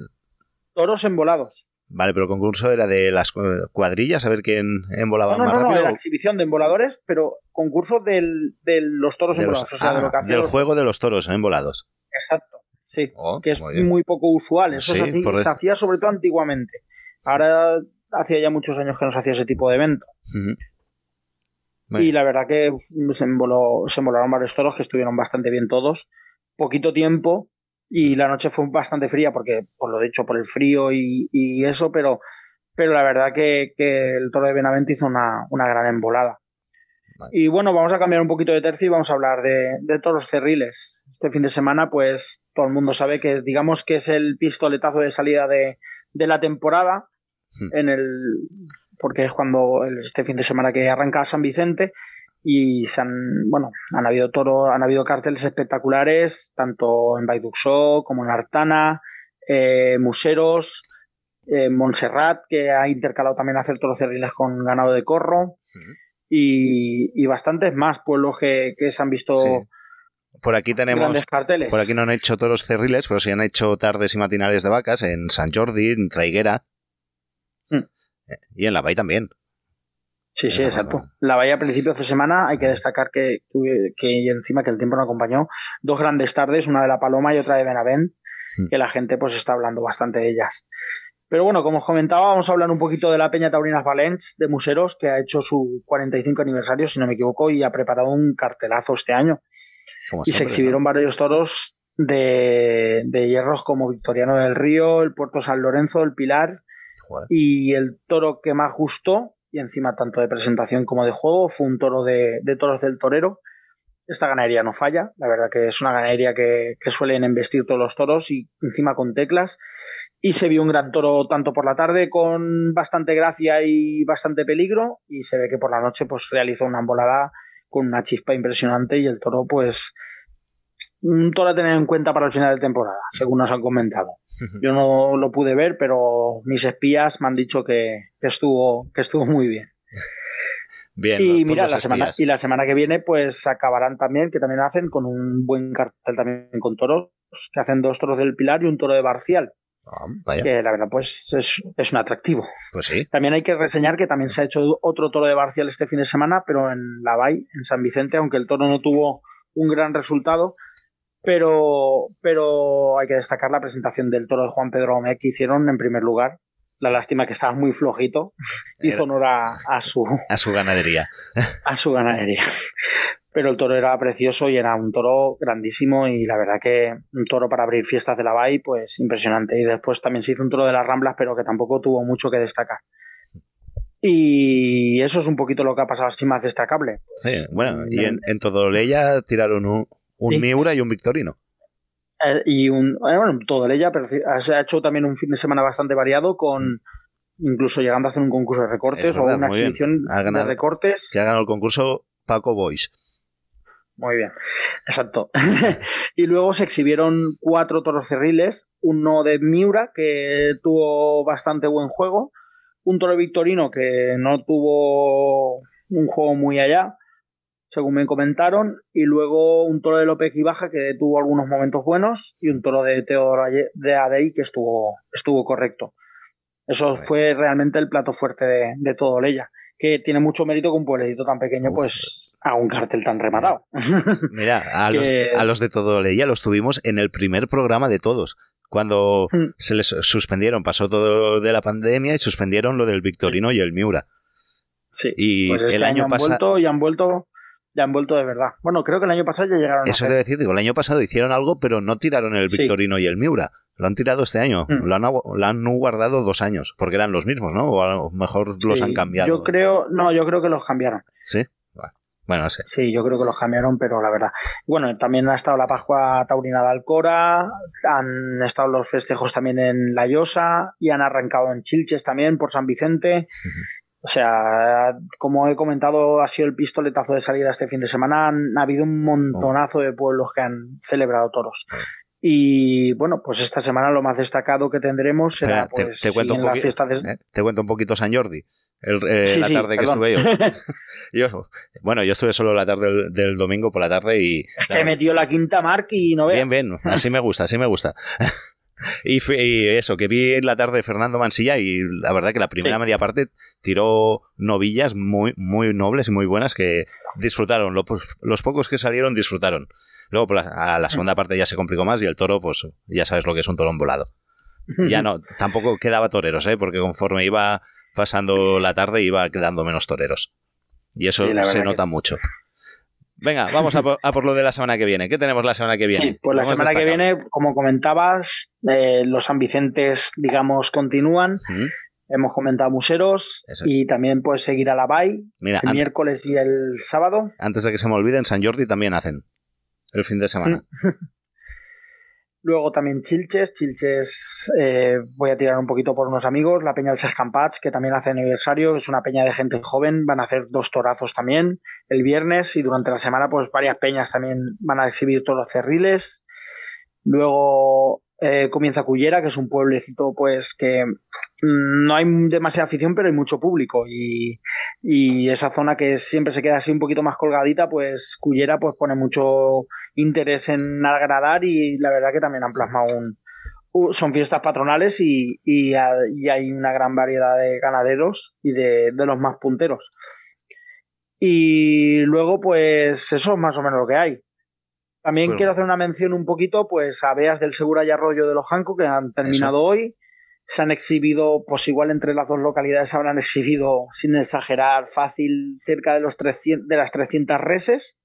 Toros embolados. Vale, pero el concurso era de las cu- cuadrillas, a ver quién embolaba No, no, más no, no, era exhibición de emboladores, pero concurso del, de los toros De los- embolados. o sea, de lo que ah, hacía del los- juego de los toros embolados. Exacto, sí. que es muy poco usual. Eso Sí, se, hacía, por- se hacía sobre todo antiguamente. Ahora hacía ya muchos años que no se hacía ese tipo de evento. Y la verdad que se, emboló, se embolaron varios toros que estuvieron bastante bien todos. Poquito tiempo y la noche fue bastante fría porque, por lo dicho, por el frío y, y eso, pero, pero la verdad que, que el toro de Benavente hizo una, una gran embolada. Y bueno, vamos a cambiar un poquito de tercio y vamos a hablar de, de toros cerriles. Este fin de semana, pues todo el mundo sabe que digamos que es el pistoletazo de salida de, de la temporada en el porque es cuando este fin de semana que arranca San Vicente y se han, bueno, han habido toro, han habido carteles espectaculares tanto en Baiduxó como en Artana, eh, Museros, eh, Montserrat que ha intercalado también hacer toros cerriles con ganado de corro y, y bastantes más pueblos que, que se han visto Sí. Por aquí tenemos... grandes carteles. Por aquí no han hecho toros cerriles, pero sí han hecho tardes y matinales de vacas en San Jordi, en Traiguera. Mm. Eh, Y en La Bay también. Sí, sí, exacto. La Bahía a principios de semana hay que destacar que, que, encima que el tiempo nos acompañó dos grandes tardes, una de La Paloma y otra de Benavent, que la gente pues está hablando bastante de ellas. Pero bueno, como os comentaba, vamos a hablar un poquito de la Peña Taurinas Valents de Museros, que ha hecho su 45 aniversario, si no me equivoco, y ha preparado un cartelazo este año. Como y se exhibieron varios toros de, de hierros como Victoriano del Río, el Puerto San Lorenzo, el Pilar, y el toro que más gustó, y encima tanto de presentación como de juego, fue un toro de, toros del torero. Esta ganadería no falla, la verdad que es una ganadería que, que suelen embestir todos los toros y encima con teclas. Y se vio un gran toro tanto por la tarde con bastante gracia y bastante peligro, y se ve que por la noche pues realizó una embolada con una chispa impresionante y el toro pues un toro a tener en cuenta para el final de temporada, según nos han comentado. Yo no lo pude ver, pero mis espías me han dicho que, que estuvo, que estuvo muy bien. Bien, y mira, la semana, espías. y la semana que viene, pues acabarán también, que también hacen con un buen cartel también con toros, que hacen dos toros del Pilar y un toro de Barcial. Ah, vaya. Que la verdad, pues es, es un atractivo. Pues sí. También hay que reseñar que también se ha hecho otro toro de Barcial este fin de semana, pero en La Bay, en San Vicente, aunque el toro no tuvo un gran resultado, pero, pero hay que destacar la presentación del toro de Juan Pedro Gómez que hicieron en primer lugar. La lástima que estaba muy flojito, hizo honor a, a su, A su ganadería. a su ganadería. Pero el toro era precioso y era un toro grandísimo y la verdad que un toro para abrir fiestas de la Bay, pues impresionante. Y después también se hizo un toro de las Ramblas, pero que tampoco tuvo mucho que destacar. Y eso es un poquito lo que ha pasado así más destacable. Sí, bueno, y en, en Todoleya tiraron un, un Sí. Miura y un Victorino. Eh, y un, eh, bueno, todo de ella, pero se ha hecho también un fin de semana bastante variado con incluso llegando a hacer un concurso de recortes Es o una exhibición ganado- de recortes. Que ha ganado el concurso Paco Boys. Muy bien, exacto. y luego se exhibieron cuatro toros cerriles, uno de Miura, que tuvo bastante buen juego, un toro victorino que no tuvo un juego muy allá, según me comentaron, y luego un toro de López y Baja que tuvo algunos momentos buenos, y un toro de Teodoro de Adey que estuvo, estuvo correcto. Eso fue realmente el plato fuerte de, de todo Leya. que tiene mucho mérito que un pueblecito tan pequeño pues haga un cartel tan rematado. Mira, a, los, a los de todo leía los tuvimos en el primer programa de todos. Cuando Hmm. se les suspendieron, pasó todo de la pandemia y suspendieron lo del Victorino y el Miura. Sí. Y Pues este el año han pasado. vuelto y han vuelto, ya han vuelto de verdad. Bueno, creo que el año pasado ya llegaron a Eso debe decir, digo, el año pasado hicieron algo, pero no tiraron el Sí. Victorino y el Miura. Lo han tirado este año. Hmm. Lo, han, agu- lo han guardado dos años, porque eran los mismos, ¿no? O a lo mejor los Sí, han cambiado. Yo creo, no, yo creo que los cambiaron. ¿Sí? Bueno, Bueno, no sé. Sí, yo creo que los cambiaron, pero la verdad. Bueno, también ha estado la Pascua Taurina de Alcora, han estado los festejos también en La Llosa y han arrancado en Chilches también por San Vicente. O sea, como he comentado, ha sido el pistoletazo de salida este fin de semana. Han, ha habido un montonazo de pueblos que han celebrado toros. Y bueno, pues esta semana lo más destacado que tendremos será Espera, pues te, cuento sí, en la fiesta de... eh, te cuento un poquito San Jordi. El- eh, Sí, la sí, tarde que perdón. estuve yo. Yo- Bueno, yo estuve solo la tarde del, del domingo por la tarde y. que metió la quinta marca y no veas. Bien, bien, así me gusta, así me gusta. Y, eso, que vi en la tarde Fernando Mansilla y la verdad que la primera Sí. media parte tiró novillas muy, muy nobles y muy buenas que disfrutaron. Lo- pues, los pocos que salieron disfrutaron. Luego la- a la segunda parte ya se complicó más y el toro, pues ya sabes lo que es un torón volado. Ya no, tampoco quedaba toreros, ¿eh? porque conforme iba pasando la tarde iba quedando menos toreros. Y eso Sí, se nota que- mucho. Venga, vamos a por, a por lo de la semana que viene. ¿Qué tenemos la semana que viene? Sí, pues la semana que viene, como comentabas, eh, los San Vicentes, digamos, continúan. Hemos comentado museros Eso y también puedes seguir a la BAI Mira, el miércoles y el sábado. antes de que se me olvide, en San Jordi también hacen el fin de semana. Luego también Chilches. Chilches, eh, voy a tirar un poquito por unos amigos. La Peña del Sescampats, que también hace aniversario. Es una peña de gente joven. Van a hacer dos torazos también el viernes y durante la semana, pues varias peñas también van a exhibir toros cerriles. Luego eh, comienza Cullera, que es un pueblecito, pues que mm, no hay demasiada afición, pero hay mucho público. Y, y esa zona que siempre se queda así un poquito más colgadita, pues Cullera pues pone mucho interés en agradar y la verdad que también han plasmado un... Son fiestas patronales y, y, ha- y hay una gran variedad de ganaderos y de los más punteros. Y luego, pues eso es más o menos lo que hay. También Bueno. quiero hacer una mención un poquito pues a Beas del Segura y Arroyo de los Janco que han terminado hoy. Se han exhibido, pues igual entre las dos localidades habrán exhibido, sin exagerar, fácil cerca de, los 300, de las 300 reses.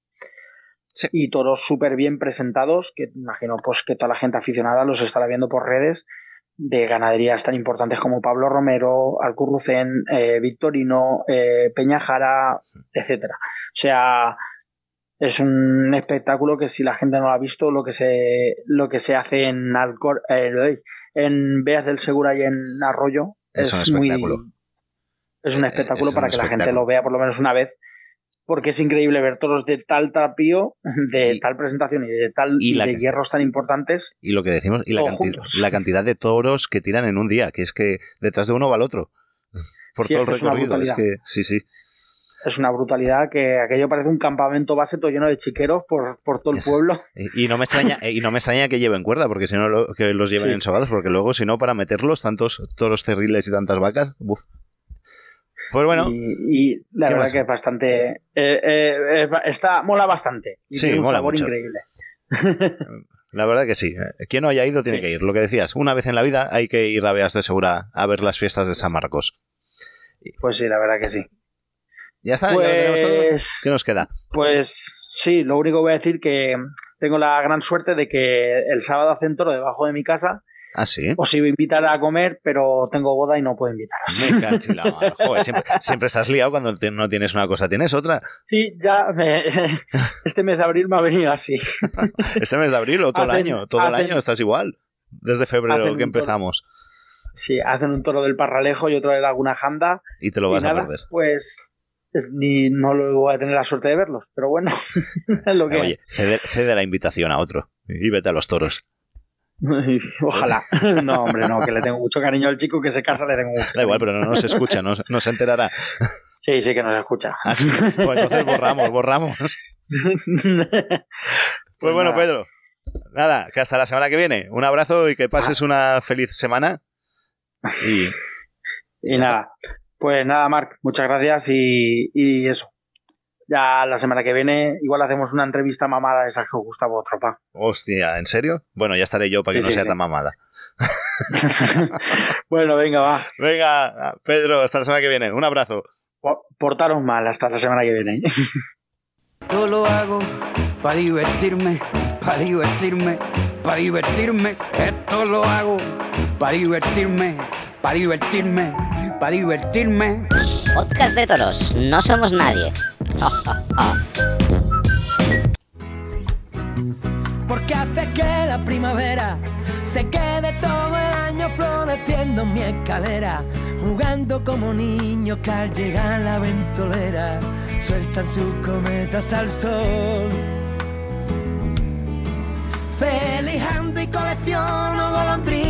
Y toros súper bien presentados, que imagino pues que toda la gente aficionada los estará viendo por redes, de ganaderías tan importantes como Pablo Romero, Alcurrucén, eh, Victorino, eh, Peñajara, etcétera. O sea, es un espectáculo que si la gente no lo ha visto, lo que se, lo que se hace en Alcor, eh, en Beas del Segura y en Arroyo Es es, un muy espectáculo. es un espectáculo es para un que la gente lo vea por lo menos una vez porque es increíble ver toros de tal trapío, de tal presentación y de tal y de hierros tan importantes. Y lo que decimos, y la, Todos canti- juntos. la cantidad de toros que tiran en un día, que es que detrás de uno va el otro. Por Sí, todo el recorrido. Es que, sí, sí. Es una brutalidad que aquello parece un campamento base todo lleno de chiqueros por, por todo el pueblo. Y y no me extraña, y no me extraña que lleven cuerda, porque si no lo- que los lleven Sí. ensogados, porque luego si no, para meterlos, tantos toros cerriles y tantas vacas, buf. Pues bueno, Y, y la ¿qué verdad que es bastante. eh, eh, está, mola bastante. Y Sí, tiene un mola sabor mucho. increíble. la verdad que sí. Quien no haya ido tiene Sí. que ir. Lo que decías, una vez en la vida hay que ir a Beas de Segura a ver las fiestas de San Marcos. Pues sí, la verdad que sí. ¿Ya está? ¿Ya lo tenemos todo? Pues- ¿Qué nos queda? Pues sí, lo único que voy a decir que tengo la gran suerte de que el sábado hacen toro debajo de mi casa. Ah, sí. Os iba a invitar a comer, pero tengo boda y no puedo invitaros. Me. Joder, siempre, siempre estás liado cuando no tienes una cosa, tienes otra. Sí, ya me- este mes de abril me ha venido así. Este mes de abril o todo el año. Todo el año estás igual. Desde febrero que un toro. empezamos. Sí, hacen un toro del Parralejo y otro de Laguna Janda. Y te lo vas a nada, perder. Pues ni no lo voy a tener la suerte de verlos, pero bueno, es lo que Oye, cede, cede la invitación a otro. Y vete a los toros. Ojalá. No, hombre, no, que le tengo mucho cariño al chico que se casa, le tengo mucho. Da igual, pero no, no se escucha, no, no se enterará. Sí, sí que nos escucha. Ah, sí. Pues entonces borramos, borramos. Pues bueno, nada. Pedro. Nada, que hasta la semana que viene. Un abrazo y que pases una feliz semana. Y Y nada, Pues nada, Marc, muchas gracias y, y eso. Ya la semana que viene igual hacemos una entrevista mamada de Sergio Gustavo Tropa. Hostia, ¿en serio? Bueno, ya estaré yo para que Sí, no sí, sea sí. tan mamada. Bueno, venga, va. Venga, Pedro, hasta la semana que viene. Un abrazo. Por- Portaros mal hasta la semana que viene. Todo lo hago para divertirme, para divertirme, para divertirme. Esto lo hago para divertirme, para divertirme, para divertirme. Podcast de toros. No somos nadie. porque hace que la primavera se quede todo el año floreciendo en mi escalera, jugando como niños que al llegar la ventolera sueltan sus cometas al sol. Felizando y colecciono golondrinas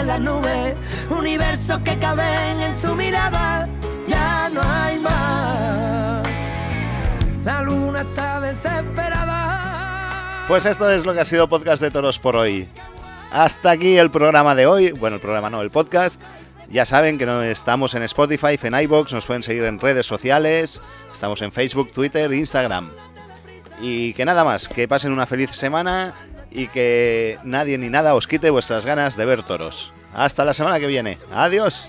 en las nubes, universos que caben en su mirada, ya no hay más. La luna está desesperada. Pues esto es lo que ha sido Podcast de Toros por hoy. Hasta aquí el programa de hoy. Bueno, el programa no, el podcast. Ya saben que no estamos en Spotify, en iBox, nos pueden seguir en redes sociales. Estamos en Facebook, Twitter, Instagram. Y que nada más, que pasen una feliz semana y que nadie ni nada os quite vuestras ganas de ver toros. Hasta la semana que viene. Adiós.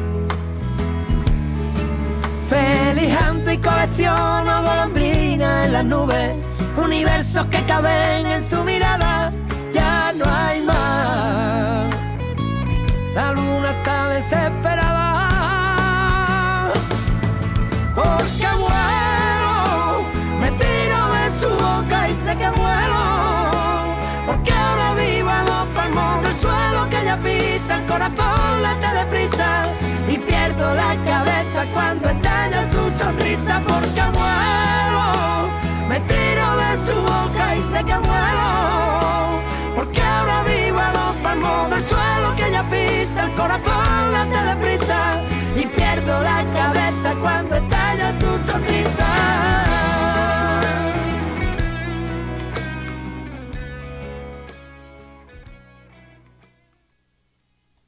Feliz y colecciono golondrinas en las nubes, universos que caben en su mirada, ya no hay más. La luna está desesperada. con trăng hoa